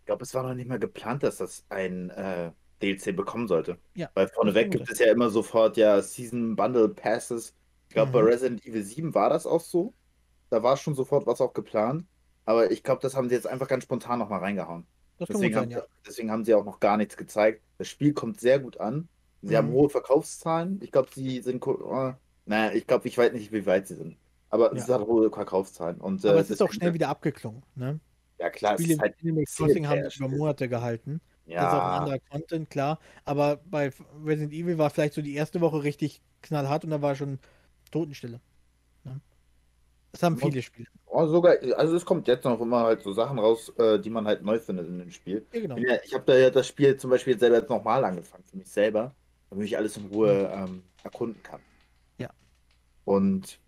Ich glaube, es war noch nicht mal geplant, dass das ein äh, DLC bekommen sollte. Ja, Weil vorneweg gibt es ja immer sofort ja Season Bundle Passes. Ich glaube, Mhm. bei Resident Evil 7 war das auch so. Da war schon sofort was auch geplant. Aber ich glaube, das haben sie jetzt einfach ganz spontan nochmal reingehauen. Das kann gut Deswegen sein, haben, ja. sie, deswegen haben sie auch noch gar nichts gezeigt. Das Spiel kommt sehr gut an. Sie haben Mhm. hohe Verkaufszahlen. Ich glaube, sie sind. äh, Naja, ich glaube, ich weiß nicht, wie weit sie sind. Aber Ja. es hat hohe Verkaufszahlen. Und, Aber äh, es ist auch schnell wieder abgeklungen. Ne? Ja, klar, es Spiele halt. Animal Crossing haben sich über. Monate gehalten. Das ist auch ein Ja, anderer Content, klar. Aber bei Resident Evil war vielleicht so die erste Woche richtig knallhart und da war schon Totenstille. Ne? Das haben viele Spiele. oh, sogar, also es kommt jetzt noch immer halt so Sachen raus, äh, die man halt neu findet in dem Spiel. Ja, genau. Ja, ich habe da ja das Spiel zum Beispiel selber jetzt nochmal angefangen, für mich selber, damit ich alles in Ruhe ähm, erkunden kann. Ja. Und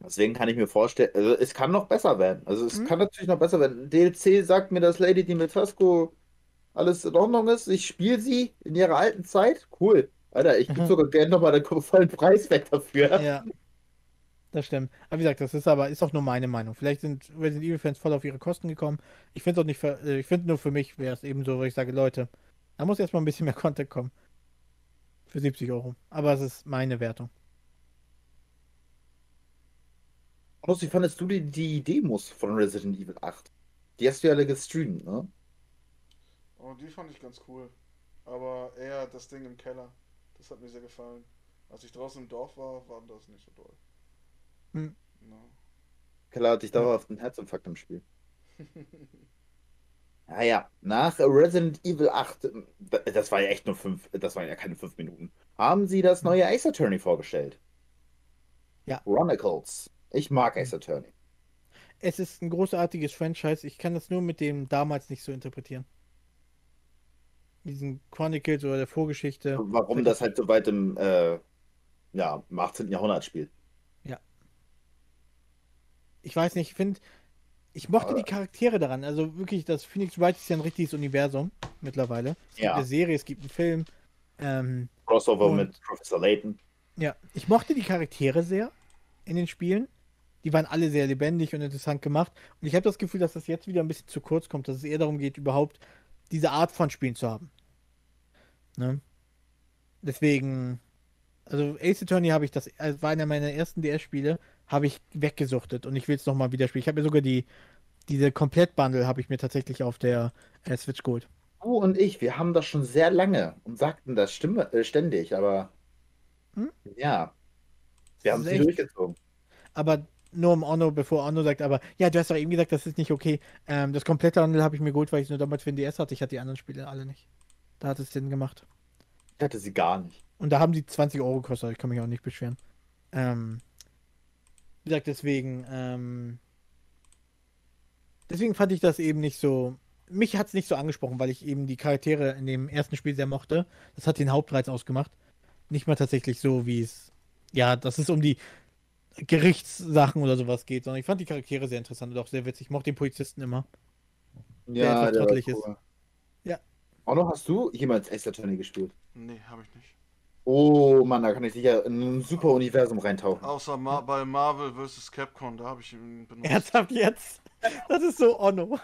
deswegen kann ich mir vorstellen, also es kann noch besser werden. Also es Mhm. kann natürlich noch besser werden. DLC sagt mir, dass Lady Dimitrescu alles in Ordnung ist. Ich spiele sie in ihrer alten Zeit. Cool. Alter, ich gebe Mhm. sogar gerne nochmal den vollen Preis weg dafür. Ja. Das stimmt. Aber wie gesagt, das ist aber ist auch nur meine Meinung. Vielleicht sind Resident Evil Fans voll auf ihre Kosten gekommen. Ich finde auch nicht, für, äh, ich finde nur für mich wäre es eben so, wo ich sage, Leute, da muss erstmal ein bisschen mehr Content kommen. Für 70 Euro. Aber es ist meine Wertung. Und wie fandest du die, die Demos von Resident Evil 8? Die hast du ja alle gestreamt, ne? Oh, die fand ich ganz cool. Aber eher das Ding im Keller. Das hat mir sehr gefallen. Als ich draußen im Dorf war, war das nicht so doll. Hm. Keller hatte ich dauerhaft einen Herzinfarkt im Spiel. Naja, nach Resident Evil 8, das war ja echt nur fünf, das waren ja keine fünf Minuten, haben sie das neue Ace Attorney vorgestellt. Ja. Chronicles. Ich mag Ace Attorney. Es ist ein großartiges Franchise. Ich kann das nur mit dem damals nicht so interpretieren. Diesen Chronicles oder der Vorgeschichte. Warum das halt so weit im, äh, ja, im 18. Jahrhundert spielt. Ich weiß nicht, ich finde, ich mochte Aber- die Charaktere daran. Also wirklich, das Phoenix Wright ist ja ein richtiges Universum mittlerweile. Es gibt Ja. eine Serie, es gibt einen Film. Ähm, Crossover Und- mit Professor Layton. ja, ich mochte die Charaktere sehr in den Spielen. Die waren alle sehr lebendig und interessant gemacht. Und ich habe das Gefühl, dass das jetzt wieder ein bisschen zu kurz kommt, dass es eher darum geht, überhaupt diese Art von Spielen zu haben. Ne? Deswegen, also Ace Attorney habe ich das, also war einer meiner ersten DS-Spiele, habe ich weggesuchtet und ich will es nochmal wieder spielen. Ich habe mir sogar die, diese Komplett-Bundle habe ich mir tatsächlich auf der äh, Switch geholt. Du und ich, wir haben das schon sehr lange und sagten das stimme, äh, ständig, aber Hm? ja, wir haben es durchgezogen. Aber nur um Onno, bevor Onno sagt, aber ja, du hast doch eben gesagt, das ist nicht okay. Ähm, das komplette Bundle habe ich mir geholt, weil ich es nur damals für den DS hatte. Ich hatte die anderen Spiele alle nicht. Da hat es Sinn gemacht. Ich hatte sie gar nicht. Und da haben die 20 Euro gekostet, ich kann mich auch nicht beschweren. Ähm, wie gesagt, deswegen, ähm, deswegen fand ich das eben nicht so. Mich hat es nicht so angesprochen, weil ich eben die Charaktere in dem ersten Spiel sehr mochte. Das hat den Hauptreiz ausgemacht. Nicht mal tatsächlich so, wie es. Ja, dass es um die Gerichtssachen oder sowas geht, sondern ich fand die Charaktere sehr interessant und auch sehr witzig. Ich mochte den Polizisten immer. Der etwas der war trottelig ist. Ja. Ono, hast du jemals Ace Attorney gespielt? Nee, habe ich nicht. Oh Mann, da kann ich sicher in ein super Universum reintauchen. Außer Ma bei Marvel vs. Capcom, da habe ich ihn benutzt. Ernsthaft jetzt? Das ist so Onno.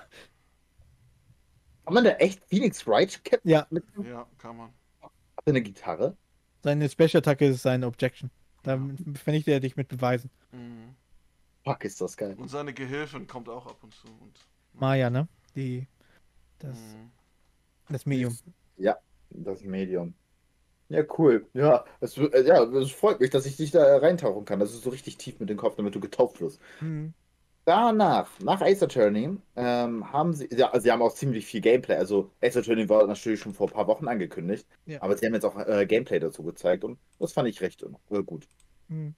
Kann man da echt Phoenix Wright Cap Ja, mit Ja, kann man. Hat er eine Gitarre? seine Special-Attacke ist seine Objection. Da vernichtet er dich mit Beweisen. Mhm. Fuck, ist das geil. Und seine Gehilfin kommt auch ab und zu. Und, Maya, ne? Die. Das, Mhm. das Medium. Das Medium. Ja, cool. Ja, es, äh, ja, es freut mich, dass ich dich da äh, reintauchen kann. Das ist so richtig tief mit dem Kopf, damit du getauft wirst. Hm. Danach, nach Ace Attorney, ähm, haben sie, ja, sie haben auch ziemlich viel Gameplay. Also Ace Attorney war natürlich schon vor ein paar Wochen angekündigt, Ja. aber sie haben jetzt auch äh, Gameplay dazu gezeigt und das fand ich recht äh, gut. Hm.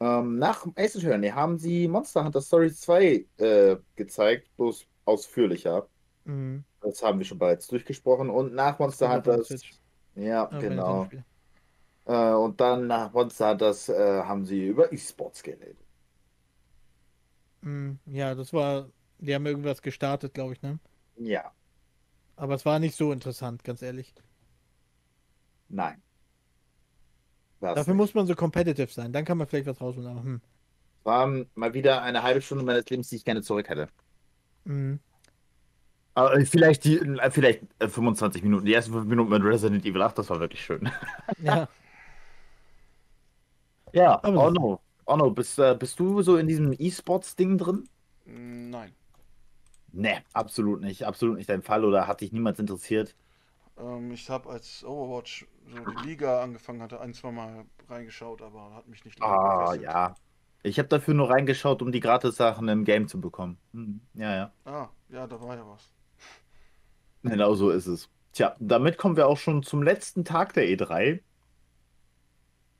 Ähm, nach Ace Attorney haben sie Monster Hunter Story 2 äh, gezeigt, bloß ausführlicher. Hm. Das haben wir schon bereits durchgesprochen. Und nach Monster Hunter, Switch. Ja, bei genau. Äh, und dann nach Monster Hunters äh, haben sie über E-Sports geredet. Hm. Ja, das war. Die haben irgendwas gestartet, glaube ich, ne? Ja, Aber es war nicht so interessant, ganz ehrlich. nein. Das Dafür nicht. muss man so competitive sein. Dann kann man vielleicht was rausholen. Hm. war mal wieder eine halbe Stunde meines Lebens, die ich gerne zurück hätte. Hm. Aber äh, vielleicht die, äh, vielleicht äh, 25 Minuten. Die ersten 5 Minuten mit Resident Evil 8, das war wirklich schön. Ja. Ja, Aber- Ono. Ono, bist, äh, bist du so in diesem E-Sports-Ding drin? Nein. Ne, absolut nicht. Absolut nicht dein Fall oder hat dich niemals interessiert? Ähm, ich habe als Overwatch so die Liga angefangen hatte, ein, zwei Mal reingeschaut, aber hat mich nicht lange Ah, gefesselt. ja. Ich habe dafür nur reingeschaut, um die Gratis-Sachen im Game zu bekommen. Hm, ja, ja. Ah, ja, da war ja was. Genau so ist es. Tja, damit kommen wir auch schon zum letzten Tag der E3.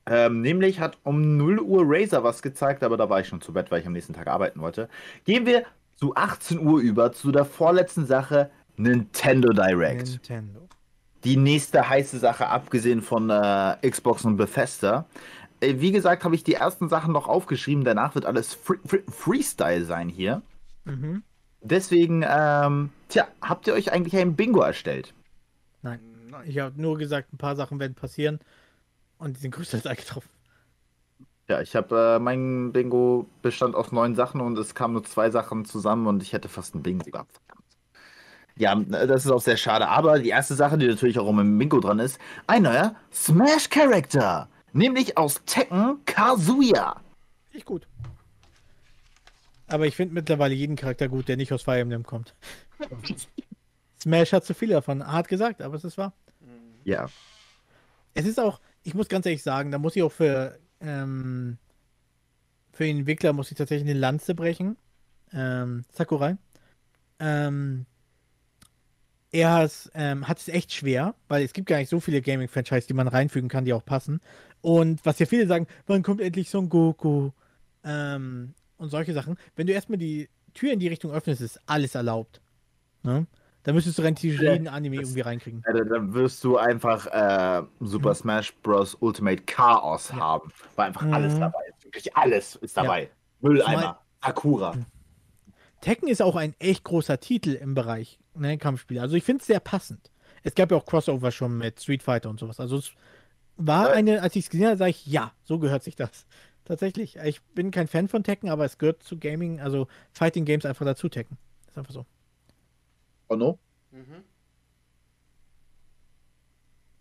Ähm, nämlich hat um 0 Uhr Razer was gezeigt, aber da war ich schon zu Bett, weil ich am nächsten Tag arbeiten wollte. Gehen wir zu 18 Uhr über, zu der vorletzten Sache, Nintendo Direct. Nintendo. Die nächste heiße Sache, abgesehen von äh, Xbox und Bethesda. Äh, wie gesagt, habe ich die ersten Sachen noch aufgeschrieben, danach wird alles Free Free Freestyle sein hier. Mhm. Deswegen, ähm, tja, habt ihr euch eigentlich ein Bingo erstellt? Nein. Nein. Ich habe nur gesagt, ein paar Sachen werden passieren und die sind größtenteils eingetroffen. Ja, ich habe äh, mein Bingo bestand aus neun Sachen und es kamen nur zwei Sachen zusammen und ich hätte fast ein Bingo gehabt. Ja, das ist auch sehr schade. Aber die erste Sache, die natürlich auch im Bingo dran ist, ein neuer Smash Character, nämlich aus Tekken Kazuya. Ich gut. Aber ich finde mittlerweile jeden Charakter gut, der nicht aus Fire Emblem kommt. Smash hat zu viele davon. Hart gesagt, aber es ist wahr. Ja, Es ist auch, ich muss ganz ehrlich sagen, da muss ich auch für, ähm, für den Entwickler muss ich tatsächlich eine Lanze brechen. Ähm, Sakurai. Ähm, er hat, ähm, hat es echt schwer, weil es gibt gar nicht so viele Gaming-Franchise, die man reinfügen kann, die auch passen. Und was ja viele sagen, wann kommt endlich Son Goku? Ähm, und solche Sachen. Wenn du erstmal die Tür in die Richtung öffnest, ist alles erlaubt. Ne? Da müsstest du rein Ja, jeden Anime irgendwie reinkriegen. Ja, dann- wirst du einfach äh, Super Smash Bros. Ultimate Chaos Ja. haben. Weil einfach Mhm. alles dabei ist. Wirklich alles ist dabei. Mülleimer, Sakura. Tekken ist auch ein echt großer Titel im Bereich ne, Kampfspiele. Also ich finde es sehr passend. Es gab ja auch Crossover schon mit Street Fighter und sowas. Also es war Ja. eine, als ich es gesehen habe, sage ich, ja, so gehört sich das. Tatsächlich. Ich bin kein Fan von Tekken, aber es gehört zu Gaming, also Fighting Games einfach dazu Tekken. Ist einfach so. Oh no? Mhm.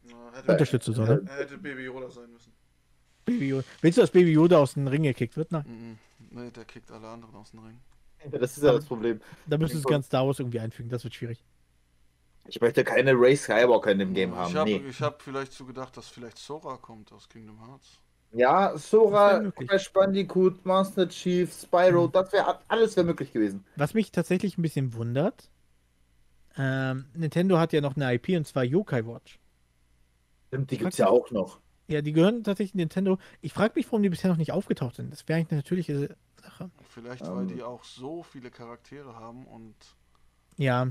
Na, hätte, Unterstütze so, ne? er hätte Baby Yoda sein müssen. Baby Yoda. Willst du, dass Baby Yoda aus dem Ring gekickt wird? Nein. Mhm. Nee, der kickt alle anderen aus dem Ring. Das ist ja das Problem. Da müsstest du ganz Star Wars irgendwie einfügen. Das wird schwierig. Ich möchte keine Ray Skywalker in dem Game haben. Ich habe nee. hab vielleicht so gedacht, dass vielleicht Sora kommt aus Kingdom Hearts. Ja, Sora. Crash Bandicoot, Master Chief, Spyro, Mhm. das wäre alles wäre möglich gewesen. Was mich tatsächlich ein bisschen wundert, ähm, Nintendo hat ja noch eine IP und zwar Yokai Watch. Stimmt, die gibt's gibt's ja auch noch. Ja, die gehören tatsächlich Nintendo. Ich frage mich, warum die bisher noch nicht aufgetaucht sind. Das wäre eigentlich eine natürliche Sache. Vielleicht, weil Ähm. die auch so viele Charaktere haben und Ja,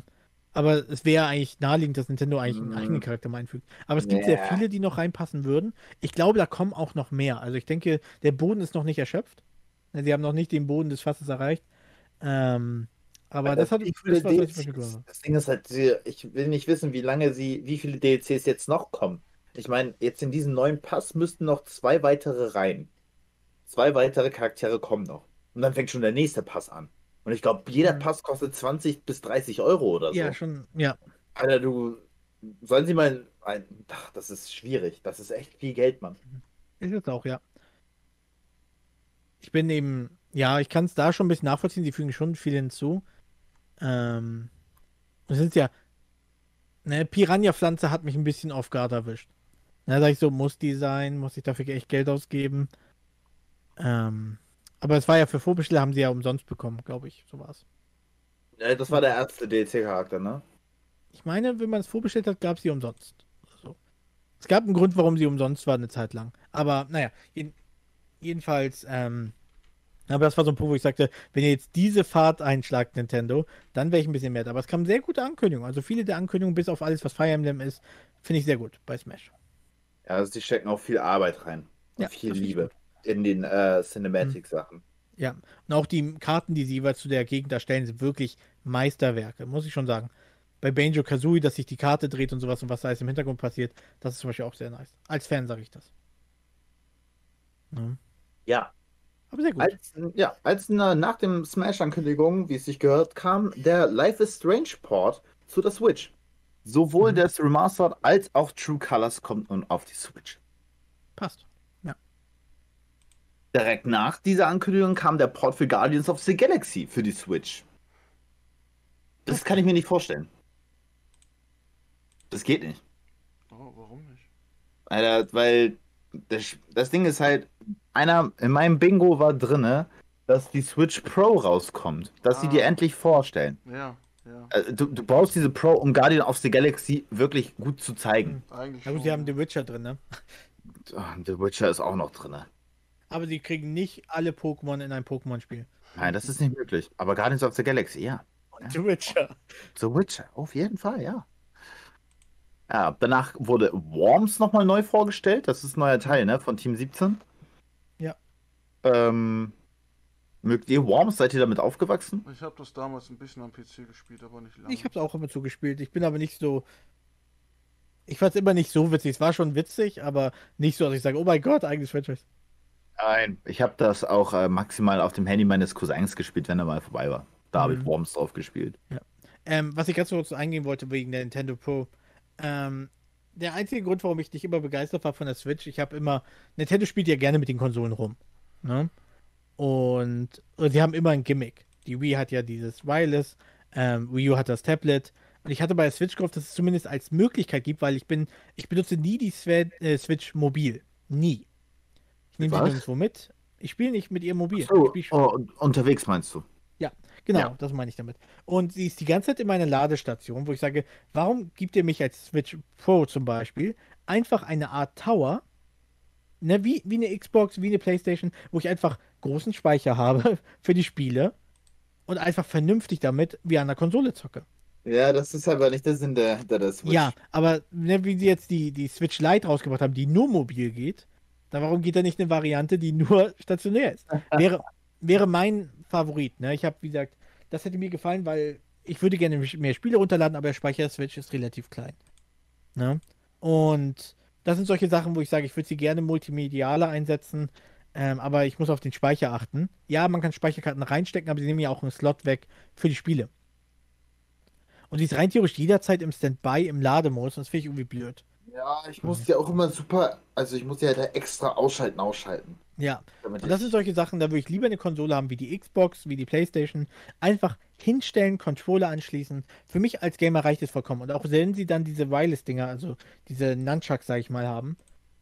aber es wäre eigentlich naheliegend, dass Nintendo eigentlich einen Mhm. eigenen Charakter mal einfügt. Aber es gibt sehr Ja. viele, die noch reinpassen würden. Ich glaube, da kommen auch noch mehr. Also ich denke, der Boden ist noch nicht erschöpft. Sie haben noch nicht den Boden des Fasses erreicht. Ähm, aber das hat wie viele das, war, DLCs, das Ding ist halt, ich will nicht wissen, wie lange sie, wie viele DLCs jetzt noch kommen. Ich meine, jetzt in diesen neuen Pass müssten noch zwei weitere rein. Zwei weitere Charaktere kommen noch. Und dann fängt schon der nächste Pass an. Und ich glaube, jeder Mhm. Pass kostet 20 bis 30 Euro oder so. Ja, schon, ja. Alter, du. Sollen sie mal. Ein, ach, das ist schwierig. Das ist echt viel Geld, Mann. Ist es auch, ja. Ich bin eben, ja, ich kann es da schon ein bisschen nachvollziehen. Sie fügen schon viel hinzu. Ähm, es sind ja, ne, Piranha-Pflanze hat mich ein bisschen off guard erwischt. Da sag ich so, muss die sein? Muss ich dafür echt Geld ausgeben? Ähm, aber es war ja für Vorbesteller, haben sie ja umsonst bekommen, glaube ich. So war's. Äh, Das war der erste DLC-Charakter, ne? Ich meine, wenn man es vorbestellt hat, gab es sie umsonst. So. Es gab einen Grund, warum sie umsonst war eine Zeit lang. Aber naja, jeden, jedenfalls, ähm, aber das war so ein Punkt, wo ich sagte, wenn ihr jetzt diese Fahrt einschlagt, Nintendo, dann wäre ich ein bisschen mehr. Aber es kamen sehr gute Ankündigungen. Also viele der Ankündigungen, bis auf alles, was Fire Emblem ist, finde ich sehr gut bei Smash. Ja, also die stecken auch viel Arbeit rein. Ja, viel Liebe in den äh, Cinematic-Sachen. Ja. Und auch die Karten, die sie jeweils zu der Gegend erstellen, sind wirklich Meisterwerke, muss ich schon sagen. Bei Banjo Kazooie, dass sich die Karte dreht und sowas und was da alles im Hintergrund passiert, das ist zum Beispiel auch sehr nice. Als Fan sage ich das. Ja. Ja, Aber sehr gut. als, ja, als na- nach dem Smash-Ankündigung, wie es sich gehört, kam der Life is Strange Port zu der Switch. Sowohl Mhm. das Remastered als auch True Colors kommt nun auf die Switch. Passt. Direkt nach dieser Ankündigung kam der Port für Guardians of the Galaxy für die Switch. Das kann ich mir nicht vorstellen. Das geht nicht. Oh, warum nicht? Alter, weil das, das Ding ist halt, einer in meinem Bingo war drinne, dass die Switch Pro rauskommt, dass sie Ah. dir endlich vorstellen. Ja, ja. Äh, Du, du brauchst diese Pro, um Guardian of the Galaxy wirklich gut zu zeigen. Eigentlich Ja, gut, schon. sie haben The Witcher drin, ne? Ah, The Witcher ist auch noch drinne. Aber sie kriegen nicht alle Pokémon in ein Pokémon-Spiel. Nein, das ist nicht möglich. Aber Guardians of the Galaxy, ja. The Witcher. The Witcher, auf jeden Fall, ja. Ja, danach wurde Worms nochmal neu vorgestellt. Das ist ein neuer Teil, ne, von Team 17. Ja. Ähm, Mögt ihr Worms? Seid ihr damit aufgewachsen? Ich habe das damals ein bisschen am PC gespielt, aber nicht lange. Ich habe es auch immer so gespielt. Ich bin aber nicht so. Ich fand es immer nicht so witzig. Es war schon witzig, aber nicht so, dass ich sage, oh mein Gott, eigenes Franchise. Nein. Ich habe das auch äh, maximal auf dem Handy meines Cousins gespielt, wenn er mal vorbei war. Da habe ich Mhm. Worms drauf gespielt. Ähm, was ich ganz kurz eingehen wollte wegen der Nintendo Pro. Ähm, der einzige Grund, warum ich nicht immer begeistert war von der Switch, ich habe immer. Nintendo spielt ja gerne mit den Konsolen rum. Ne? Und, und sie haben immer ein Gimmick. Die Wii hat ja dieses Wireless, ähm, Wii U hat das Tablet. Und ich hatte bei der Switch gehofft, dass es zumindest als Möglichkeit gibt, weil ich bin, ich benutze nie die Swe äh, Switch mobil. Nie. Ich nehme sie Was? nirgendwo mit. Ich spiele nicht mit ihr mobil. So, oh, und unterwegs meinst du? Genau, Ja. das meine ich damit. Und sie ist die ganze Zeit in meiner Ladestation, wo ich sage, warum gibt ihr mich als Switch Pro zum Beispiel einfach eine Art Tower, ne, wie, wie eine Xbox, wie eine Playstation, wo ich einfach großen Speicher habe für die Spiele und einfach vernünftig damit wie an der Konsole zocke. Ja, das ist aber nicht der Sinn der, der, der Switch. Ja, aber ne, wie sie jetzt die, die Switch Lite rausgebracht haben, die nur mobil geht, dann warum geht da nicht eine Variante, die nur stationär ist? Wäre, wäre mein Favorit. Ne? Ich habe, wie gesagt, das hätte mir gefallen, weil ich würde gerne mehr Spiele runterladen, aber der Speicher der Switch ist relativ klein. Ne? Und das sind solche Sachen, wo ich sage, ich würde sie gerne multimedialer einsetzen, ähm, aber ich muss auf den Speicher achten. Ja, man kann Speicherkarten reinstecken, aber sie nehmen ja auch einen Slot weg für die Spiele. Und die ist rein theoretisch jederzeit im Standby, im Lademodus, und das finde ich irgendwie blöd. Ja, ich muss ja auch immer super, also ich muss ja da extra ausschalten, ausschalten. Ja, und das sind solche Sachen, da würde ich lieber eine Konsole haben wie die Xbox, wie die Playstation. Einfach hinstellen, Controller anschließen. Für mich als Gamer reicht es vollkommen. Und auch wenn sie dann diese Wireless-Dinger, also diese Nunchucks, sag ich mal, haben,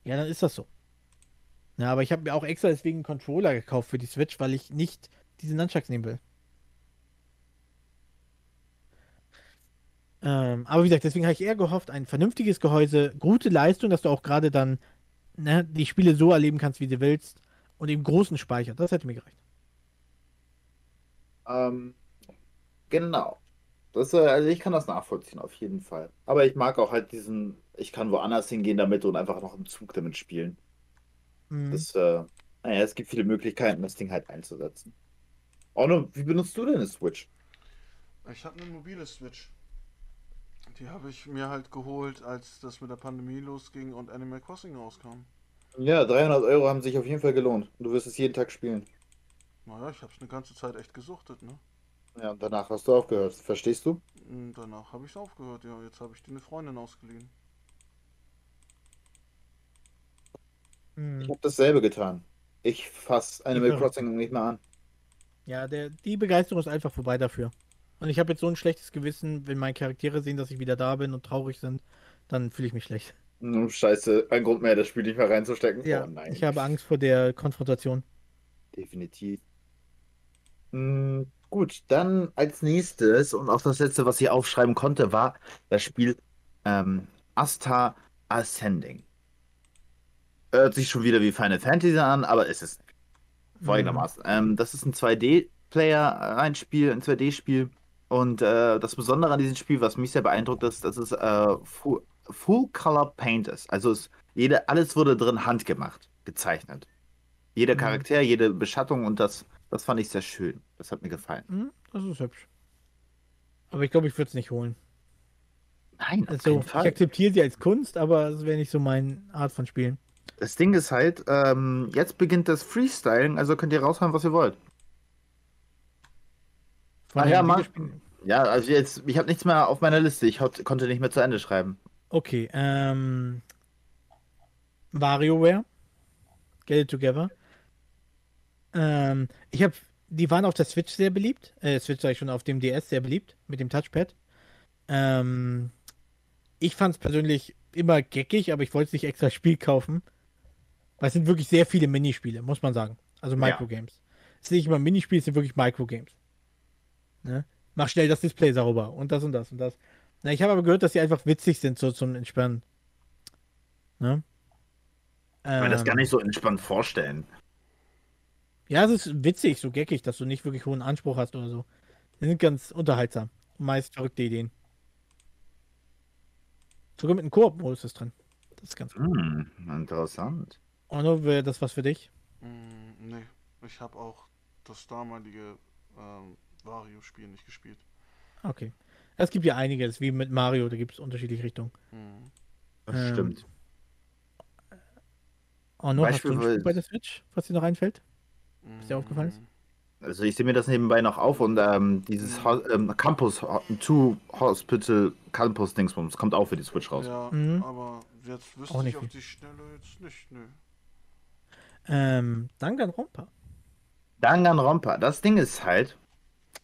ja, dann ist das so. Ja, aber ich habe mir auch extra deswegen einen Controller gekauft für die Switch, weil ich nicht diese Nunchucks nehmen will. Ähm, aber wie gesagt, deswegen habe ich eher gehofft, ein vernünftiges Gehäuse, gute Leistung, dass du auch gerade dann ne, die Spiele so erleben kannst, wie du willst. Und eben großen Speicher. Das hätte mir gereicht. Ähm, genau. Das, äh, also ich kann das nachvollziehen, auf jeden Fall. Aber ich mag auch halt diesen, ich kann woanders hingehen damit und einfach noch im Zug damit spielen. Mhm. Das, äh, naja, es gibt viele Möglichkeiten, das Ding halt einzusetzen. Orno, wie benutzt du denn eine Switch? Ich habe eine mobile Switch. Die habe ich mir halt geholt, als das mit der Pandemie losging und Animal Crossing rauskam. Ja, 300 Euro haben sich auf jeden Fall gelohnt. Und du wirst es jeden Tag spielen. Naja, ich habe es eine ganze Zeit echt gesuchtet, ne? Ja, und danach hast du aufgehört. Verstehst du? Und danach habe ich es aufgehört, ja. Jetzt habe ich die eine Freundin ausgeliehen. Mhm. Ich habe dasselbe getan. Ich fass Animal verrückt. Crossing nicht mehr an. Ja, der, die Begeisterung ist einfach vorbei dafür. Und ich habe jetzt so ein schlechtes Gewissen, wenn meine Charaktere sehen, dass ich wieder da bin und traurig sind, dann fühle ich mich schlecht. Hm, Scheiße, ein Grund mehr, das Spiel nicht mehr reinzustecken. Ja, oh nein. ich habe Angst vor der Konfrontation. Definitiv. Hm, gut, dann als nächstes Und auch das letzte, was ich aufschreiben konnte, war das Spiel ähm, Asta Ascending. Hört sich schon wieder wie Final Fantasy an, aber es ist folgendermaßen. Ähm, das ist ein 2D-Player, ein Spiel, ein 2D-Spiel. Und äh, das Besondere an diesem Spiel, was mich sehr beeindruckt, ist, dass es äh, Full, Full Color Paint ist. Also es, jede, alles wurde drin handgemacht, gezeichnet. Jeder Mhm. Charakter, jede Beschattung und das, das fand ich sehr schön. Das hat mir gefallen. Hm, das ist hübsch. Aber ich glaube, ich würde es nicht holen. Nein, Also, ich akzeptiere sie als Kunst, aber es wäre nicht so meine Art von Spielen. Das Ding ist halt, ähm, jetzt beginnt das Freestyling, also könnt ihr raushauen, was ihr wollt. Von Ah ja, Videospielen. Ja, also jetzt, ich habe nichts mehr auf meiner Liste. Ich konnte nicht mehr zu Ende schreiben. Okay, ähm. WarioWare. Get it together. Ähm, ich habe, die waren auf der Switch sehr beliebt. Äh, Switch sag ich schon, auf dem DS sehr beliebt, mit dem Touchpad. Ähm, ich fand es persönlich immer geckig, aber ich wollte nicht extra Spiel kaufen. Weil es sind wirklich sehr viele Minispiele, muss man sagen. Also Ja. Microgames. Es sind nicht immer Minispiele, es sind wirklich Microgames. Ne? Mach schnell das Display sauber und das und das und das. Na, ich habe aber gehört, dass sie einfach witzig sind, so zum Entspannen. Ne? Ich kann mir das Ähm, gar nicht so entspannt vorstellen. Ja, es ist witzig, so geckig, dass du nicht wirklich hohen Anspruch hast oder so. Die sind ganz unterhaltsam. Meist verrückte Ideen. Sogar mit einem Koop-Modus ist drin. Das ist ganz gut. Hm, interessant. Ono, wäre das was für dich? Mm, nee, ich habe auch das damalige ähm, Wario-Spiel nicht gespielt. Okay. Es gibt ja einiges, wie mit Mario, da gibt es unterschiedliche Richtungen. Mhm. Das Ähm, stimmt. Oh, noch hast du ein Spiel bei der Switch, was dir noch einfällt? Ist dir aufgefallen? Mhm. Also ich sehe mir das nebenbei noch auf und ähm, dieses Ho ähm, Campus Ho- to Hospital Campus Dingsbums kommt auch für die Switch raus. Ja, Mhm. aber jetzt wüsste Auch ich nicht auf die Schnelle jetzt nicht, nö. Ähm, Danganronpa. Danganronpa. Das Ding ist halt,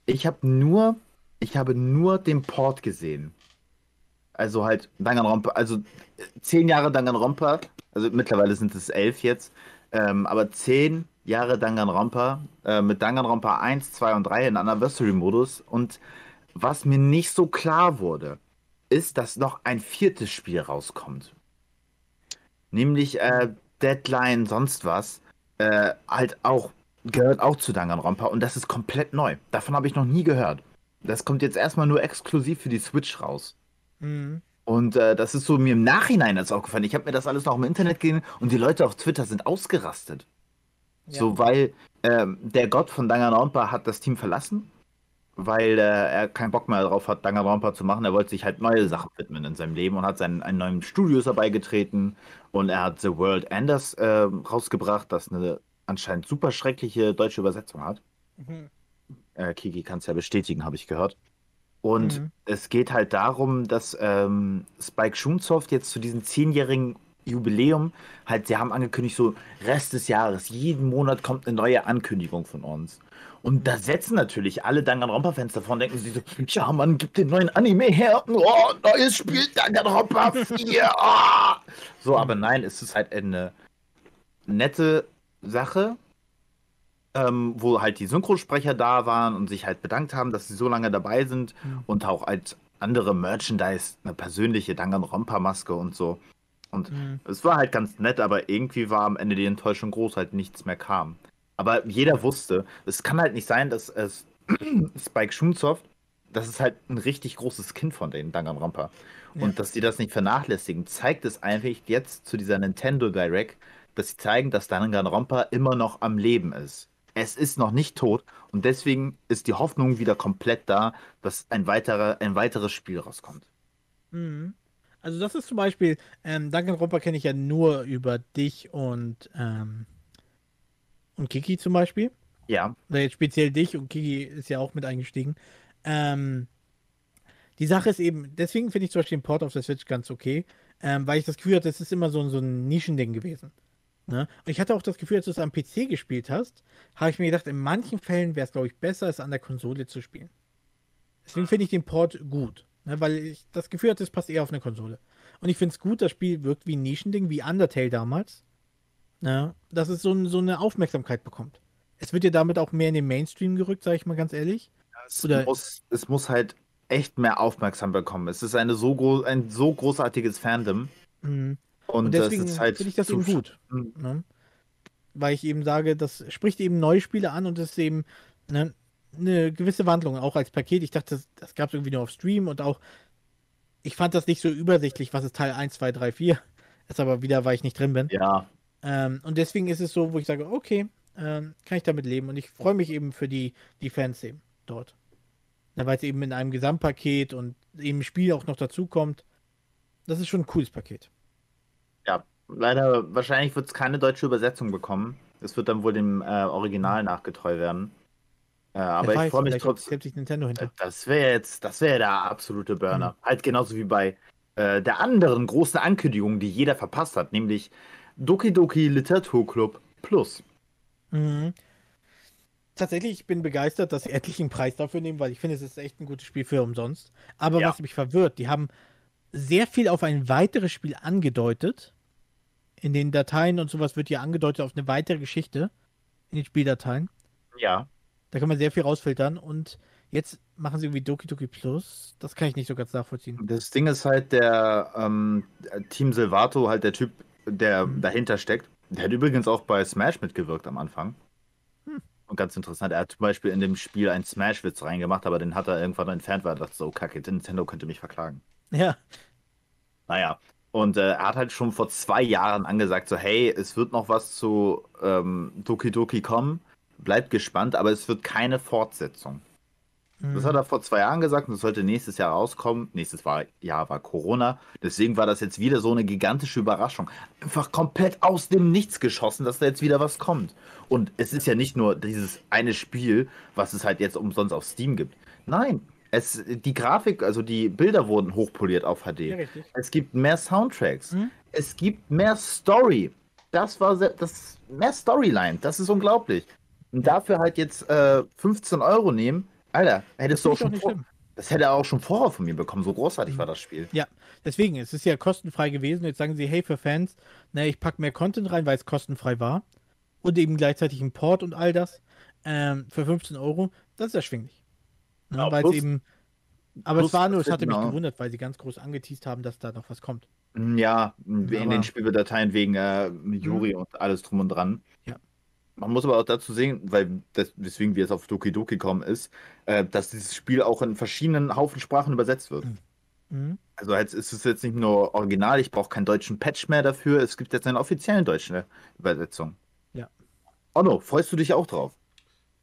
ich habe nur, ich habe nur den Port gesehen. Also halt Danganronpa, also äh, zehn Jahre Danganronpa, also mittlerweile sind es elf jetzt, ähm, aber zehn Jahre Danganronpa äh, mit Danganronpa 1, 2 und 3 in Anniversary-Modus und was mir nicht so klar wurde, ist, dass noch ein viertes Spiel rauskommt. Nämlich äh, Deadline sonst was, äh, halt auch gehört auch zu Danganronpa und das ist komplett neu. Davon habe ich noch nie gehört. Das kommt jetzt erstmal nur exklusiv für die Switch raus. Mhm. Und äh, das ist so mir im Nachhinein jetzt aufgefallen. Ich habe mir das alles noch im Internet gesehen und die Leute auf Twitter sind ausgerastet. Ja. So, weil ähm, der Gott von Danganronpa hat das Team verlassen, weil äh, er keinen Bock mehr darauf hat, Danganronpa zu machen. Er wollte sich halt neue Sachen widmen in seinem Leben und hat seinen einen neuen Studios dabei getreten und er hat The World Enders äh, rausgebracht, das eine anscheinend super schreckliche deutsche Übersetzung hat. Mhm. Äh, Kiki kann es ja bestätigen, habe ich gehört. Und Mhm. es geht halt darum, dass ähm, Spike Chunsoft jetzt zu diesem zehnjährigen Jubiläum halt, sie haben angekündigt, so Rest des Jahres, jeden Monat kommt eine neue Ankündigung von uns. Und da setzen natürlich alle Danganronpa-Fans davon, denken sie so, ja Mann, gib den neuen Anime her, oh, neues Spiel, Danganronpa 4, ah! So, aber nein, es ist halt eine nette Sache, ähm, wo halt die Synchrosprecher da waren und sich halt bedankt haben, dass sie so lange dabei sind Mhm. und auch halt andere Merchandise, eine persönliche Danganronpa-Maske und so. Und Mhm. es war halt ganz nett, aber irgendwie war am Ende die Enttäuschung groß, halt nichts mehr kam. Aber jeder wusste, es kann halt nicht sein, dass es Spike Chunsoft, das ist halt ein richtig großes Kind von den Danganronpa. Ja. Und dass sie das nicht vernachlässigen, zeigt es einfach jetzt zu dieser Nintendo Direct, dass sie zeigen, dass Danganronpa immer noch am Leben ist. Es ist noch nicht tot und deswegen ist die Hoffnung wieder komplett da, dass ein, weiterer, ein weiteres Spiel rauskommt. Mhm. Also das ist zum Beispiel, ähm, Danganronpa kenne ich ja nur über dich und, ähm, und Kiki zum Beispiel. Ja, Oder jetzt speziell dich und Kiki ist ja auch mit eingestiegen. Ähm, die Sache ist eben, deswegen finde ich zum Beispiel den Port auf der Switch ganz okay, ähm, weil ich das Gefühl hatte, das ist immer so, so ein Nischending gewesen. Ne? Und ich hatte auch das Gefühl, als du es am PC gespielt hast, habe ich mir gedacht, in manchen Fällen wäre es, glaube ich, besser, es an der Konsole zu spielen. Deswegen finde ich den Port gut, ne? weil ich das Gefühl hatte, es passt eher auf eine Konsole. Und ich finde es gut, das Spiel wirkt wie ein Nischending, wie Undertale damals. Ne? Dass es so, ein- so eine Aufmerksamkeit bekommt. Es wird ja damit auch mehr in den Mainstream gerückt, sage ich mal ganz ehrlich. es, Oder- muss, es muss halt echt mehr Aufmerksamkeit bekommen. Es ist eine so ein so großartiges Fandom. Mhm. Und, Und deswegen halt finde ich das eben sch- gut. Ne? Weil ich eben sage, das spricht eben neue Spiele an und das ist eben ne, eine gewisse Wandlung, auch als Paket. Ich dachte, das, das gab es irgendwie nur auf Stream und auch, ich fand das nicht so übersichtlich, was ist Teil 1, 2, 3, 4. Ist aber wieder, weil ich nicht drin bin. Ja, Ähm, und deswegen ist es so, wo ich sage, okay, ähm, kann ich damit leben. Und ich freue mich eben für die, die Fans eben dort. Ja, weil es eben in einem Gesamtpaket und eben Spiel auch noch dazu kommt. Das ist schon ein cooles Paket. Ja. Leider, wahrscheinlich wird es keine deutsche Übersetzung bekommen. Es wird dann wohl dem äh, Original nachgetreu werden. Äh, aber Wer ich weiß, freue mich trotzdem. Nintendo hinter. Das wäre jetzt, das wäre der absolute Burner. Halt genauso wie bei äh, der anderen großen Ankündigung, die jeder verpasst hat, nämlich Doki Doki Literaturclub Plus. Mhm. Tatsächlich, ich bin begeistert, dass sie endlich einen Preis dafür nehmen, weil ich finde, es ist echt ein gutes Spiel für umsonst. Aber Ja. was mich verwirrt, die haben sehr viel auf ein weiteres Spiel angedeutet. In den Dateien und sowas wird ja angedeutet auf eine weitere Geschichte in den Spieldateien. Ja. Da kann man sehr viel rausfiltern und jetzt machen sie irgendwie Doki Doki Plus. Das kann ich nicht so ganz nachvollziehen. Das Ding ist halt, der ähm, Team Silvato, halt der Typ, der Mhm. dahinter steckt. Der hat übrigens auch bei Smash mitgewirkt am Anfang. Hm. Und ganz interessant, er hat zum Beispiel in dem Spiel einen Smash-Witz reingemacht, aber den hat er irgendwann entfernt, weil er dachte, so kacke, Nintendo könnte mich verklagen. Ja, Naja, und äh, er hat halt schon vor zwei Jahren angesagt, so hey, es wird noch was zu ähm, Doki Doki kommen. bleibt gespannt, aber es wird keine Fortsetzung. Das Mhm. hat er vor zwei Jahren gesagt und das sollte nächstes Jahr rauskommen. Nächstes war, Jahr war Corona. Deswegen war das jetzt wieder so eine gigantische Überraschung. Einfach komplett aus dem Nichts geschossen, dass da jetzt wieder was kommt. Und es ist ja nicht nur dieses eine Spiel, was es halt jetzt umsonst auf Steam gibt. Nein, es, die Grafik, also die Bilder wurden hochpoliert auf HD. Ja. Es gibt mehr Soundtracks. Mhm. Es gibt mehr Story. Das war sehr, das mehr Storyline. Das ist unglaublich. Und dafür halt jetzt äh, 15 Euro nehmen. Alter, hättest du auch schon vor, das hätte er auch schon vorher von mir bekommen. So großartig war das Spiel. Ja, deswegen, es ist ja kostenfrei gewesen. Jetzt sagen sie, hey, für Fans, na, ich packe mehr Content rein, weil es kostenfrei war. Und eben gleichzeitig ein Port und all das. Ähm, für 15 Euro, das ist erschwinglich. Ja, Ja, weil es plus- eben. Aber plus es war nur, es hatte mich genau. gewundert, weil sie ganz groß angeteased haben, dass da noch was kommt. Ja, in Aber- den Spieldateien wegen äh, Juri und alles drum und dran. Ja. Man muss aber auch dazu sehen, weil das, weswegen wir jetzt auf Doki Doki kommen, ist, äh, dass dieses Spiel auch in verschiedenen Haufen Sprachen übersetzt wird. Mhm. Also jetzt ist es jetzt nicht nur original, ich brauche keinen deutschen Patch mehr dafür. Es gibt jetzt eine offizielle deutsche Übersetzung. Ja. Onno, freust du dich auch drauf?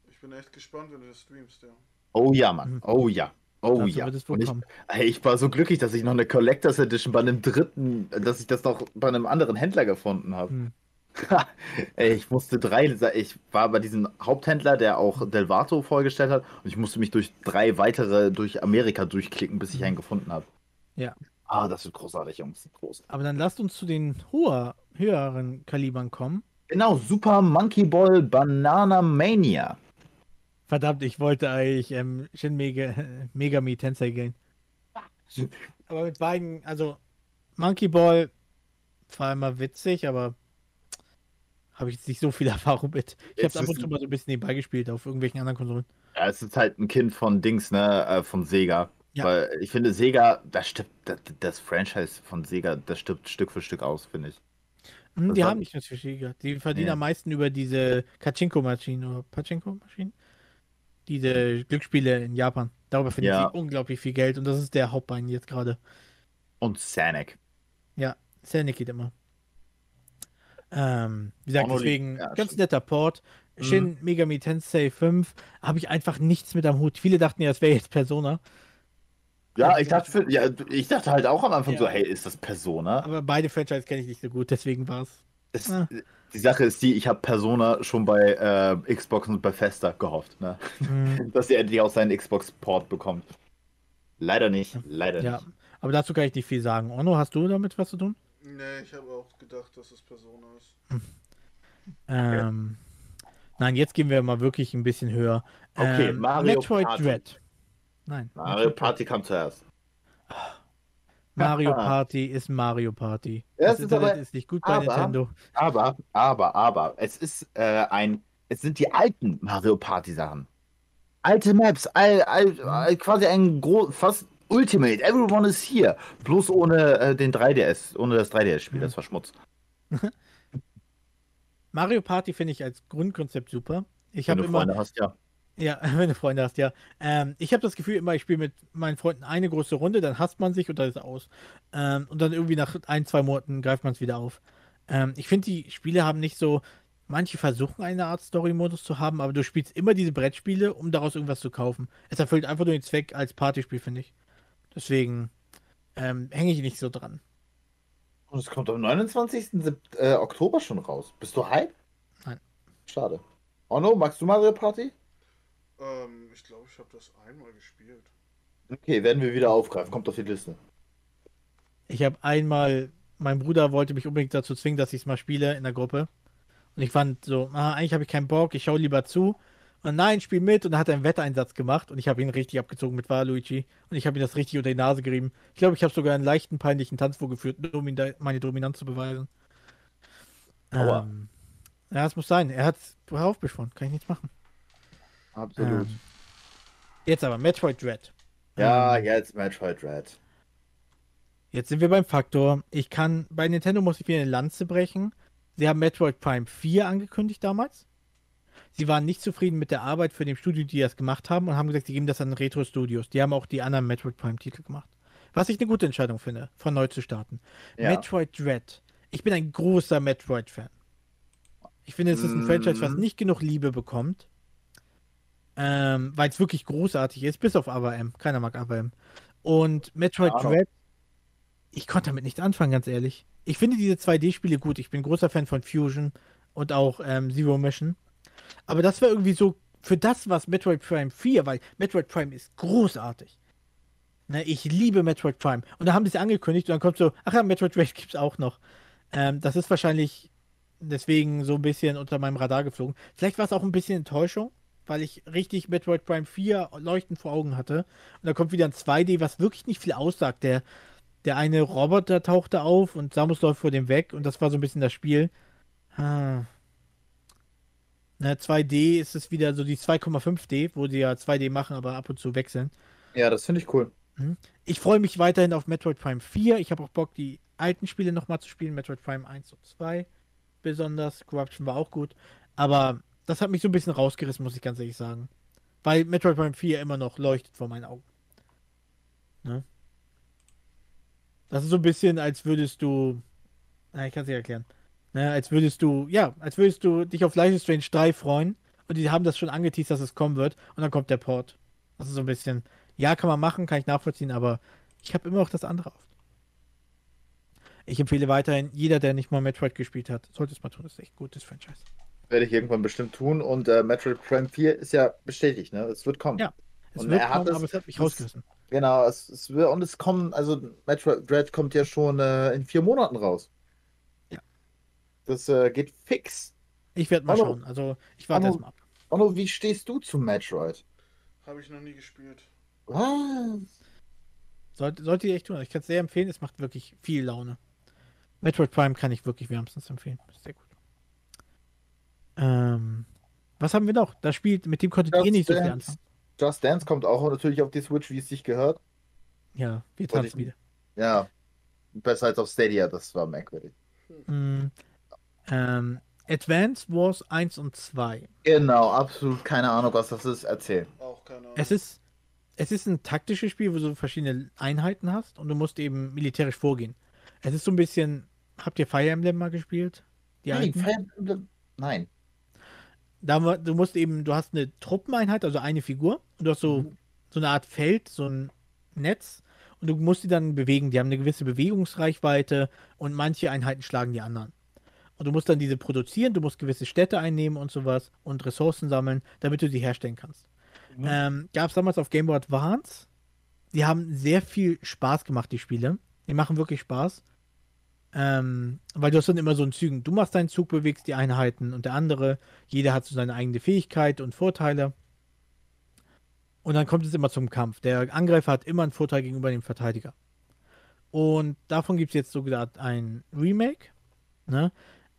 Ich bin echt gespannt, wenn du das streamst, ja. Oh ja, Mann. Mhm. Oh ja. Oh Dazu ja. ich, ey, ich war so glücklich, dass ich noch eine Collectors Edition bei einem dritten, dass ich das noch bei einem anderen Händler gefunden habe. Mhm. ey, ich musste drei, ich war bei diesem Haupthändler, der auch Delvato vorgestellt hat, und ich musste mich durch drei weitere durch Amerika durchklicken, bis ich einen gefunden habe. Ja. Ah, das wird großartig, Jungs. Großartig. Aber dann lasst uns zu den hoher, höheren Kalibern kommen. Genau, Super Monkey Ball Banana Mania. Verdammt, ich wollte eigentlich ähm, Shin Mega, Megami Tensei gehen. Aber mit beiden, also Monkey Ball war immer witzig, aber habe ich jetzt nicht so viel Erfahrung mit. Ich habe es ab und zu mal so ein bisschen nebenbei gespielt auf irgendwelchen anderen Konsolen. Ja, es ist halt ein Kind von Dings, ne, äh, von Sega. Ja. Weil ich finde, Sega, das stirbt, das, das Franchise von Sega, das stirbt Stück für Stück aus, finde ich. Hm, Das die haben nicht nur Schiga. Die verdienen Nee. am meisten über diese Kachinko-Maschinen oder Pachinko-Maschinen. Diese Glücksspiele in Japan. Darüber verdienen Ja. sie unglaublich viel Geld und das ist der Hauptbein jetzt gerade. Und Sonic. Sonic geht immer. Ähm, wie gesagt, deswegen ja, ganz netter Port. Shin Megami Tensei 5 habe ich einfach nichts mit am Hut. Viele dachten ja, es wäre jetzt Persona. Ja, ich dachte, für, ja, ich dachte halt auch am Anfang Ja. so, hey, ist das Persona? Aber beide Franchise kenne ich nicht so gut, deswegen war es. Es, Ah. Die Sache ist die, ich habe Persona schon bei äh, Xbox und Bethesda gehofft, ne? Hm, dass er endlich auch seinen Xbox-Port bekommt. Leider nicht, leider ja, nicht. aber dazu kann ich nicht viel sagen. Onno, hast du damit was zu tun? Nee, ich habe auch gedacht, dass es Persona ist. Ähm, nein, jetzt gehen wir mal wirklich ein bisschen höher. Okay, ähm, Mario Metroid Party. Dread. Nein. Mario Metroid Party kam zuerst. Mario Party ist Mario Party. Ja, das ist Internet aber- ist nicht gut bei aber- Nintendo. Aber, aber, aber, es ist äh, ein, es sind die alten Mario Party Sachen. Alte Maps, all, all, all, quasi ein gro fast Ultimate, everyone is here. Bloß ohne äh, den 3DS, ohne das 3DS-Spiel, Mhm. das war Schmutz. Mario Party finde ich als Grundkonzept super. Ich habe immer, Freunde hast, ja. Ja, wenn du Freunde hast, ja. Ähm, ich habe das Gefühl immer, ich spiele mit meinen Freunden eine große Runde, dann hasst man sich und dann ist es aus. Ähm, und dann irgendwie nach ein, zwei Monaten greift man es wieder auf. Ähm, ich finde, die Spiele haben nicht so, manche versuchen eine Art Story-Modus zu haben, aber du spielst immer diese Brettspiele, um daraus irgendwas zu kaufen. Es erfüllt einfach nur den Zweck als Partyspiel, finde ich. Deswegen ähm, hänge ich nicht so dran. Und es kommt am 29. Sep- äh, Oktober schon raus. Bist du hype? Nein. Schade. Onno, magst du Mario Party? Ähm, ich glaube, ich habe das einmal gespielt. Okay, werden wir wieder aufgreifen. Kommt auf die Liste. Ich habe einmal, mein Bruder wollte mich unbedingt dazu zwingen, dass ich es mal spiele in der Gruppe. Und ich fand so, ah, eigentlich habe ich keinen Bock, ich schaue lieber zu. Und nein, spiel mit. Und dann hat er einen Wetteinsatz gemacht und ich habe ihn richtig abgezogen mit Waluigi. Und ich habe ihm das richtig unter die Nase gerieben. Ich glaube, ich habe sogar einen leichten peinlichen Tanz vorgeführt, um meine Dominanz zu beweisen. Aua. Ähm, ja, es muss sein. Er hat es aufbeschworen. Kann ich nichts machen. Absolut. Ähm, jetzt aber Metroid Dread. ja, Ähm, jetzt Metroid Red. Jetzt sind wir beim Faktor. Ich kann, bei Nintendo muss ich wieder eine Lanze brechen. Sie haben Metroid Prime 4 angekündigt damals. Sie waren nicht zufrieden mit der Arbeit für dem Studio, die das gemacht haben und haben gesagt, sie geben das an Retro Studios. Die haben auch die anderen Metroid Prime Titel gemacht. Was ich eine gute Entscheidung finde, von neu zu starten. Ja. Metroid Dread. Ich bin ein großer Metroid-Fan. Ich finde, es ist ein Franchise, was nicht genug Liebe bekommt. Ähm, weil es wirklich großartig ist, bis auf AVM. Keiner mag AVM. Und Metroid Ahnung. Dread, ich konnte damit nichts anfangen, ganz ehrlich. Ich finde diese 2D-Spiele gut. Ich bin großer Fan von Fusion und auch ähm, Zero Mission. Aber das war irgendwie so für das, was Metroid Prime 4, weil Metroid Prime ist großartig. Ne, ich liebe Metroid Prime. Und da haben sie es angekündigt und dann kommt so, ach ja, Metroid Dread gibt's auch noch. Ähm, das ist wahrscheinlich deswegen so ein bisschen unter meinem Radar geflogen. Vielleicht war es auch ein bisschen Enttäuschung, weil ich richtig Metroid Prime 4 leuchtend vor Augen hatte. Und da kommt wieder ein 2D, was wirklich nicht viel aussagt. Der, der eine Roboter tauchte auf und Samus läuft vor dem weg und das war so ein bisschen das Spiel. Ah. Na, 2D ist es wieder so die 2,5D, wo die ja 2D machen, aber ab und zu wechseln. Ja, das finde ich cool. Ich freue mich weiterhin auf Metroid Prime 4. Ich habe auch Bock, die alten Spiele nochmal zu spielen. Metroid Prime 1 und 2 besonders. Corruption war auch gut. Aber das hat mich so ein bisschen rausgerissen, muss ich ganz ehrlich sagen. Weil Metroid Prime 4 immer noch leuchtet vor meinen Augen. Ne? Das ist so ein bisschen, als würdest du. Na, ich kann es dir erklären. Ne, als würdest du, ja, als würdest du dich auf Life is Strange 3 freuen und die haben das schon angeteased, dass es kommen wird und dann kommt der Port. Das ist so ein bisschen, ja, kann man machen, kann ich nachvollziehen, aber ich habe immer noch das andere auf. Ich empfehle weiterhin, jeder, der nicht mal Metroid gespielt hat, sollte es mal tun. Das ist echt gutes Franchise. Werde ich irgendwann bestimmt tun. Und äh, Metroid Prime 4 ist ja bestätigt, ne? Es wird kommen. Ja. Es Und wird er hat kommen, es- aber es hat mich rausgerissen. Genau, es, es wird, und es kommen, also Metroid Dread kommt ja schon äh, in vier Monaten raus. Ja. Das äh, geht fix. Ich werde mal Hallo. schauen. Also, ich warte erstmal ab. Onno, wie stehst du zu Metroid? Habe ich noch nie gespielt. Was? Sollte, sollte ihr echt tun. Ich kann es sehr empfehlen. Es macht wirklich viel Laune. Metroid Prime kann ich wirklich wärmstens empfehlen. Sehr gut. Ähm, was haben wir noch? Das spielt, mit dem konntet ihr Just nicht so viel Dance. anfangen. Just Dance kommt auch natürlich auf die Switch, wie es sich gehört. Ja, wir tanzen ich- wieder. Ja. Besser als auf Stadia, das war merkwürdig. Mm, ähm, Advance Wars 1 und 2. Genau, absolut keine Ahnung, was das ist. Erzähl. Auch keine Ahnung. Es ist, es ist ein taktisches Spiel, wo du verschiedene Einheiten hast und du musst eben militärisch vorgehen. Es ist so ein bisschen. Habt ihr Fire Emblem mal gespielt? Die Nein? Fire Emblem- Nein. Da, du musst eben, du hast eine Truppeneinheit, also eine Figur, und du hast so, Mhm. so eine Art Feld, so ein Netz, und du musst die dann bewegen. Die haben eine gewisse Bewegungsreichweite und manche Einheiten schlagen die anderen. Und du musst dann diese produzieren, du musst gewisse Städte einnehmen und sowas und Ressourcen sammeln, damit du sie herstellen kannst. Mhm. Ähm, Gab es damals auf Game Boy Advance. Die haben sehr viel Spaß gemacht, die Spiele. Die machen wirklich Spaß. Ähm, weil du hast dann immer so einen Zügen. Du machst deinen Zug, bewegst die Einheiten und der andere. Jeder hat so seine eigene Fähigkeit und Vorteile. Und dann kommt es immer zum Kampf. Der Angreifer hat immer einen Vorteil gegenüber dem Verteidiger. Und davon gibt es jetzt so gesagt ein Remake. Ne?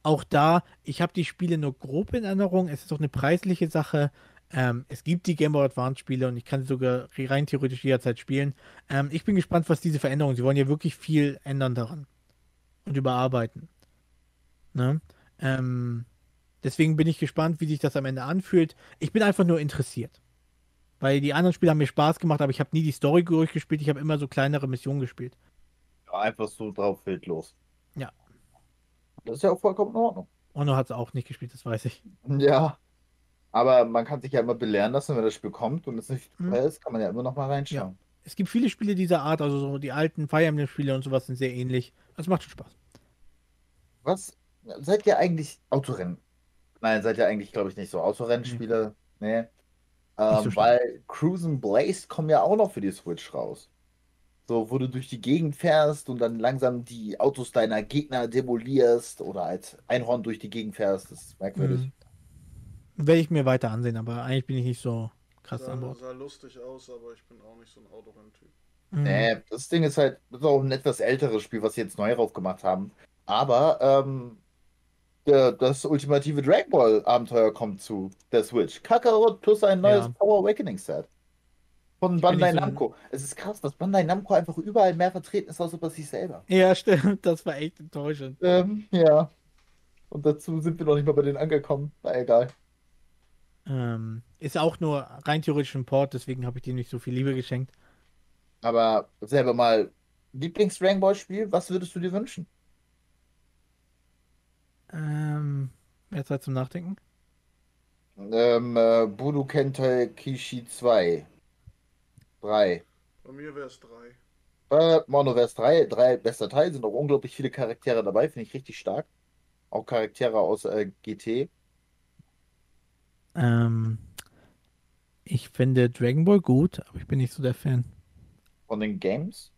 Auch da, ich habe die Spiele nur grob in Erinnerung. Es ist auch eine preisliche Sache. Ähm, es gibt die Game Boy Advance Spiele und ich kann sie sogar rein theoretisch jederzeit spielen. Ähm, ich bin gespannt, was diese Veränderungen. Sie wollen ja wirklich viel ändern daran und überarbeiten. Ne? Ähm, deswegen bin ich gespannt, wie sich das am Ende anfühlt. Ich bin einfach nur interessiert. Weil die anderen Spiele haben mir Spaß gemacht, aber ich habe nie die Story durchgespielt. Ich habe immer so kleinere Missionen gespielt. Ja, einfach so drauf wild los. Ja. Das ist ja auch vollkommen in Ordnung. Ono hat es auch nicht gespielt, das weiß ich. Ja. Aber man kann sich ja immer belehren lassen, wenn das Spiel kommt und es nicht Mhm. teuer ist, kann man ja immer noch mal reinschauen. Es gibt viele Spiele dieser Art, also so die alten Fire Emblem-Spiele und sowas sind sehr ähnlich. Das macht schon Spaß. Was? Seid ihr eigentlich Autorennen? Nein, seid ihr eigentlich, glaube ich, nicht so Autorennspieler. Nee. Ähm, so weil Cruise and Blaze kommen ja auch noch für die Switch raus. So, wo du durch die Gegend fährst und dann langsam die Autos deiner Gegner demolierst oder als Einhorn durch die Gegend fährst. Das ist merkwürdig. Mhm. Werde ich mir weiter ansehen, aber eigentlich bin ich nicht so krass an Sah, Bord. sah lustig aus, aber ich bin auch nicht so ein Autorenntyp. Mhm. Nee, das Ding ist halt, das ist auch ein etwas älteres Spiel, was sie jetzt neu raufgemacht haben. Aber ähm, der, das ultimative Dragon Ball Abenteuer kommt zu der Switch. Kakarot plus ein neues Ja. Power Awakening Set. Von Bandai so ein- Namco. Es ist krass, dass Bandai Namco einfach überall mehr vertreten ist, als über sich selber. Ja, stimmt. Das war echt enttäuschend. Ähm, ja. Und dazu sind wir noch nicht mal bei denen angekommen. Na egal. Ähm, ist auch nur rein theoretisch ein Port, deswegen habe ich dir nicht so viel Liebe geschenkt. Aber selber mal, Lieblings-Dragon Ball Spiel, was würdest du dir wünschen? Ähm, Mehr Zeit zum Nachdenken? Ähm, äh, Budokai Kishi 2. 3. Bei mir wäre es drei. Äh, Monoverse 3, drei bester Teil, sind auch unglaublich viele Charaktere dabei, finde ich richtig stark. Auch Charaktere aus äh, GT. Ähm, ich finde Dragon Ball gut, aber ich bin nicht so der Fan. von den Games.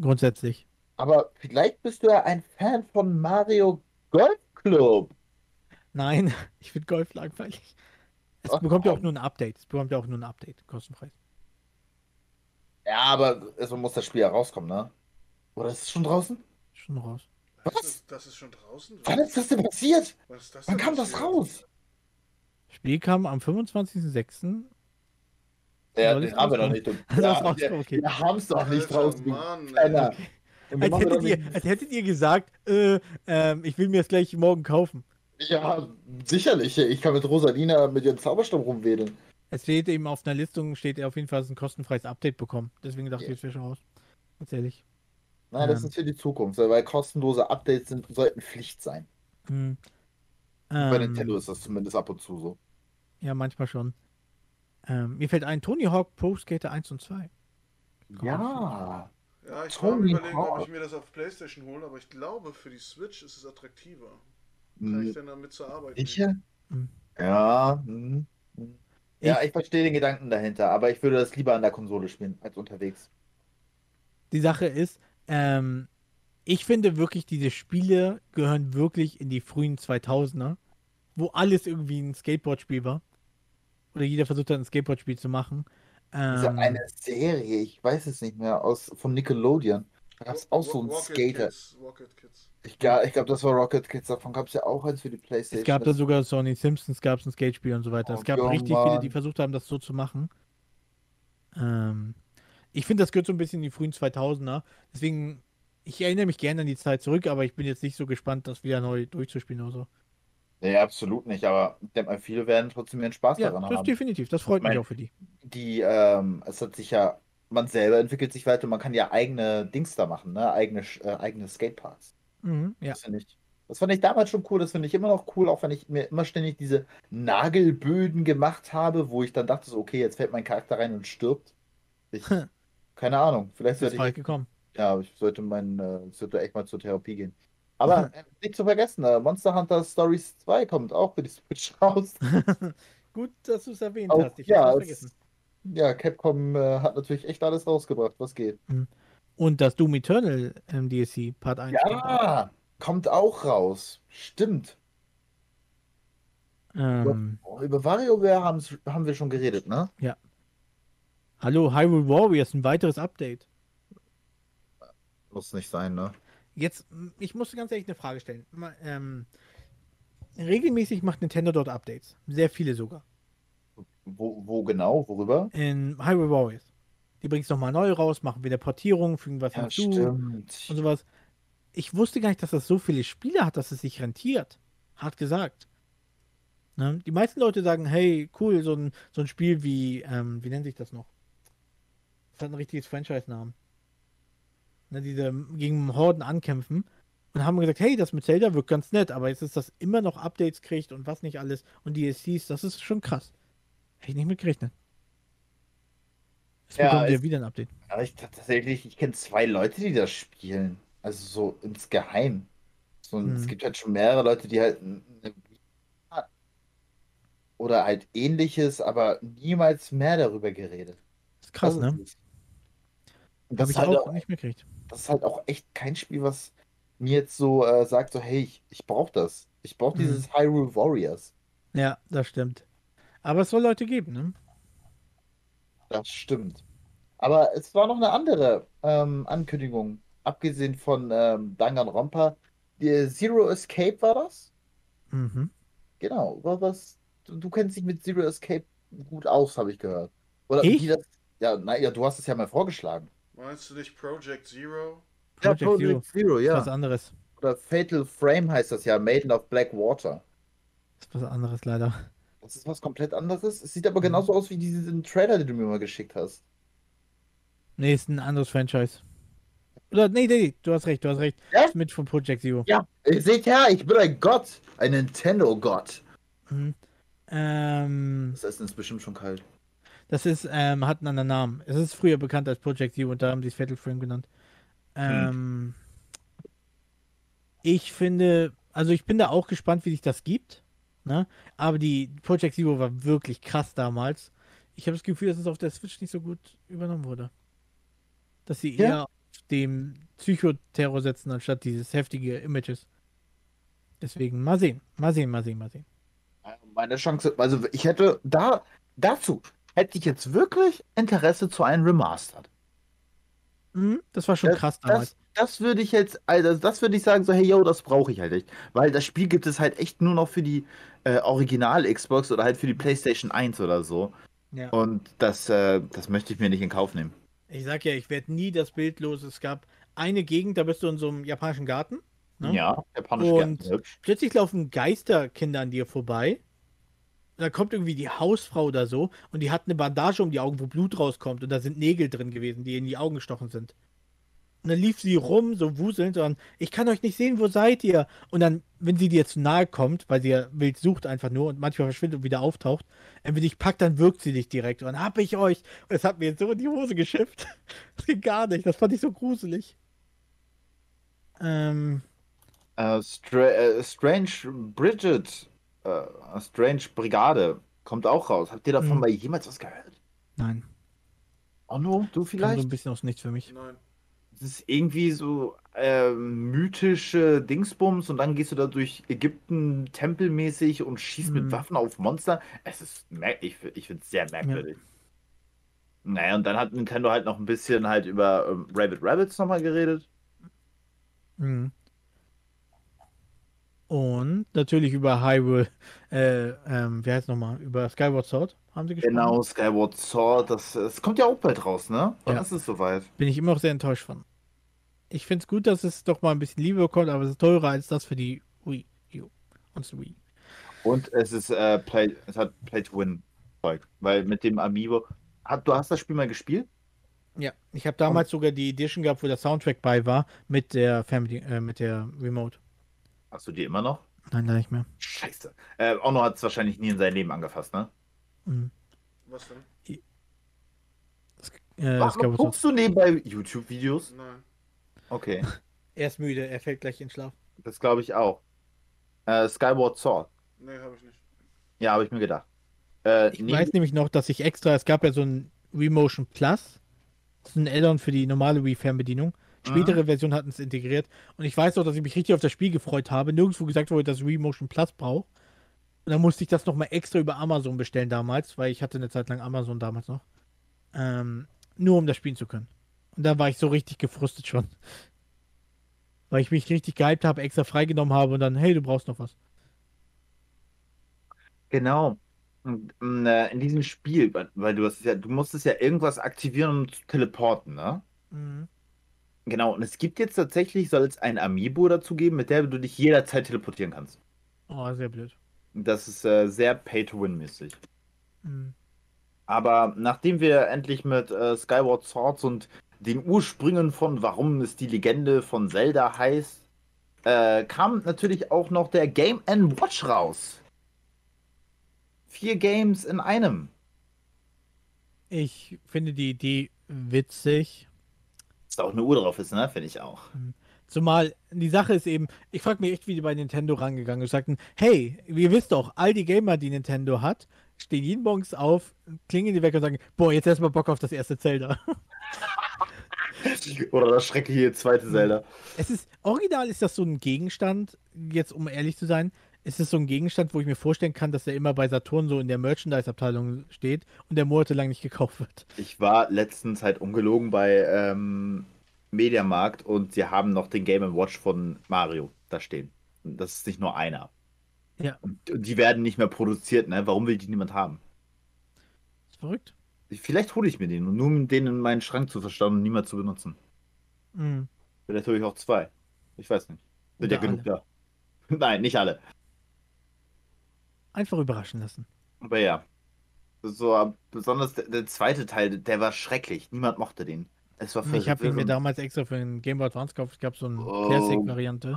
Grundsätzlich. Aber vielleicht bist du ja ein Fan von Mario Golf Club. Nein, ich finde Golf langweilig. Es Ach, bekommt ja auch nur ein Update. Es bekommt ja auch nur ein Update, kostenfrei. Ja, aber es muss das Spiel ja rauskommen, ne? Oder ist es schon draußen? Schon raus. Was? Das ist, das ist schon draußen? Wann ist das denn passiert? Was ist das Wann denn kam das passiert? raus? Spiel kam am 25.06. Ja, den haben wir noch rauskommen? nicht. Ja, wir okay. wir haben es doch nicht draußen. Mann, Als hättet, doch ihr, als hättet ihr gesagt, äh, ähm, ich will mir das gleich morgen kaufen. Ja, sicherlich. Ich kann mit Rosalina mit ihrem Zauberstab rumwedeln. Es steht eben auf einer Listung, steht er auf jeden Fall, dass ein kostenfreies Update bekommen. Deswegen dachte Ja. ich, jetzt wäre schon raus. Ganz ehrlich. Nein, das Ähm. ist für die Zukunft, weil kostenlose Updates sind, sollten Pflicht sein. Hm. Bei Ähm, Nintendo ist das zumindest ab und zu so. Ja, manchmal schon. Ähm, mir fällt ein, Tony Hawk Pro Skater 1 und 2. Ja. Ja, ich war überlegen, ob Hawk. ich mir das auf Playstation hole, aber ich glaube, für die Switch ist es attraktiver. Kann ich Hm, denn damit zur Arbeit Sicher? Hm. Ja. hm, hm. Ja, ich verstehe den Gedanken dahinter, aber ich würde das lieber an der Konsole spielen als unterwegs. Die Sache ist, ähm, ich finde wirklich, diese Spiele gehören wirklich in die frühen 2000er, wo alles irgendwie ein Skateboard-Spiel war. Oder jeder versucht hat, ein Skateboard-Spiel zu machen. Diese Ähm, eine Serie, ich weiß es nicht mehr, aus von Nickelodeon. Da gab es auch so einen Rocket Skater. Kids, Rocket Kids. Ich, ga- ich glaube, das war Rocket Kids. Davon gab es ja auch eins für die Playstation. es gab da sogar Sony Simpsons, gab es ein Skatespiel und so weiter. Oh, es gab ja, richtig viele, die versucht haben, das so zu machen. Ähm, ich finde, das gehört so ein bisschen in die frühen 2000er. Deswegen, ich erinnere mich gerne an die Zeit zurück, aber ich bin jetzt nicht so gespannt, das wieder neu durchzuspielen oder so. Nee, absolut nicht, aber ich denke mal, viele werden trotzdem ihren Spaß Ja, daran das haben. definitiv. Das freut mich Mein- auch für die. Die, ähm, es hat sich ja, man selber entwickelt sich weiter, man kann ja eigene Dings da machen, ne? Eigene, äh, eigene Skateparks. Mhm, ja. Das finde ich, das fand ich damals schon cool, das finde ich immer noch cool, auch wenn ich mir immer ständig diese Nagelböden gemacht habe, wo ich dann dachte so, okay, jetzt fällt mein Charakter rein und stirbt. Ich, keine Ahnung, vielleicht sollte ich, gekommen. ja, ich sollte mein, äh, ich sollte echt mal zur Therapie gehen. Aber äh, nicht zu vergessen, äh, Monster Hunter Stories 2 kommt auch für die Switch raus. Gut, dass du es erwähnt Auch, hast. Ich ja, hab's es, vergessen. ja, Capcom äh, hat natürlich echt alles rausgebracht, was geht. Und das Doom Eternal ähm, DLC Part 1. kommt auch. Ja, kommt auch raus. Stimmt. Ähm, über WarioWare haben, wir schon geredet, ne? hallo, Hyrule Warriors, ein weiteres Update. Muss nicht sein, ne? Jetzt, ich muss ganz ehrlich eine Frage stellen. Ähm, regelmäßig macht Nintendo dort Updates. Sehr viele sogar. Wo, wo genau? Worüber? In Hyrule Warriors. Die bringen es nochmal neu raus, machen wieder Portierung, fügen was Ja, hinzu stimmt. und sowas. Ich wusste gar nicht, dass das so viele Spiele hat, dass es sich rentiert. Hart gesagt. Ne? Die meisten Leute sagen, hey, cool, so ein, so ein Spiel wie, ähm, wie nennt sich das noch? Das hat ein richtiges Franchise-Namen. Ne, diese gegen Horden ankämpfen. Und haben gesagt, hey, das mit Zelda wirkt ganz nett, aber jetzt ist das immer noch Updates kriegt und was nicht alles und DLCs, das ist schon krass. Hätte ich nicht mit gerechnet. Es Ja, bekommt es- wieder ein Update. Aber ich tatsächlich, ich kenne zwei Leute, die das spielen. Also so insgeheim. So, Hm. Es gibt halt schon mehrere Leute, die halt ne- oder halt ähnliches, aber niemals mehr darüber geredet. Das ist krass, Das ne? ist. Und das Habe ich halt auch auch, nicht mitgekriegt. Das ist halt auch echt kein Spiel, was mir jetzt so äh, sagt, so, hey, ich, ich brauche das. Ich brauche Mhm. dieses Hyrule Warriors. Ja, das stimmt. Aber es soll Leute geben, ne? Das stimmt. Aber es war noch eine andere ähm, Ankündigung, abgesehen von ähm, Danganronpa. Die Zero Escape war das? Mhm. Genau. wa- Was, du, du kennst dich mit Zero Escape gut aus, habe ich gehört. Oder Ich? wie das. Ja, naja, du hast es ja mal vorgeschlagen. Meinst du nicht Project Zero? Project Zero. Zero, Ist ja. was anderes. Oder Fatal Frame heißt das ja, Maiden of Black Water. Ist was anderes leider. Das ist was komplett anderes. Es sieht aber Mhm. genauso aus wie diesen Trailer, den du mir mal geschickt hast. Nee, ist ein anderes Franchise. Oder, nee, nee, du hast recht, du hast recht. Ja? Ist mit von Project Zero. Ja, ihr seht ja, ich bin ein Gott. Ein Nintendo-Gott. Mhm. Ähm, Das Essen ist bestimmt schon kalt. Das ist, ähm, hat einen anderen Namen. Es ist früher bekannt als Project Zero und da haben sie es Fatal Frame genannt. Ähm, ich finde, also ich bin da auch gespannt, wie sich das gibt. Ne? Aber die Project Zero war wirklich krass damals. Ich habe das Gefühl, dass es auf der Switch nicht so gut übernommen wurde. Dass sie Ja. eher auf dem Psychoterror setzen, anstatt dieses heftige Images. Deswegen mal sehen, mal sehen, mal sehen, mal sehen. Meine Chance, also ich hätte da, dazu hätte ich jetzt wirklich Interesse zu einem Remastered. Mhm, das war schon Das- krass damals. Das, das würde ich jetzt, also das würde ich sagen, so, hey, yo, das brauche ich halt nicht. Weil das Spiel gibt es halt echt nur noch für die äh, Original-Xbox oder halt für die PlayStation 1 oder so. Ja. Und das, äh, das möchte ich mir nicht in Kauf nehmen. Ich sag ja, ich werde nie das Bild los. Es gab eine Gegend, da bist du in so einem japanischen Garten. Ne? Ja, japanisch Und- Gärten. Plötzlich laufen Geisterkinder an dir vorbei. Und da kommt irgendwie die Hausfrau oder so und die hat eine Bandage um die Augen, wo Blut rauskommt und da sind Nägel drin gewesen, die in die Augen gestochen sind. Und dann lief sie rum, so wuselnd, und ich kann euch nicht sehen, wo seid ihr? Und dann, wenn sie dir zu nahe kommt, weil sie ja wild sucht einfach nur und manchmal verschwindet und wieder auftaucht, wenn sie dich packt, dann wirkt sie dich direkt. Und dann hab ich euch. Und es hat mir so in die Hose geschifft. Das ging gar nicht. Das fand ich so gruselig. Ähm, Äh, Stra äh, Strange Bridget, äh, Strange Brigade kommt auch raus. Habt ihr davon Mhm. mal jemals was gehört? nein. Oh no, du Kam so vielleicht? ein bisschen aus nichts für mich. Nein. Das ist irgendwie so äh, mythische Dingsbums und dann gehst du da durch Ägypten tempelmäßig und schießt Mhm. mit Waffen auf Monster. Es ist, ich, ich finde es sehr merkwürdig. Naja, und dann hat Nintendo halt noch ein bisschen halt über ähm, Rabbit Rabbits nochmal geredet. Mhm. Und natürlich über Hyrule, äh, ähm, wie heißt nochmal? Über Skyward Sword haben sie gesprochen. Genau, Skyward Sword, das, das kommt ja auch bald raus, ne? Wann Ja. ist es soweit? Bin ich immer noch sehr enttäuscht von. Ich finde es gut, dass es doch mal ein bisschen Liebe bekommt, aber es ist teurer als das für die Wii U und die Wii. Und es ist äh, Play, es hat Play to Win Zeug, weil mit dem Amiibo. Hat, du hast das Spiel mal gespielt? Ja, ich habe damals sogar die Edition gehabt, wo der Soundtrack bei war, mit der Family, äh, mit der Remote. Hast du die immer noch? Nein, leider nicht mehr. Scheiße. Äh, Ono hat es wahrscheinlich nie in seinem Leben angefasst, ne? Mhm. Was denn? Äh, Warum guckst du nebenbei YouTube-Videos? Nein. Okay, Er ist müde, er fällt gleich in Schlaf. das glaube ich auch. Äh, Skyward Sword. Nee, habe ich nicht. Ja, habe ich mir gedacht. Äh, Ich weiß nämlich noch, dass ich extra, es gab ja so ein Remotion Plus. Das ist ein Add-on für die normale Wii-Fernbedienung. Spätere Versionen hatten es integriert. Und ich weiß auch, dass ich mich richtig auf das Spiel gefreut habe. Nirgendwo gesagt wurde, dass Remotion Plus braucht. Und dann musste ich das nochmal extra über Amazon bestellen damals, weil ich hatte eine Zeit lang Amazon damals noch. Ähm, nur um das spielen zu können. Und da war ich so richtig gefrustet schon. Weil ich mich richtig gehypt habe, extra freigenommen habe und dann, hey, du brauchst noch was. Genau. Und, ähm, äh, in diesem Spiel, weil, weil du hast ja, du musstest ja irgendwas aktivieren, um zu teleporten, ne? Mhm. Genau, und es gibt jetzt tatsächlich, soll es ein Amiibo dazu geben, mit der du dich jederzeit teleportieren kannst. Oh, sehr blöd. Das ist äh, sehr Pay-to-Win-mäßig. Mhm. Aber nachdem wir endlich mit äh, Skyward Swords und den Ursprüngen von warum es die Legende von Zelda heißt, äh, kam natürlich auch noch der Game Watch raus. Vier Games in einem. Ich finde die Idee witzig. Dass da auch eine Uhr drauf ist, ne? Finde ich auch. Zumal die Sache ist eben, ich frage mich echt, wie die bei Nintendo rangegangen und sagten, hey, ihr wisst doch, all die Gamer, die Nintendo hat, stehen jeden Morgens auf, klingen die weg und sagen, boah, jetzt erstmal Bock auf das erste Zelda. Oder das schreckliche zweite Zelda. Es ist, original ist das so ein Gegenstand, jetzt um ehrlich zu sein, ist es so ein Gegenstand, wo ich mir vorstellen kann, dass er immer bei Saturn so in der Merchandise-Abteilung steht und der monatelang nicht gekauft wird. Ich war letztens halt ungelogen bei ähm, Mediamarkt und sie haben noch den Game Watch von Mario da stehen. Und das ist nicht nur einer. Ja. Und die werden nicht mehr produziert, ne? Warum will die niemand haben? Ist verrückt. Vielleicht hole ich mir den, und nur um den in meinen Schrank zu verstauen und niemals zu benutzen. Mhm. Vielleicht hole ich auch zwei. Ich weiß nicht. Sind ja genug da. Nein, nicht alle. Einfach überraschen lassen. Aber ja. So, besonders der, der zweite Teil, der war schrecklich. Niemand mochte den. Es war Ich habe ihn mir damals extra für den Game Boy Advance gekauft. Es gab so eine Oh Classic-Variante.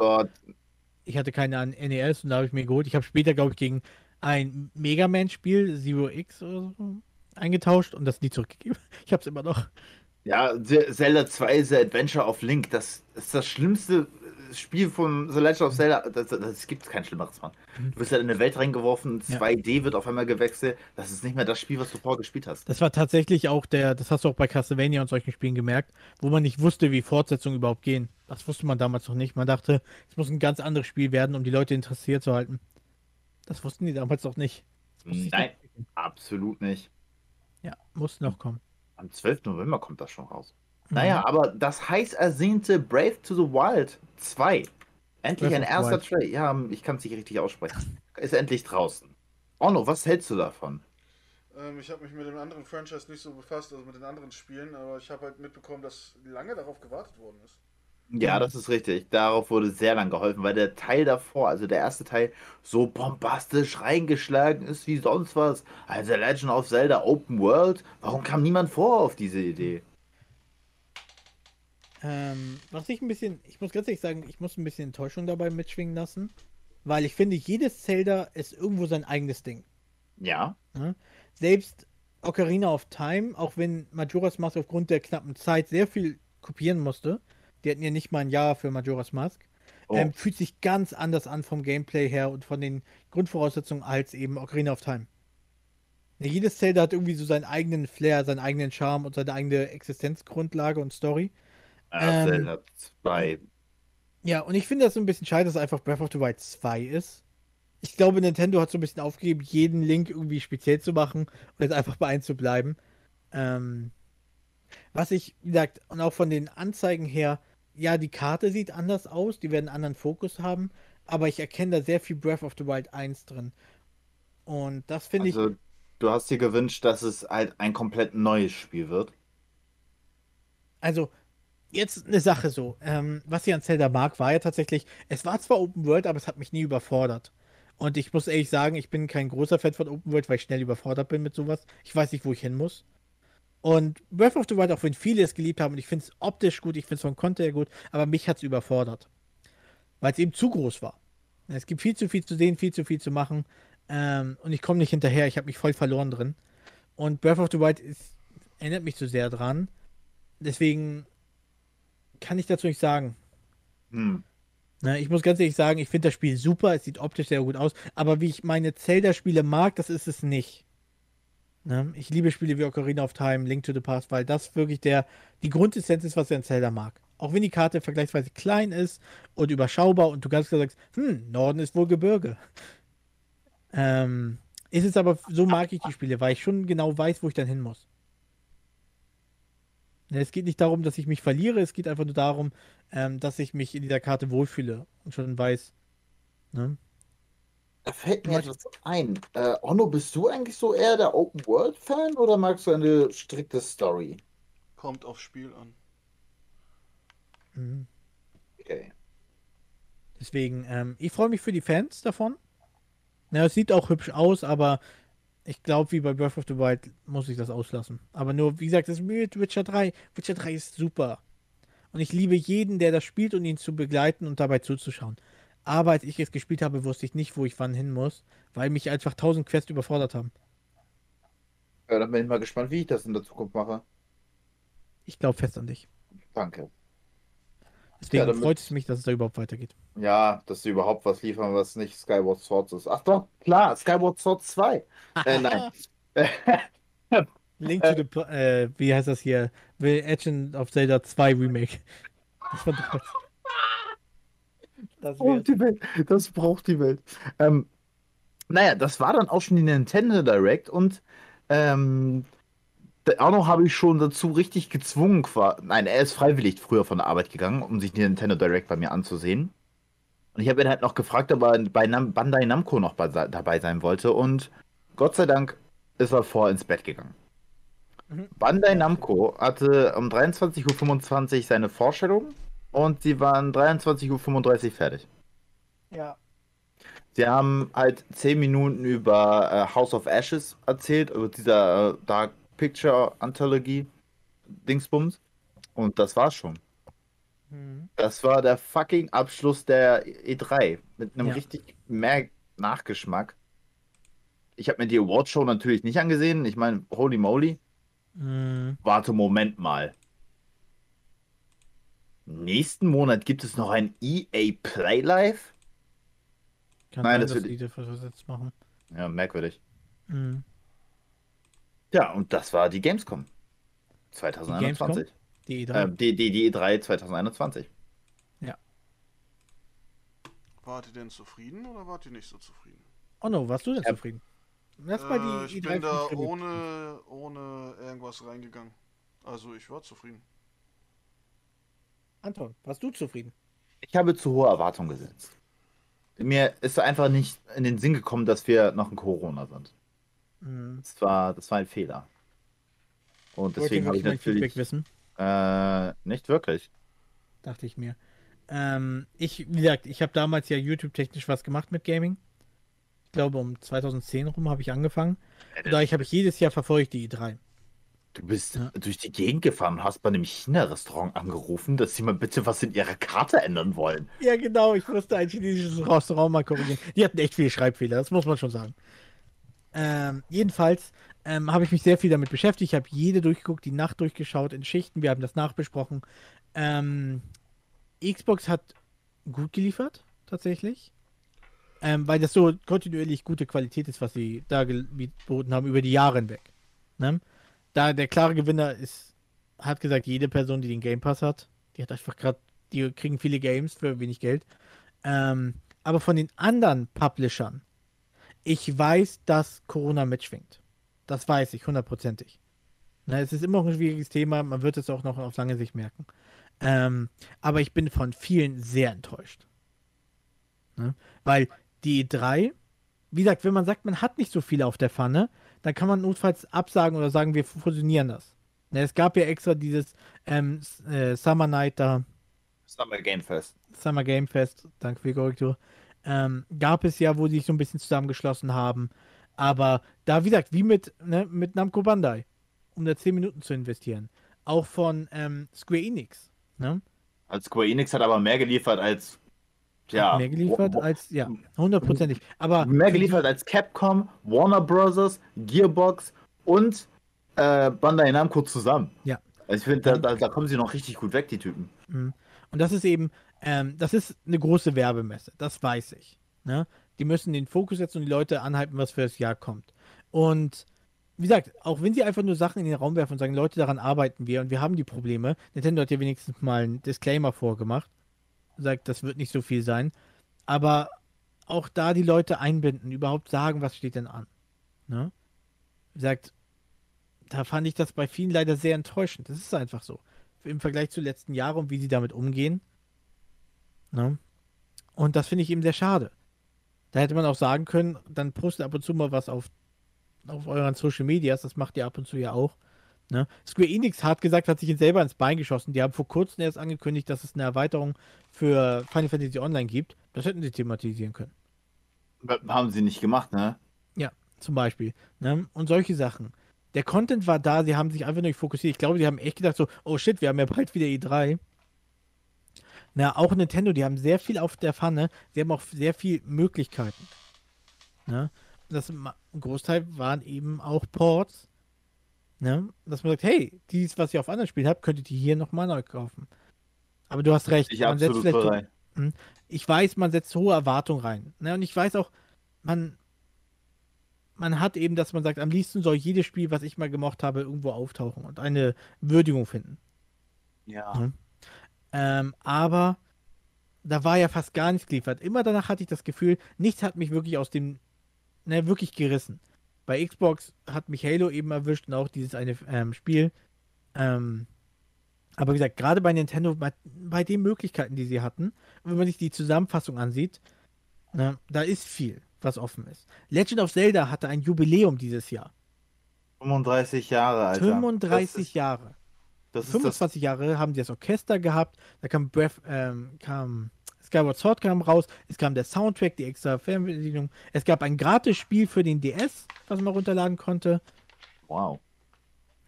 Ich hatte keine an NES und da habe ich mir geholt. Ich habe später, glaube ich, gegen ein Mega Man-Spiel, Zero X oder so, eingetauscht und das nie zurückgegeben. Ich habe es immer noch. Ja, Ze- Zelda 2 The Adventure of Link, das ist das schlimmste äh, Spiel von The Legend of Zelda. Das, das, gibt kein schlimmeres, Mann. Du wirst halt in eine Welt reingeworfen, Ja. 2D wird auf einmal gewechselt. Das ist nicht mehr das Spiel, was du vorher gespielt hast. Das war tatsächlich auch der, das hast du auch bei Castlevania und solchen Spielen gemerkt, wo man nicht wusste, wie Fortsetzungen überhaupt gehen. Das wusste man damals noch nicht. Man dachte, es muss ein ganz anderes Spiel werden, um die Leute interessiert zu halten. Das wussten die damals noch nicht. Nein. Absolut nicht. Ja, muss noch kommen. Am 12. November kommt das schon raus. Mhm. Naja, aber das heiß ersehnte Brave to the Wild 2. Endlich Breath ein erster Wild. Trailer. Ja, ich kann es nicht richtig aussprechen. Ist endlich draußen. Onno, was hältst du davon? Ähm, ich habe mich mit dem anderen Franchise nicht so befasst, also mit den anderen Spielen, aber ich habe halt mitbekommen, dass lange darauf gewartet worden ist. Ja, das ist richtig. Darauf wurde sehr lang geholfen, weil der Teil davor, also der erste Teil, so bombastisch reingeschlagen ist wie sonst was. Also Legend of Zelda Open World. Warum kam niemand vor auf diese Idee? Ähm, was ich ein bisschen, ich muss ganz ehrlich sagen, ich muss ein bisschen Enttäuschung dabei mitschwingen lassen, weil ich finde, jedes Zelda ist irgendwo sein eigenes Ding. Ja. Selbst Ocarina of Time, auch wenn Majora's Mask aufgrund der knappen Zeit sehr viel kopieren musste, die hatten ja nicht mal ein Jahr für Majora's Mask, Oh. ähm, fühlt sich ganz anders an vom Gameplay her und von den Grundvoraussetzungen als eben Ocarina of Time. Ja, jedes Zelda hat irgendwie so seinen eigenen Flair, seinen eigenen Charme und seine eigene Existenzgrundlage und Story. Äh, Ähm, Zelda 2. Ja, und ich finde das so ein bisschen schade, dass es einfach Breath of the Wild 2 ist. Ich glaube, Nintendo hat so ein bisschen aufgegeben, jeden Link irgendwie speziell zu machen und jetzt einfach bei eins zu bleiben. Ähm, was ich, wie gesagt, und auch von den Anzeigen her, ja, die Karte sieht anders aus, die werden einen anderen Fokus haben, aber ich erkenne da sehr viel Breath of the Wild 1 drin. Und das finde ich, Also, du hast dir gewünscht, dass es halt ein komplett neues Spiel wird. Also, jetzt eine Sache so. Ähm, was ich an Zelda mag, war ja tatsächlich, es war zwar Open World, aber es hat mich nie überfordert. Und ich muss ehrlich sagen, ich bin kein großer Fan von Open World, weil ich schnell überfordert bin mit sowas. Ich weiß nicht, wo ich hin muss. Und Breath of the Wild, auch wenn viele es geliebt haben, und ich finde es optisch gut, ich finde es vom Content her gut, aber mich hat es überfordert. Weil es eben zu groß war. Es gibt viel zu viel zu sehen, viel zu viel zu machen. Ähm, und ich komme nicht hinterher, ich habe mich voll verloren drin. Und Breath of the Wild ist, erinnert mich zu sehr dran. Deswegen kann ich dazu nicht sagen. Hm. Ne, ich muss ganz ehrlich sagen, ich finde das Spiel super, es sieht optisch sehr gut aus, aber wie ich meine Zelda-Spiele mag, das ist es nicht. Ne? Ich liebe Spiele wie Ocarina of Time, Link to the Past, weil das wirklich der, die Grundessenz ist, was ich an Zelda mag. Auch wenn die Karte vergleichsweise klein ist und überschaubar und du ganz klar sagst, hm, Norden ist wohl Gebirge. Ähm, ist es aber, so mag ich die Spiele, weil ich schon genau weiß, wo ich dann hin muss. Ne, Es geht nicht darum, dass ich mich verliere, es geht einfach nur darum, ähm, dass ich mich in dieser Karte wohlfühle und schon weiß. Ne? Da fällt mir etwas ein. Äh, Onno, bist du eigentlich so eher der Open World Fan oder magst du eine strikte Story? Kommt aufs Spiel an. Mhm. Okay. Deswegen, ähm, ich freue mich für die Fans davon. Ja, es sieht auch hübsch aus, aber ich glaube, wie bei Breath of the Wild muss ich das auslassen. Aber nur, wie gesagt, das ist mit Witcher 3. Witcher 3 ist super. Und ich liebe jeden, der das spielt und ihn zu begleiten und dabei zuzuschauen. Aber als ich es gespielt habe, wusste ich nicht, wo ich wann hin muss, weil mich einfach tausend Quests überfordert haben. Ja, dann bin ich mal gespannt, wie ich das in der Zukunft mache. Ich glaube fest an dich. Danke. Deswegen Ja, freut es mich, dass es da überhaupt weitergeht. Ja, dass sie überhaupt was liefern, was nicht Skyward Sword ist. Ach doch, klar, Skyward Sword 2. Äh, nein. Link to the, äh, wie heißt das hier? The Legend of Zelda 2 Remake. Das war. Das wär's. braucht die Welt. Das braucht die Welt. Ähm, naja, das war dann auch schon die Nintendo Direct und ähm, Arno habe ich schon dazu richtig gezwungen. Nein, er ist freiwillig früher von der Arbeit gegangen, um sich die Nintendo Direct bei mir anzusehen. Und ich habe ihn halt noch gefragt, ob er bei Nam Bandai Namco noch bei, dabei sein wollte. Und Gott sei Dank ist er vor ins Bett gegangen. Mhm. Bandai Namco hatte um 23.25 Uhr seine Vorstellung und sie waren 23.35 Uhr fertig. Ja. Sie haben halt 10 Minuten über äh, House of Ashes erzählt, über dieser äh, Dark Picture Anthologie Dingsbums. Und das war's schon. Mhm. Das war der fucking Abschluss der E3. Mit einem Ja. richtig mehr Nachgeschmack. Ich habe mir die Awardshow natürlich nicht angesehen. Ich meine, holy moly. Mhm. Warte, Moment mal. Nächsten Monat gibt es noch ein EA Play Live? Kann Nein, sein, das wird- die versetzt machen. Ja, merkwürdig. Mhm. Ja, und das war die Gamescom 2021. Die E3. Ähm, die, die, die E3 2021. Wart ihr denn zufrieden oder wart ihr nicht so zufrieden? oh no, warst du denn Ja. zufrieden? Lass mal Äh, die ich E3 bin da ohne, ohne irgendwas reingegangen. Also ich war zufrieden. Anton, warst du zufrieden? Ich habe zu hohe Erwartungen gesetzt. Mir ist einfach nicht in den Sinn gekommen, dass wir noch in Corona sind. Mhm. Das war, das war ein Fehler. Und deswegen habe ich natürlich. wissen? Äh, nicht wirklich. Dachte ich mir. Ähm, ich, wie gesagt, ich habe damals ja YouTube-technisch was gemacht mit Gaming. Ich glaube, um 2010 rum habe ich angefangen. Da ich habe ich jedes Jahr verfolgt die E3. Du bist Ja. durch die Gegend gefahren und hast bei einem China-Restaurant angerufen, dass sie mal bitte was in ihrer Karte ändern wollen. Ja, genau, ich musste ein chinesisches Restaurant mal korrigieren. Die hatten echt viele Schreibfehler, das muss man schon sagen. Ähm, jedenfalls ähm, habe ich mich sehr viel damit beschäftigt. Ich habe jede durchgeguckt, die Nacht durchgeschaut in Schichten. Wir haben das nachbesprochen. Ähm, Xbox hat gut geliefert, tatsächlich. Ähm, weil das so kontinuierlich gute Qualität ist, was sie da geboten haben über die Jahre hinweg. Ne? Da der klare Gewinner ist, hat gesagt, jede Person, die den Game Pass hat, die hat einfach gerade, die kriegen viele Games für wenig Geld. Ähm, aber von den anderen Publishern, ich weiß, dass Corona mitschwingt. Das weiß ich, hundertprozentig. Na, es ist immer noch ein schwieriges Thema, man wird es auch noch auf lange Sicht merken. Ähm, aber ich bin von vielen sehr enttäuscht. Ne? Weil die E3, wie gesagt, wenn man sagt, man hat nicht so viele auf der Pfanne, dann kann man notfalls absagen oder sagen, wir fusionieren das. Ne, es gab ja extra dieses ähm, äh, Summer Night da, Summer Game Fest. Summer Game Fest, danke für die Korrektur, ähm, gab es ja, wo sie sich so ein bisschen zusammengeschlossen haben. Aber da, wie gesagt, wie mit, ne, mit Namco Bandai, um da 10 Minuten zu investieren. Auch von ähm, Square Enix. Ne? Als Square Enix hat aber mehr geliefert als. Ja. Mehr geliefert als, ja, hundertprozentig. Aber mehr geliefert als Capcom, Warner Bros., Gearbox und äh, Bandai Namco zusammen. Ja. Also ich finde, da, da, da kommen sie noch richtig gut weg, die Typen. Mhm. Und das ist eben, ähm, das ist eine große Werbemesse, das weiß ich. Ne? Die müssen den Fokus setzen und die Leute anhalten, was für das Jahr kommt. Und wie gesagt, auch wenn sie einfach nur Sachen in den Raum werfen und sagen, Leute, daran arbeiten wir und wir haben die Probleme. Nintendo hat ja wenigstens mal einen Disclaimer vorgemacht. Sagt, das wird nicht so viel sein. Aber auch da die Leute einbinden, überhaupt sagen, was steht denn an. Ne? Wie gesagt, da fand ich das bei vielen leider sehr enttäuschend. Das ist einfach so im Vergleich zu letzten Jahren und wie sie damit umgehen. Ne? Und das finde ich eben sehr schade. Da hätte man auch sagen können, dann postet ab und zu mal was auf, auf euren Social Medias, das macht ihr ab und zu ja auch. Ne? Square Enix hat gesagt, hat sich jetzt selber ins Bein geschossen. Die haben vor kurzem erst angekündigt, dass es eine Erweiterung für Final Fantasy Online gibt. Das hätten sie thematisieren können. Haben sie nicht gemacht, ne? Zum Beispiel. Ne? Und solche Sachen. Der Content war da, sie haben sich einfach nur nicht fokussiert. Ich glaube, die haben echt gedacht so, oh shit, wir haben ja bald wieder E3. Na, auch Nintendo, die haben sehr viel auf der Pfanne. Sie haben auch sehr viel Möglichkeiten. Ne? Das, ein Großteil waren eben auch Ports. Ne? Dass man sagt, hey, dies, was ihr auf anderen Spielen habt, könntet ihr hier nochmal neu kaufen. Aber du hast recht. Ich man setzt vielleicht bereit. ich weiß, man setzt hohe Erwartungen rein. Ne? Und ich weiß auch, man, man hat eben, dass man sagt, am liebsten soll jedes Spiel, was ich mal gemocht habe, irgendwo auftauchen und eine Würdigung finden. Ja. Mhm. Ähm, aber da war ja fast gar nichts geliefert. Immer danach hatte ich das Gefühl, nichts hat mich wirklich aus dem, ne, wirklich gerissen. Bei Xbox hat mich Halo eben erwischt und auch dieses eine ähm, Spiel. Ähm, aber wie gesagt, gerade bei Nintendo, bei, bei den Möglichkeiten, die sie hatten, wenn man sich die Zusammenfassung ansieht, ne, da ist viel, was offen ist. Legend of Zelda hatte ein Jubiläum dieses Jahr. 35 Jahre, Alter. 35 das ist, Jahre. Das ist das 25 Jahre haben die das Orchester gehabt, da kam Breath, ähm, kam Skyward Sword kam raus, es kam der Soundtrack, die extra Fernbedienung, es gab ein gratis Spiel für den DS, was man runterladen konnte, Wow.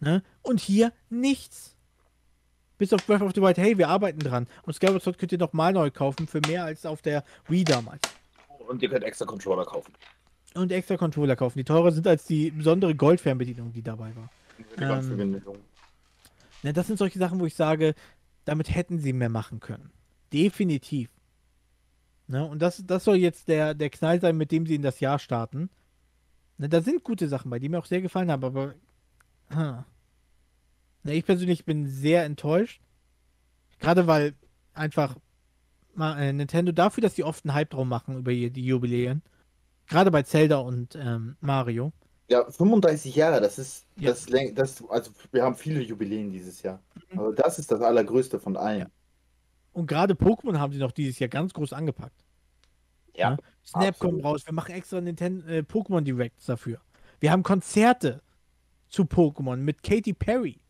ne? Und hier nichts. Bis auf Breath of the Wild, hey, wir arbeiten dran. Und Skyward Sword könnt ihr noch mal neu kaufen für mehr als auf der Wii damals. Und ihr könnt extra Controller kaufen. Und extra Controller kaufen, die teurer sind als die besondere Goldfernbedienung, die dabei war. Die Ähm. Ne, das sind solche Sachen, wo ich sage, damit hätten sie mehr machen können. Definitiv. Ne, und das, das soll jetzt der, der Knall sein, mit dem sie in das Jahr starten. Ne, da sind gute Sachen bei, die mir auch sehr gefallen haben, aber. Ha. Ne, ich persönlich bin sehr enttäuscht. Gerade weil einfach äh, Nintendo dafür, dass sie oft einen Hype drum machen über die Jubiläen. Gerade bei Zelda und ähm, Mario. Ja, 35 Jahre, das ist, Ja. das, das, also wir haben viele Jubiläen dieses Jahr. Aber das ist das allergrößte von allen. Und gerade Pokémon haben sie noch dieses Jahr ganz groß angepackt. Ja, Ne? Snap absolut. kommt raus. Wir machen extra Nintendo äh, Pokémon Directs dafür. Wir haben Konzerte zu Pokémon mit Katy Perry.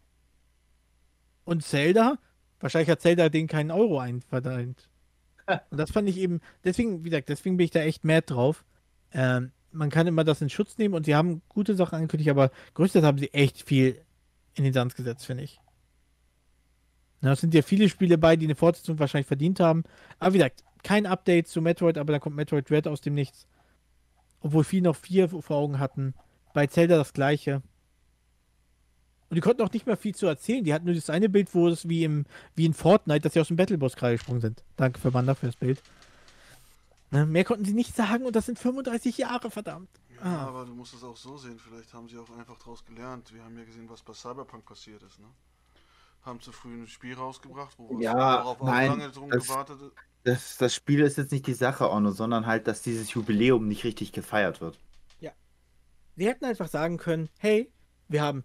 Und Zelda? Wahrscheinlich hat Zelda denen keinen Euro einverdient. Und das fand ich eben, deswegen, wie gesagt, deswegen bin ich da echt mad drauf. Ähm, man kann immer das in Schutz nehmen und sie haben gute Sachen angekündigt, aber größtenteils haben sie echt viel in den Sand gesetzt, finde ich. Na, es sind ja viele Spiele bei, die eine Fortsetzung wahrscheinlich verdient haben. Aber wie gesagt, kein Update zu Metroid, aber dann kommt Metroid Red aus dem Nichts. Obwohl viele noch vier vor Augen hatten. Bei Zelda das gleiche. Und die konnten auch nicht mehr viel zu erzählen. Die hatten nur das eine Bild, wo es wie im wie in Fortnite, dass sie aus dem Battleboss gerade gesprungen sind. Danke für Wanda für das Bild. Ne, mehr konnten sie nicht sagen und das sind 35 Jahre, verdammt. Ja, Ah. aber du musst es auch so sehen. Vielleicht haben sie auch einfach daraus gelernt. Wir haben ja gesehen, was bei Cyberpunk passiert ist. Ne? Haben zu früh ein Spiel rausgebracht, wo Ja, worauf nein, auch lange drum das- gewartet ist. Das, das Spiel ist jetzt nicht die Sache, Orno, sondern halt, dass dieses Jubiläum nicht richtig gefeiert wird. Sie hätten einfach sagen können, hey, wir haben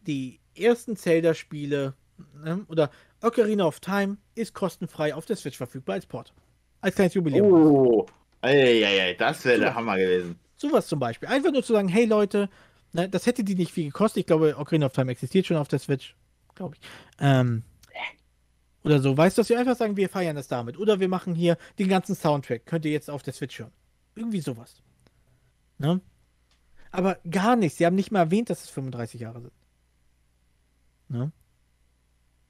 die ersten Zelda-Spiele ne, oder Ocarina of Time ist kostenfrei auf der Switch verfügbar als Port. Als kleines Jubiläum. Oh, ey, ey, ey, das wäre der Super. Hammer gewesen. Sowas zum Beispiel. Einfach nur zu sagen, hey Leute, ne, das hätte die nicht viel gekostet. Ich glaube, Ocarina of Time existiert schon auf der Switch. Glaube ich. Ähm, oder so. Weißt du, dass wir einfach sagen, wir feiern das damit. Oder wir machen hier den ganzen Soundtrack. Könnt ihr jetzt auf der Switch hören. Irgendwie sowas. Ne? Aber gar nicht. Sie haben nicht mal erwähnt, dass es 35 Jahre sind. Ne?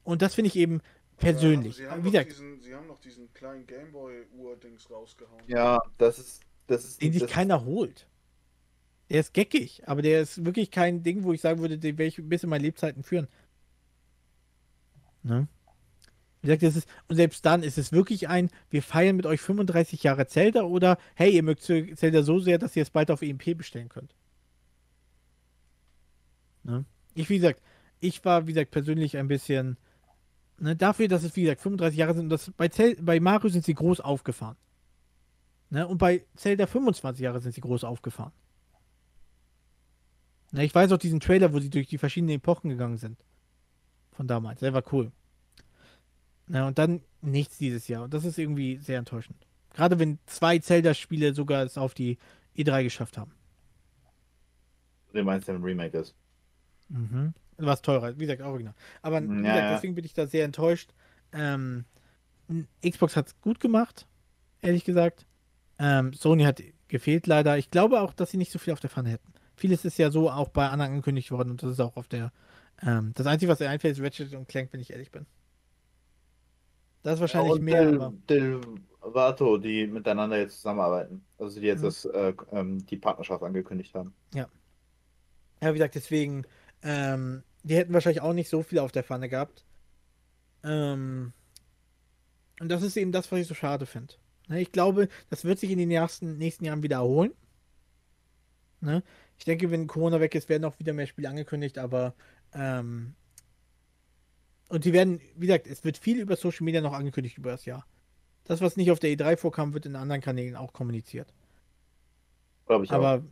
Und das finde ich eben persönlich. Ja, sie, haben diesen, sie haben noch diesen kleinen Gameboy-Ur-Dings rausgehauen. Ja, das ist, das ist, den sich keiner holt. Der ist geckig, aber der ist wirklich kein Ding, wo ich sagen würde, den werde ich bis in meine Lebzeiten führen. Ne? Wie gesagt, das ist, und selbst dann ist es wirklich ein, wir feiern mit euch 35 Jahre Zelda oder hey, ihr mögt Zelda so sehr, dass ihr es bald auf EMP bestellen könnt. Ne? Ich, wie gesagt, ich war, wie gesagt, persönlich ein bisschen, ne, dafür, dass es, wie gesagt, 35 Jahre sind und das bei, Zel bei Mario sind sie groß aufgefahren. Ne? Und bei Zelda 25 Jahre sind sie groß aufgefahren. Ne, ich weiß auch diesen Trailer, wo sie durch die verschiedenen Epochen gegangen sind. Von damals. Der war cool. Ne, und dann nichts dieses Jahr. Und das ist irgendwie sehr enttäuschend. Gerade wenn zwei Zelda-Spiele sogar es auf die E3 geschafft haben. du meinst, der ein Remake ist. Mhm. Was teurer, wie gesagt, original. Aber Ja, gesagt, ja. deswegen bin ich da sehr enttäuscht. Ähm, Xbox hat es gut gemacht, ehrlich gesagt. Ähm, Sony hat gefehlt leider. Ich glaube auch, dass sie nicht so viel auf der Pfanne hätten. Vieles ist ja so auch bei anderen angekündigt worden und das ist auch auf der. Ähm, das Einzige, was mir einfällt, ist Ratchet und Clank, wenn ich ehrlich bin. Das ist wahrscheinlich und mehr, Del, aber Del Vato, die miteinander jetzt zusammenarbeiten. Also die jetzt Mhm. das, äh, ähm, die Partnerschaft angekündigt haben. ja, wie gesagt, deswegen, ähm, die hätten wahrscheinlich auch nicht so viel auf der Pfanne gehabt. Ähm, und das ist eben das, was ich so schade finde. Ne, ich glaube, das wird sich in den nächsten, nächsten Jahren wieder erholen. Ne? Ich denke, wenn Corona weg ist, werden auch wieder mehr Spiele angekündigt, aber ähm, und die werden, wie gesagt, es wird viel über Social Media noch angekündigt über das Jahr. Das, was nicht auf der E3 vorkam, wird in anderen Kanälen auch kommuniziert. Glaube ich auch. Aber ne,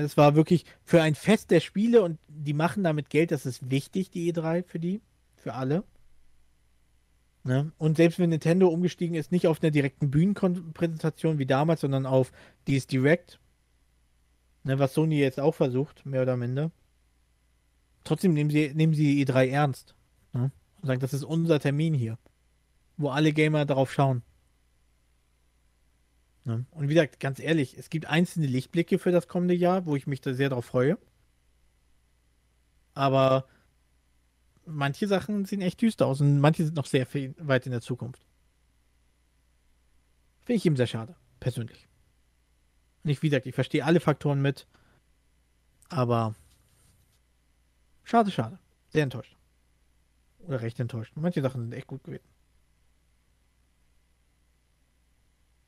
das war wirklich für ein Fest der Spiele und die machen damit Geld, das ist wichtig, die E3 für die, für alle. Ne? Und selbst wenn Nintendo umgestiegen ist, nicht auf einer direkten Bühnenpräsentation wie damals, sondern auf dieses Direct, ne, was Sony jetzt auch versucht, mehr oder minder. Trotzdem nehmen sie, nehmen sie die E3 ernst. Ne? Und sagen, das ist unser Termin hier, wo alle Gamer darauf schauen. Ne? Und wie gesagt, ganz ehrlich, es gibt einzelne Lichtblicke für das kommende Jahr, wo ich mich da sehr drauf freue. Aber manche Sachen sehen echt düster aus und manche sind noch sehr viel, weit in der Zukunft. Finde ich eben sehr schade, persönlich. Nicht, wie gesagt, ich verstehe alle Faktoren mit, aber schade, schade. Sehr enttäuscht. Oder recht enttäuscht. Manche Sachen sind echt gut gewesen.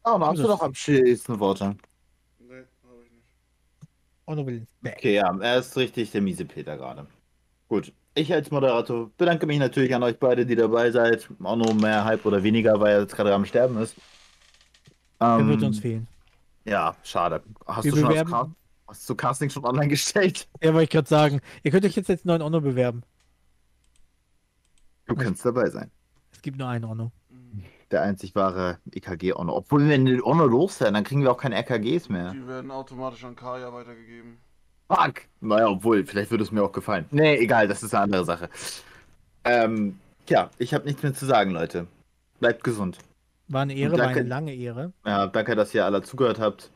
Oh, hast du noch abschließende Worte? Nee, habe ich nicht. Honorable ins Back. Okay, ja, er ist richtig der miese Peter gerade. Gut. Ich als Moderator bedanke mich natürlich an euch beide, die dabei seid. Auch nur mehr halb oder weniger, weil er jetzt gerade am Sterben ist. Der Ähm, wird uns fehlen. Ja, schade. Hast Wir du schon das hast du Casting schon online gestellt? Ja, wollte ich gerade sagen. Ihr könnt euch jetzt als neuen Honor bewerben. Du kannst dabei sein. Es gibt nur einen Honor. Der einzig wahre EKG-Honor. Obwohl, wenn wir Honor loswerden, dann kriegen wir auch keine RKGs mehr. Die werden automatisch an Kaya weitergegeben. Fuck! Naja, obwohl, vielleicht würde es mir auch gefallen. Nee, egal, das ist eine andere Sache. Ähm, tja, ich habe nichts mehr zu sagen, Leute. Bleibt gesund. War eine Ehre, Und war danke- eine lange Ehre. Ja, danke, dass ihr alle zugehört habt.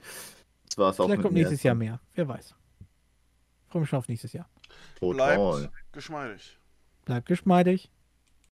Das war's auch Vielleicht mit kommt mir. nächstes Jahr mehr. Wer weiß. Freue mich schon auf nächstes Jahr. Total. Bleibt geschmeidig. Bleibt geschmeidig.